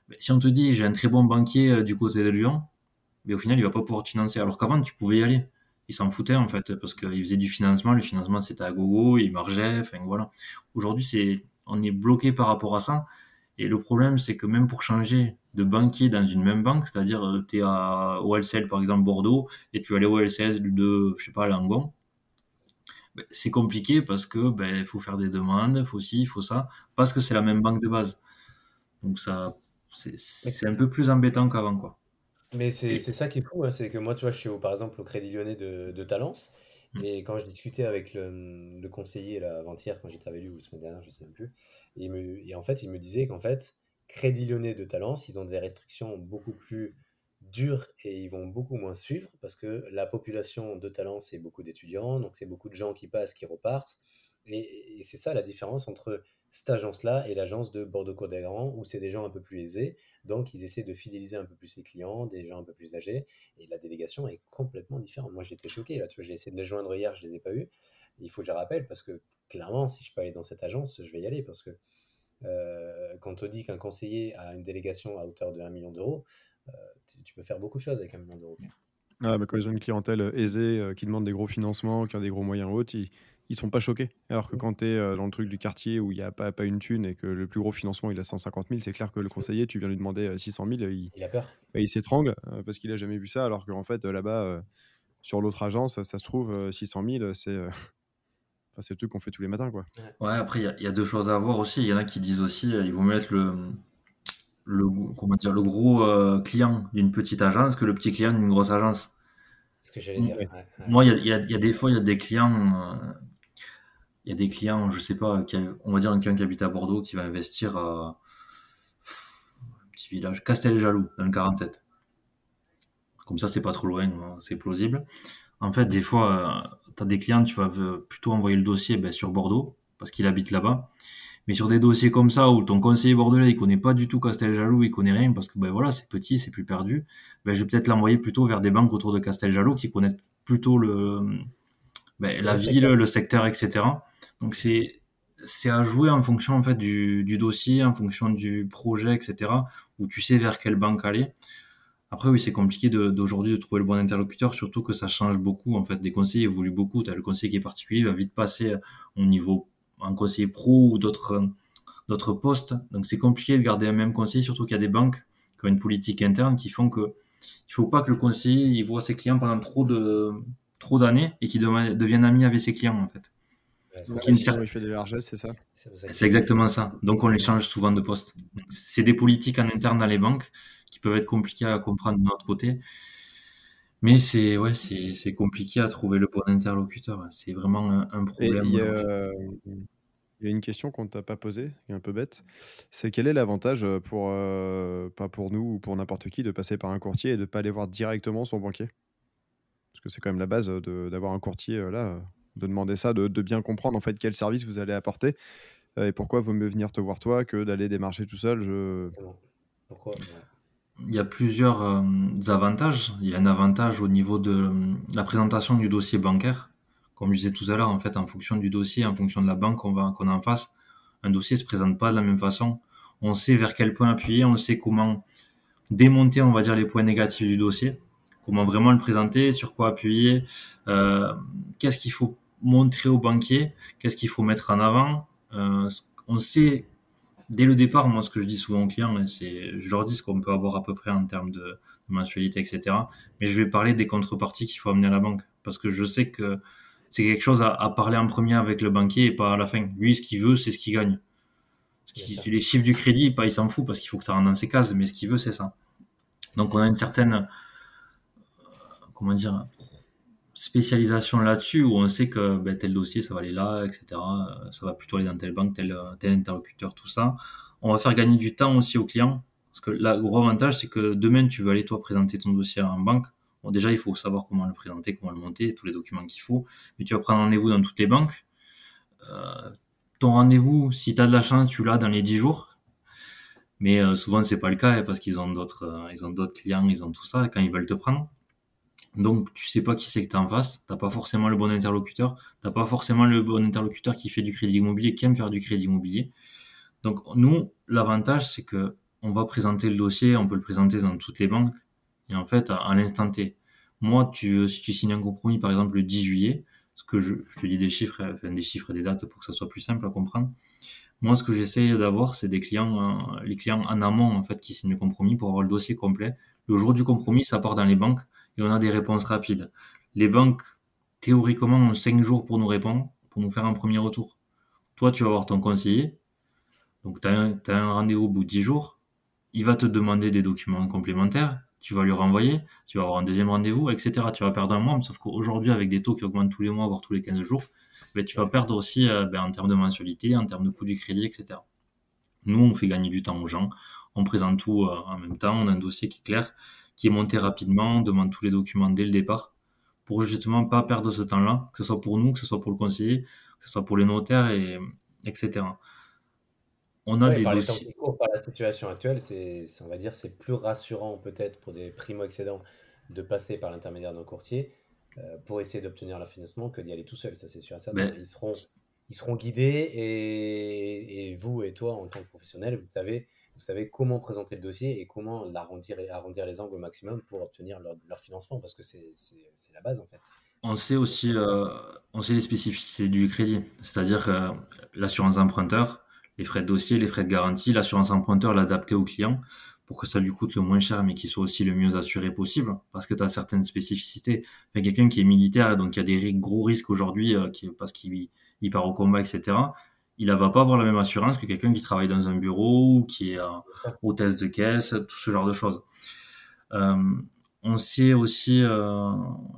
Ben, si on te dit j'ai un très bon banquier euh, du côté de Lyon, mais ben, au final il va pas pouvoir te financer. Alors qu'avant tu pouvais y aller. Il s'en foutait en fait parce qu'il faisait du financement, le financement c'était à gogo, il margeait, enfin voilà. Aujourd'hui on est bloqué par rapport à ça. Et le problème c'est que même pour changer de banquier dans une même banque, c'est-à-dire euh, tu es à OLCL par exemple Bordeaux et tu vas aller au LCS de, je sais pas, Langon, ben, c'est compliqué parce que ben, faut faire des demandes, il faut ci, il faut ça, parce que c'est la même banque de base. Donc ça, c'est un peu plus embêtant qu'avant quoi. Mais c'est ça qui est fou, hein, c'est que moi tu vois, je suis au, par exemple au Crédit Lyonnais de, de Talence. Et quand je discutais avec le, le conseiller avant-hier, quand j'étais avec lui, ou la semaine dernière, je ne sais même plus, et, me, et en fait, il me disait qu'en fait, Crédit Lyonnais de Talence, ils ont des restrictions beaucoup plus dures et ils vont beaucoup moins suivre parce que la population de Talence, c'est beaucoup d'étudiants, donc c'est beaucoup de gens qui passent, qui repartent. Et, c'est ça la différence entre cette agence-là et l'agence de Bordeaux-Côte d'Agran, où c'est des gens un peu plus aisés, donc ils essaient de fidéliser un peu plus les clients, des gens un peu plus âgés, et la délégation est complètement différente. Moi j'étais choqué, là, tu vois, j'ai essayé de les joindre hier, je les ai pas eu. Il faut que je rappelle, parce que clairement, si je peux aller dans cette agence, je vais y aller, parce que euh, quand on dit qu'un conseiller a une délégation à hauteur de 1 million d'euros, euh, tu, peux faire beaucoup de choses avec 1 million d'euros. Ah, bah, quand ils ont une clientèle euh, aisée, qui demande des gros financements, qui a des gros moyens hauts, ils, ils sont pas choqués. Alors que mmh. quand tu es dans le truc du quartier où il n'y a pas, pas une thune et que le plus gros financement il a 150 000, c'est clair que le conseiller, tu viens lui demander 600 000, il, il a peur. Bah, il s'étrangle parce qu'il a jamais vu ça. Alors qu'en fait, là-bas, sur l'autre agence, ça se trouve, 600 000, c'est c'est le truc qu'on fait tous les matins, quoi. Ouais, après, il y, a deux choses à voir aussi. Il y en a qui disent aussi, euh, il vaut mieux être le, le, comment dire, le gros euh, client d'une petite agence que le petit client d'une grosse agence. ce que j'allais dire. Moi, il y, a, des fois, il y a des clients, il y a des clients, je sais pas, on va dire un client qui habite à Bordeaux qui va investir à un petit village, Castel-Jaloux, dans le 47. Comme ça, c'est pas trop loin, hein, c'est plausible. En fait, des fois, tu as des clients, tu vas plutôt envoyer le dossier ben, sur Bordeaux, parce qu'il habite là-bas. Mais sur des dossiers comme ça, où ton conseiller bordelais, il connaît pas du tout Casteljaloux, il connaît rien, parce que ben voilà, c'est petit, c'est plus perdu, ben, je vais peut-être l'envoyer plutôt vers des banques autour de Casteljaloux qui connaissent plutôt le, ben, la ville, le secteur, etc. Donc c'est c'est à jouer en fonction en fait du, du, dossier, en fonction du projet, etc. Où tu sais vers quelle banque aller. Après, oui, c'est compliqué d'aujourd'hui de, trouver le bon interlocuteur, surtout que ça change beaucoup. En fait, des conseillers évoluent beaucoup. Tu as le conseiller qui est particulier, il va vite passer au niveau un conseiller pro ou d'autres d'autres postes. Donc, c'est compliqué de garder un même conseiller, surtout qu'il y a des banques qui ont une politique interne qui font que il faut pas que le conseiller il voit ses clients pendant trop de trop d'années et qu'il devienne ami avec ses clients en fait. C'est ça C'est exactement ça. Donc on les change souvent de poste. C'est des politiques en interne dans les banques qui peuvent être compliquées à comprendre de notre côté. Mais c'est ouais, c'est compliqué à trouver le bon interlocuteur. C'est vraiment un, problème. Il y, a une question qu'on ne t'a pas posée, qui est un peu bête. C'est quel est l'avantage pour, euh, pas pour nous ou pour n'importe qui de passer par un courtier et de ne pas aller voir directement son banquier? Parce que c'est quand même la base d'avoir un courtier là, de demander ça, de, de, bien comprendre en fait quel service vous allez apporter et pourquoi vaut mieux venir te voir toi que d'aller démarcher tout seul. Je... Pourquoi il y a plusieurs euh, avantages. Il y a un avantage au niveau de euh, la présentation du dossier bancaire. Comme je disais tout à l'heure, en fait, en fonction du dossier, en fonction de la banque qu'on va qu'on a en face, un dossier se présente pas de la même façon. On sait vers quel point appuyer, on sait comment démonter, on va dire, les points négatifs du dossier, comment vraiment le présenter, sur quoi appuyer, euh, qu'est-ce qu'il faut montrer au banquier, qu'est-ce qu'il faut mettre en avant. Euh, on sait dès le départ, moi, ce que je dis souvent aux clients, c'est, je leur dis ce qu'on peut avoir à peu près en termes de, mensualité, etc. Mais je vais parler des contreparties qu'il faut amener à la banque. Parce que je sais que c'est quelque chose à, parler en premier avec le banquier et pas à la fin. Lui, ce qu'il veut, c'est ce qu'il gagne. Ce qui, les chiffres du crédit, pas, il s'en fout parce qu'il faut que ça rentre dans ses cases, mais ce qu'il veut, c'est ça. Donc, on a une certaine, comment dire, spécialisation là-dessus où on sait que ben, tel dossier ça va aller là, etc. Euh, ça va plutôt aller dans telle banque, tel, tel interlocuteur, tout ça. On va faire gagner du temps aussi aux clients parce que le gros avantage c'est que demain tu veux aller toi présenter ton dossier en banque. Bon, déjà il faut savoir comment le présenter, comment le monter, tous les documents qu'il faut. Mais tu vas prendre rendez-vous dans toutes les banques. Euh, ton rendez-vous, si tu as de la chance, tu l'as dans les 10 jours. Mais euh, souvent c'est pas le cas parce qu'ils ont d'autres, ont d'autres clients, ils ont tout ça quand ils veulent te prendre. Donc, tu sais pas qui c'est que tu en face. T'as pas forcément le bon interlocuteur. T'as pas forcément le bon interlocuteur qui fait du crédit immobilier, qui aime faire du crédit immobilier. Donc, nous, l'avantage, c'est que on va présenter le dossier, on peut le présenter dans toutes les banques. Et en fait, à, l'instant T, moi, tu, si tu signes un compromis, par exemple, le 10 juillet, ce que je, te dis des chiffres, des chiffres et des dates pour que ça soit plus simple à comprendre. Moi, ce que j'essaie d'avoir, c'est des clients, euh, les clients en amont, en fait, qui signent le compromis pour avoir le dossier complet. Le jour du compromis, ça part dans les banques et on a des réponses rapides. Les banques, théoriquement, ont 5 jours pour nous répondre, pour nous faire un premier retour. Toi, tu vas voir ton conseiller. Donc, tu as un, rendez-vous au bout de 10 jours. Il va te demander des documents complémentaires. Tu vas lui renvoyer. Tu vas avoir un deuxième rendez-vous, etc. Tu vas perdre un mois. Sauf qu'aujourd'hui, avec des taux qui augmentent tous les mois, voire tous les 15 jours, ben, tu vas perdre aussi euh, ben, en termes de mensualité, en termes de coût du crédit, etc. Nous, on fait gagner du temps aux gens. On présente tout euh, en même temps. On a un dossier qui est clair qui est monté rapidement, on demande tous les documents dès le départ, pour justement pas perdre ce temps-là, que ce soit pour nous, que ce soit pour le conseiller, que ce soit pour les notaires, et, etc. On a des par dossiers. par la situation actuelle, c'est, on va dire, c'est plus rassurant peut-être pour des primo-excédents de passer par l'intermédiaire d'un courtier euh, pour essayer d'obtenir leur financement que d'y aller tout seul, ça c'est sûr et certain. Ils seront, ils seront guidés et, et, vous et toi en tant que professionnel, vous savez vous savez comment présenter le dossier et comment l'arrondir et arrondir les angles au maximum pour obtenir leur, financement, parce que c'est la base en fait. On sait aussi, euh, on sait les spécificités du crédit, c'est-à-dire l'assurance emprunteur, les frais de dossier, les frais de garantie, l'assurance emprunteur l'adapter au client pour que ça lui coûte le moins cher, mais qu'il soit aussi le mieux assuré possible, parce que tu as certaines spécificités. Quelqu'un qui est militaire, donc il y a des gros risques aujourd'hui, euh, parce qu'il part au combat, etc il ne va pas avoir la même assurance que quelqu'un qui travaille dans un bureau ou qui est au test de caisse, tout ce genre de choses. Euh, on sait aussi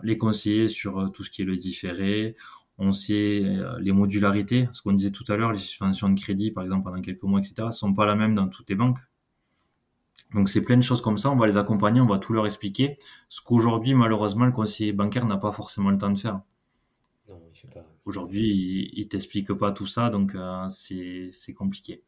les conseiller sur tout ce qui est le différé. On sait les modularités. Ce qu'on disait tout à l'heure, les suspensions de crédit, par exemple, pendant quelques mois, etc., sont pas la même dans toutes les banques. Donc c'est plein de choses comme ça, on va les accompagner, on va tout leur expliquer. Ce qu'aujourd'hui, malheureusement, le conseiller bancaire n'a pas forcément le temps de faire. Aujourd'hui, il, il t'explique pas tout ça, donc euh, c'est compliqué.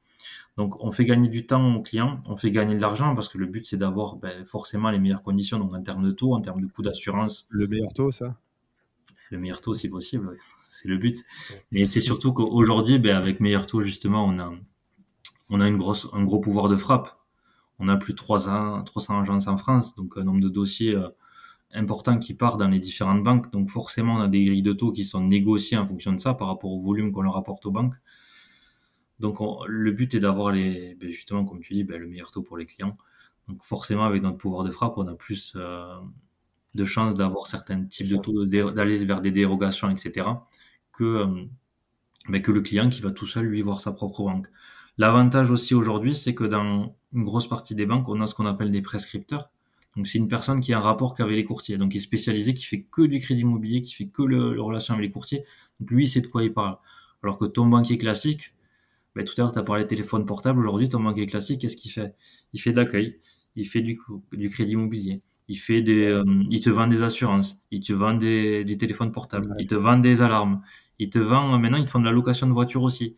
Donc on fait gagner du temps aux clients, on fait gagner de l'argent parce que le but c'est d'avoir ben, forcément les meilleures conditions, donc en termes de taux, en termes de coût d'assurance. Le meilleur taux, ça? Le meilleur taux si possible, c'est le but. Mais c'est surtout qu'aujourd'hui, ben, avec meilleur taux, justement, on a, on a une grosse, un gros pouvoir de frappe. On a plus de 300, 300 agences en France, donc un nombre de dossiers euh, important qui part dans les différentes banques. Donc forcément, on a des grilles de taux qui sont négociées en fonction de ça par rapport au volume qu'on leur apporte aux banques. Donc le but est d'avoir les, ben, justement, comme tu dis, ben, le meilleur taux pour les clients. Donc forcément, avec notre pouvoir de frappe, on a plus euh, de chances d'avoir certains types de taux, d'aller vers des dérogations, etc., que, euh, ben, que le client qui va tout seul lui voir sa propre banque. L'avantage aussi aujourd'hui, c'est que dans une grosse partie des banques, on a ce qu'on appelle des prescripteurs. Donc c'est une personne qui a un rapport qu'avec les courtiers, donc qui est spécialisé, qui fait que du crédit immobilier, qui fait que le, relation avec les courtiers. Donc lui, il sait de quoi il parle. Alors que ton banquier classique, ben, tout à l'heure, tu as parlé de téléphone portable. Aujourd'hui, ton banquier classique, qu'est-ce qu'il fait? Il fait de l'accueil, il fait du, du crédit immobilier, il fait des, euh, il te vend des assurances, il te vend des, du téléphone portable, il te vend des alarmes, il te vend maintenant ils te font de la location de voiture aussi.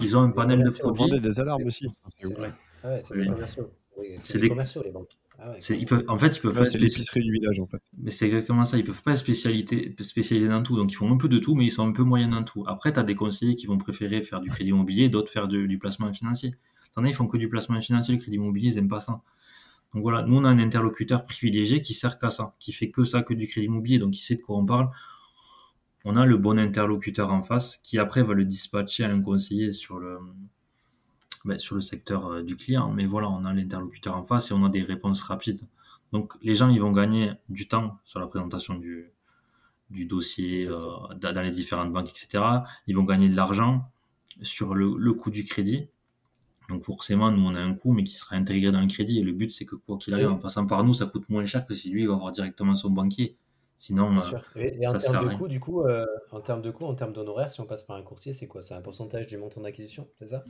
ils ont un panel de produits. Ils des alarmes aussi. C'est des commerciaux. c'est des commerciaux les banques. Ah ils peuvent, en fait, ils peuvent c'est l'épicerie du village en fait. Mais c'est exactement ça. Ils peuvent pas spécialiser, spécialiser dans tout. Donc ils font un peu de tout, mais ils sont un peu moyens dans tout. Après, tu as des conseillers qui vont préférer faire du crédit immobilier, d'autres faire du, placement financier. T'en as, ils font que du placement financier. Le crédit immobilier, ils n'aiment pas ça. Donc voilà, nous on a un interlocuteur privilégié qui sert qu'à ça, qui fait que ça, que du crédit immobilier, donc il sait de quoi on parle. On a le bon interlocuteur en face qui après va le dispatcher à un conseiller sur le, ben, sur le secteur euh, du client. Mais voilà, on a l'interlocuteur en face et on a des réponses rapides. Donc les gens ils vont gagner du temps sur la présentation du, du dossier euh, dans les différentes banques, etc. Ils vont gagner de l'argent sur le, le coût du crédit donc forcément, nous, on a un coût, mais qui sera intégré dans le crédit. Et le but, c'est que quoi qu'il arrive, en passant par nous, ça coûte moins cher que si lui, il va avoir directement son banquier. Sinon, euh, et, en termes de coût, du coup, euh, en termes de coût, en termes d'honoraires, si on passe par un courtier, c'est quoi? C'est un pourcentage du montant d'acquisition, c'est ça?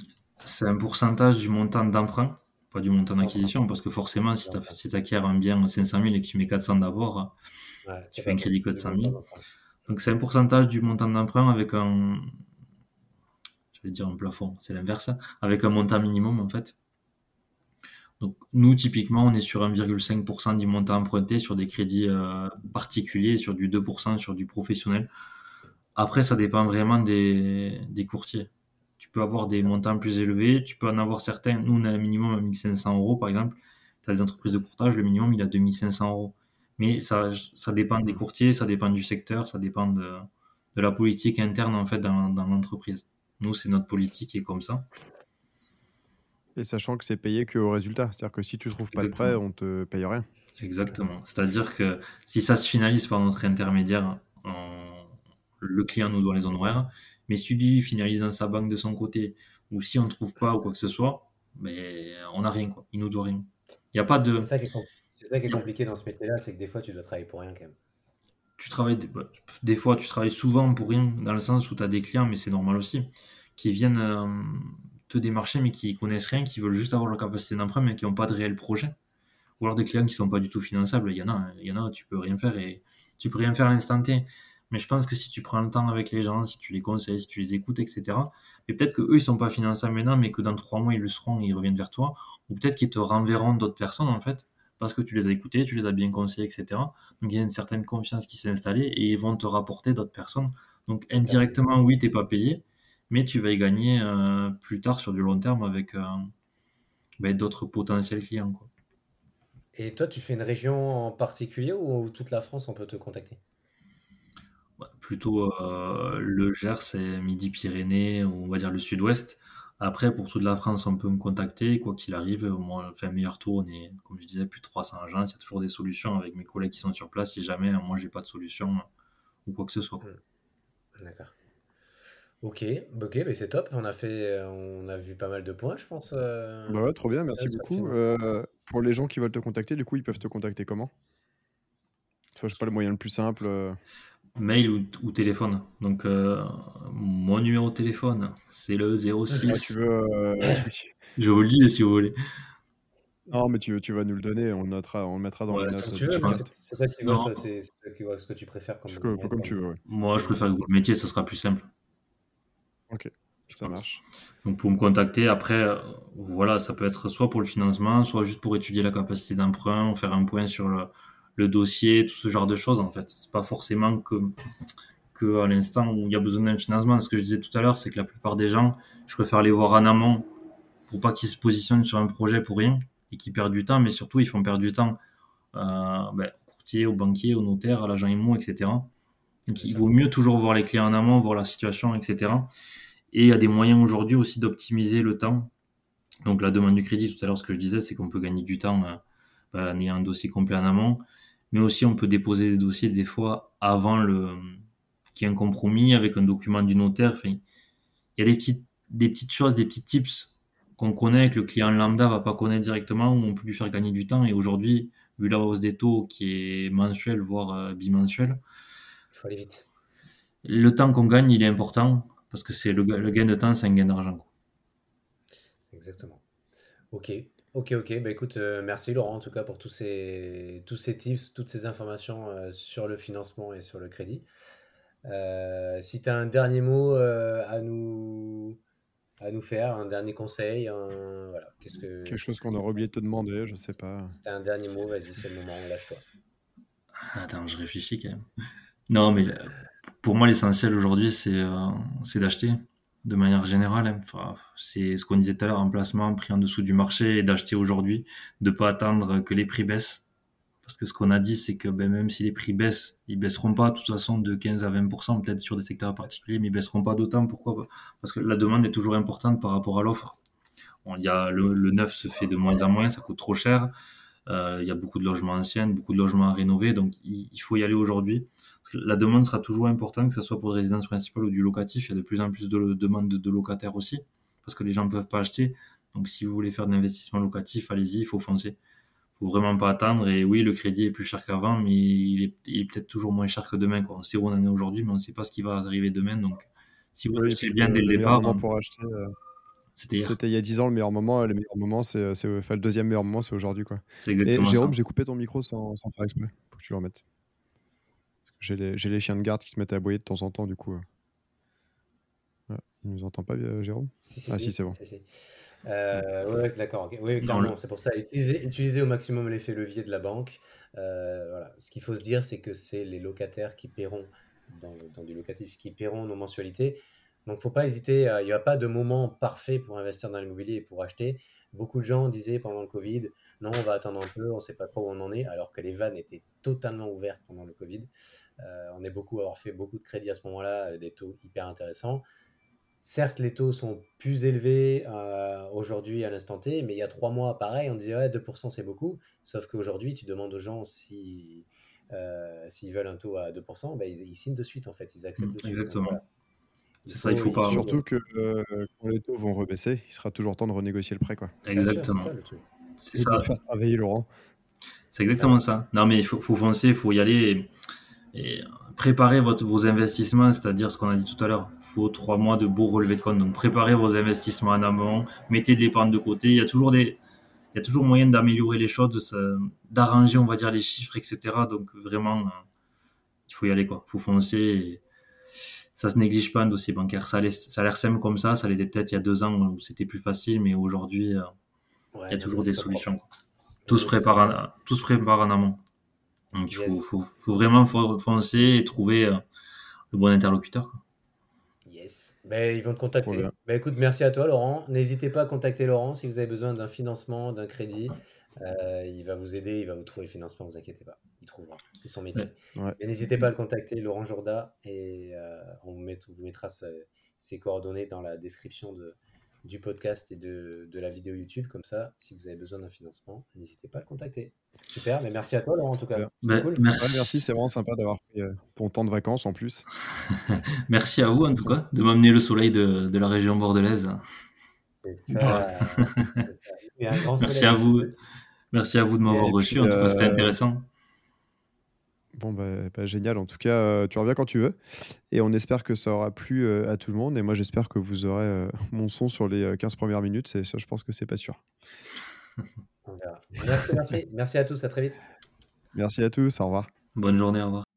C'est un pourcentage du montant d'emprunt, pas du montant d'acquisition, parce que forcément, si tu acquiers un bien à 500 000 et que tu mets 400 d'abord, tu fais un crédit que de 100 000. Donc c'est un pourcentage du montant d'emprunt avec un, je vais dire un plafond, c'est l'inverse, avec un montant minimum en fait. Donc nous, typiquement, on est sur 1,5% du montant emprunté sur des crédits euh, particuliers, sur du 2%, sur du professionnel. Après, ça dépend vraiment des, courtiers. Tu peux avoir des montants plus élevés, tu peux en avoir certains. Nous, on a un minimum à 1500 euros, par exemple. Tu as des entreprises de courtage, le minimum, il à 2500 euros. Mais ça, ça dépend des courtiers, ça dépend du secteur, ça dépend de, la politique interne, en fait, dans l'entreprise. Nous, c'est notre politique qui est comme ça. Et sachant que c'est payé qu'au résultat. C'est-à-dire que si tu ne trouves pas de prêt, on te paye rien. Exactement. C'est-à-dire que si ça se finalise par notre intermédiaire, le client nous doit les honoraires. Mais si lui finalise dans sa banque de son côté, ou si on ne trouve pas ou quoi que ce soit, mais on n'a rien. Quoi. Il nous doit rien. Il y a pas de... C'est ça, qui est compliqué dans ce métier-là, c'est que des fois, tu dois travailler pour rien quand même tu travailles bah, des fois tu travailles souvent pour rien dans le sens où tu as des clients mais c'est normal aussi qui viennent euh, te démarcher mais qui connaissent rien qui veulent juste avoir leur capacité d'emprunt mais qui n'ont pas de réel projet. Ou alors des clients qui sont pas du tout finançables. Il y en a il y en a tu peux rien faire et tu peux rien faire à l'instant T. Mais je pense que si tu prends le temps avec les gens si tu les conseilles si tu les écoutes etc et peut-être que eux ils sont pas finançables maintenant mais que dans trois mois ils le seront et ils reviennent vers toi. Ou peut-être qu'ils te renverront d'autres personnes en fait parce que tu les as écoutés, tu les as bien conseillés, etc. Donc il y a une certaine confiance qui s'est installée et ils vont te rapporter d'autres personnes. Donc indirectement, oui, tu n'es pas payé, mais tu vas y gagner euh, plus tard sur du long terme avec euh, ben, d'autres potentiels clients. Quoi. Et toi, tu fais une région en particulier ou toute la France, on peut te contacter? Plutôt euh, le Gers et Midi-Pyrénées, on va dire le Sud-Ouest. Après, pour toute la France, on peut me contacter. Quoi qu'il arrive, moi, fait un meilleur tour. On est, comme je disais, plus de 300 agences. Il y a toujours des solutions avec mes collègues qui sont sur place. Si jamais, moi, j'ai pas de solution ou quoi que ce soit. Hmm. D'accord. Ok, ok, mais c'est top. On a fait, on a vu pas mal de points, je pense. Euh. Bah ouais, trop bien, merci beaucoup. Euh, pour les gens qui veulent te contacter, du coup, ils peuvent te contacter comment? Je sais pas le moyen le plus simple. euh, Mail ou, ou téléphone. Donc, euh, mon numéro de téléphone, c'est le ah, 06. tu veux. euh, tu- Je vous le dis si vous voulez. Non, mais tu, tu vas nous le donner, on le notera, on le mettra dans Ouais, les Si notes tu du veux, mais podcast. c'est c'est toi qui vois, Non. ça, c'est c'est toi qui vois ce que tu préfères comme. Je- Faut comme tu veux, ouais. Moi, je préfère que vous le mettiez, ça sera plus simple. Ça pense. marche. Donc, pour me contacter, après, euh, voilà, ça peut être soit pour le financement, soit juste pour étudier la capacité d'emprunt, faire un point sur le, le dossier, tout ce genre de choses, en fait. C'est pas forcément que, que à l'instant où il y a besoin d'un financement. Ce que je disais tout à l'heure, c'est que la plupart des gens, je préfère les voir en amont pour pas qu'ils se positionnent sur un projet pour rien et qu'ils perdent du temps, mais surtout, ils font perdre du temps euh, ben, au courtier, au banquier, au notaire, à l'agent IMO, etc. Il vaut mieux toujours voir les clients en amont, voir la situation, etc. Et il y a des moyens aujourd'hui aussi d'optimiser le temps. Donc la demande du crédit, tout à l'heure, ce que je disais, c'est qu'on peut gagner du temps euh, bah, en ayant un dossier complet en amont. Mais aussi, on peut déposer des dossiers des fois avant le qu'il y ait un compromis avec un document du notaire. Il y a des petites, des petites choses, des petits tips qu'on connaît, que le client lambda va pas connaître directement, où on peut lui faire gagner du temps. Et aujourd'hui, vu la hausse des taux qui est mensuelle, voire euh, bimensuelle, Il faut aller vite. le temps qu'on gagne, il est important parce que c'est le, ga- le gain de temps, c'est un gain d'argent. Exactement. Ok, ok, ok. Bah écoute, euh, merci Laurent en tout cas pour tous ces, tous ces tips, toutes ces informations euh, sur le financement et sur le crédit. Euh, si tu as un dernier mot euh, à nous, à nous faire, un dernier conseil, un- voilà, qu'est-ce que. Quelque chose qu'on aurait oublié de te demander, je sais pas. Si tu as un dernier mot, vas-y, c'est le moment, lâche-toi. Attends, je réfléchis quand même. Non, mais pour moi, l'essentiel aujourd'hui, c'est euh, d'acheter de manière générale. hein. C'est ce qu'on disait tout à l'heure, un placement, prix en dessous du marché et d'acheter aujourd'hui, de pas attendre que les prix baissent. Parce que ce qu'on a dit, c'est que ben, même si les prix baissent, ils baisseront pas de toute façon de 15 à 20%, peut-être sur des secteurs particuliers, mais ils baisseront pas d'autant. Pourquoi Parce que la demande est toujours importante par rapport à l'offre. Le, le neuf se fait de moins en moins, ça coûte trop cher. Euh, il y a beaucoup de logements anciens, beaucoup de logements à rénover, donc il, il faut y aller aujourd'hui. La demande sera toujours importante, que ce soit pour des résidences principales ou du locatif. Il y a de plus en plus de demandes de, de locataires aussi, parce que les gens ne peuvent pas acheter. Donc si vous voulez faire de l'investissement locatif, allez-y, il faut foncer. Il faut vraiment pas attendre. Et oui, le crédit est plus cher qu'avant, mais il est, peut-être toujours moins cher que demain. Quoi. On sait où on en est aujourd'hui, mais on ne sait pas ce qui va arriver demain. Donc si vous Oui, achetez bien dès le départ, pour acheter, euh, c'était il y a 10 ans le meilleur moment. Le meilleur moment, c'est, c'est, enfin, le deuxième meilleur moment, c'est aujourd'hui, quoi. C'est Et exactement Jérôme, ça. j'ai coupé ton micro sans, sans faire exprès. Faut que tu le remettes. Parce que J'ai les, j'ai les chiens de garde qui se mettent à aboyer de temps en temps, du coup. euh. Il nous entend pas, euh, Jérôme? Si, si, Ah, si, si, c'est bon. si, si. Euh, ouais, d'accord. Oui, clairement, c'est pour ça. Utiliser, utiliser au maximum l'effet levier de la banque. Euh, voilà. Ce qu'il faut se dire, c'est que c'est les locataires qui paieront, dans, dans du locatif, qui paieront nos mensualités. Donc, faut pas hésiter. à- Il n'y a pas de moment parfait pour investir dans l'immobilier et pour acheter. Beaucoup de gens disaient pendant le Covid, non, on va attendre un peu, on ne sait pas trop où on en est, alors que les vannes étaient totalement ouvertes pendant le Covid. Euh, on est beaucoup à avoir fait beaucoup de crédits à ce moment-là, euh, des taux hyper intéressants. Certes, les taux sont plus élevés euh, aujourd'hui à l'instant T, mais il y a trois mois, pareil, on disait ouais, 2% c'est beaucoup. Sauf qu'aujourd'hui, tu demandes aux gens si, euh, s'ils veulent un taux à 2%, ben, ils, ils signent de suite en fait, ils acceptent Mm, de suite. Exactement. voilà. C'est ça, il faut pas- Surtout que euh, quand les taux vont rebaisser, il sera toujours temps de renégocier le prêt, quoi. Sûr, Exactement. c'est ça, faire travailler Laurent. C'est exactement ça. Non, mais il faut, faut foncer, il faut y aller et, et préparer votre, vos investissements, c'est-à-dire ce qu'on a dit tout à l'heure. Il faut trois mois de beaux relevés de compte. Donc, préparez vos investissements en amont, mettez de l'épargne de côté. Il y a toujours des, il y a toujours moyen d'améliorer les choses, d'arranger, on va dire, les chiffres, etc. Donc, vraiment, euh, il faut y aller, quoi. Il faut foncer. et ça se néglige pas un dossier bancaire. Ça a l'air ça a l'air simple comme ça. Ça l'était peut-être il y a deux ans où c'était plus facile, mais aujourd'hui, euh, Ouais, il y a toujours des solutions. Tout se prépare en, tout se prépare en amont. Donc il faut, Yes. faut, faut vraiment fo- foncer et trouver euh, le bon interlocuteur. quoi. Yes. Ben, ils vont te contacter. Ben, écoute, merci à toi, Laurent. N'hésitez pas à contacter Laurent si vous avez besoin d'un financement, d'un crédit. Euh, il va vous aider, il va vous trouver le financement, ne vous inquiétez pas. Trouvera. C'est son métier. Ouais. Mais n'hésitez pas à le contacter, Laurent Jourda, et euh, on vous, met- vous mettra ce- ses coordonnées dans la description de, du podcast et de, de la vidéo YouTube. Comme ça, si vous avez besoin d'un financement, n'hésitez pas à le contacter. Super, mais merci à toi, Laurent, en tout cas. Cool. Ouais, merci. merci, c'est vraiment sympa d'avoir pris euh, ton temps de vacances en plus. Merci à vous en tout cas de m'amener le soleil de, de la région bordelaise. Ça. ça. Merci soleil à vous. Merci à vous de m'avoir reçu. En tout cas, c'était euh, intéressant. Bon, bah, bah, génial. En tout cas, euh, tu reviens quand tu veux. Et on espère que ça aura plu euh, à tout le monde. Et moi, j'espère que vous aurez euh, mon son sur les 15 premières minutes. C'est, ça, je pense que c'est pas sûr. On verra. Merci, merci. Merci à tous. À très vite. Merci à tous. Au revoir. Bonne journée, au revoir.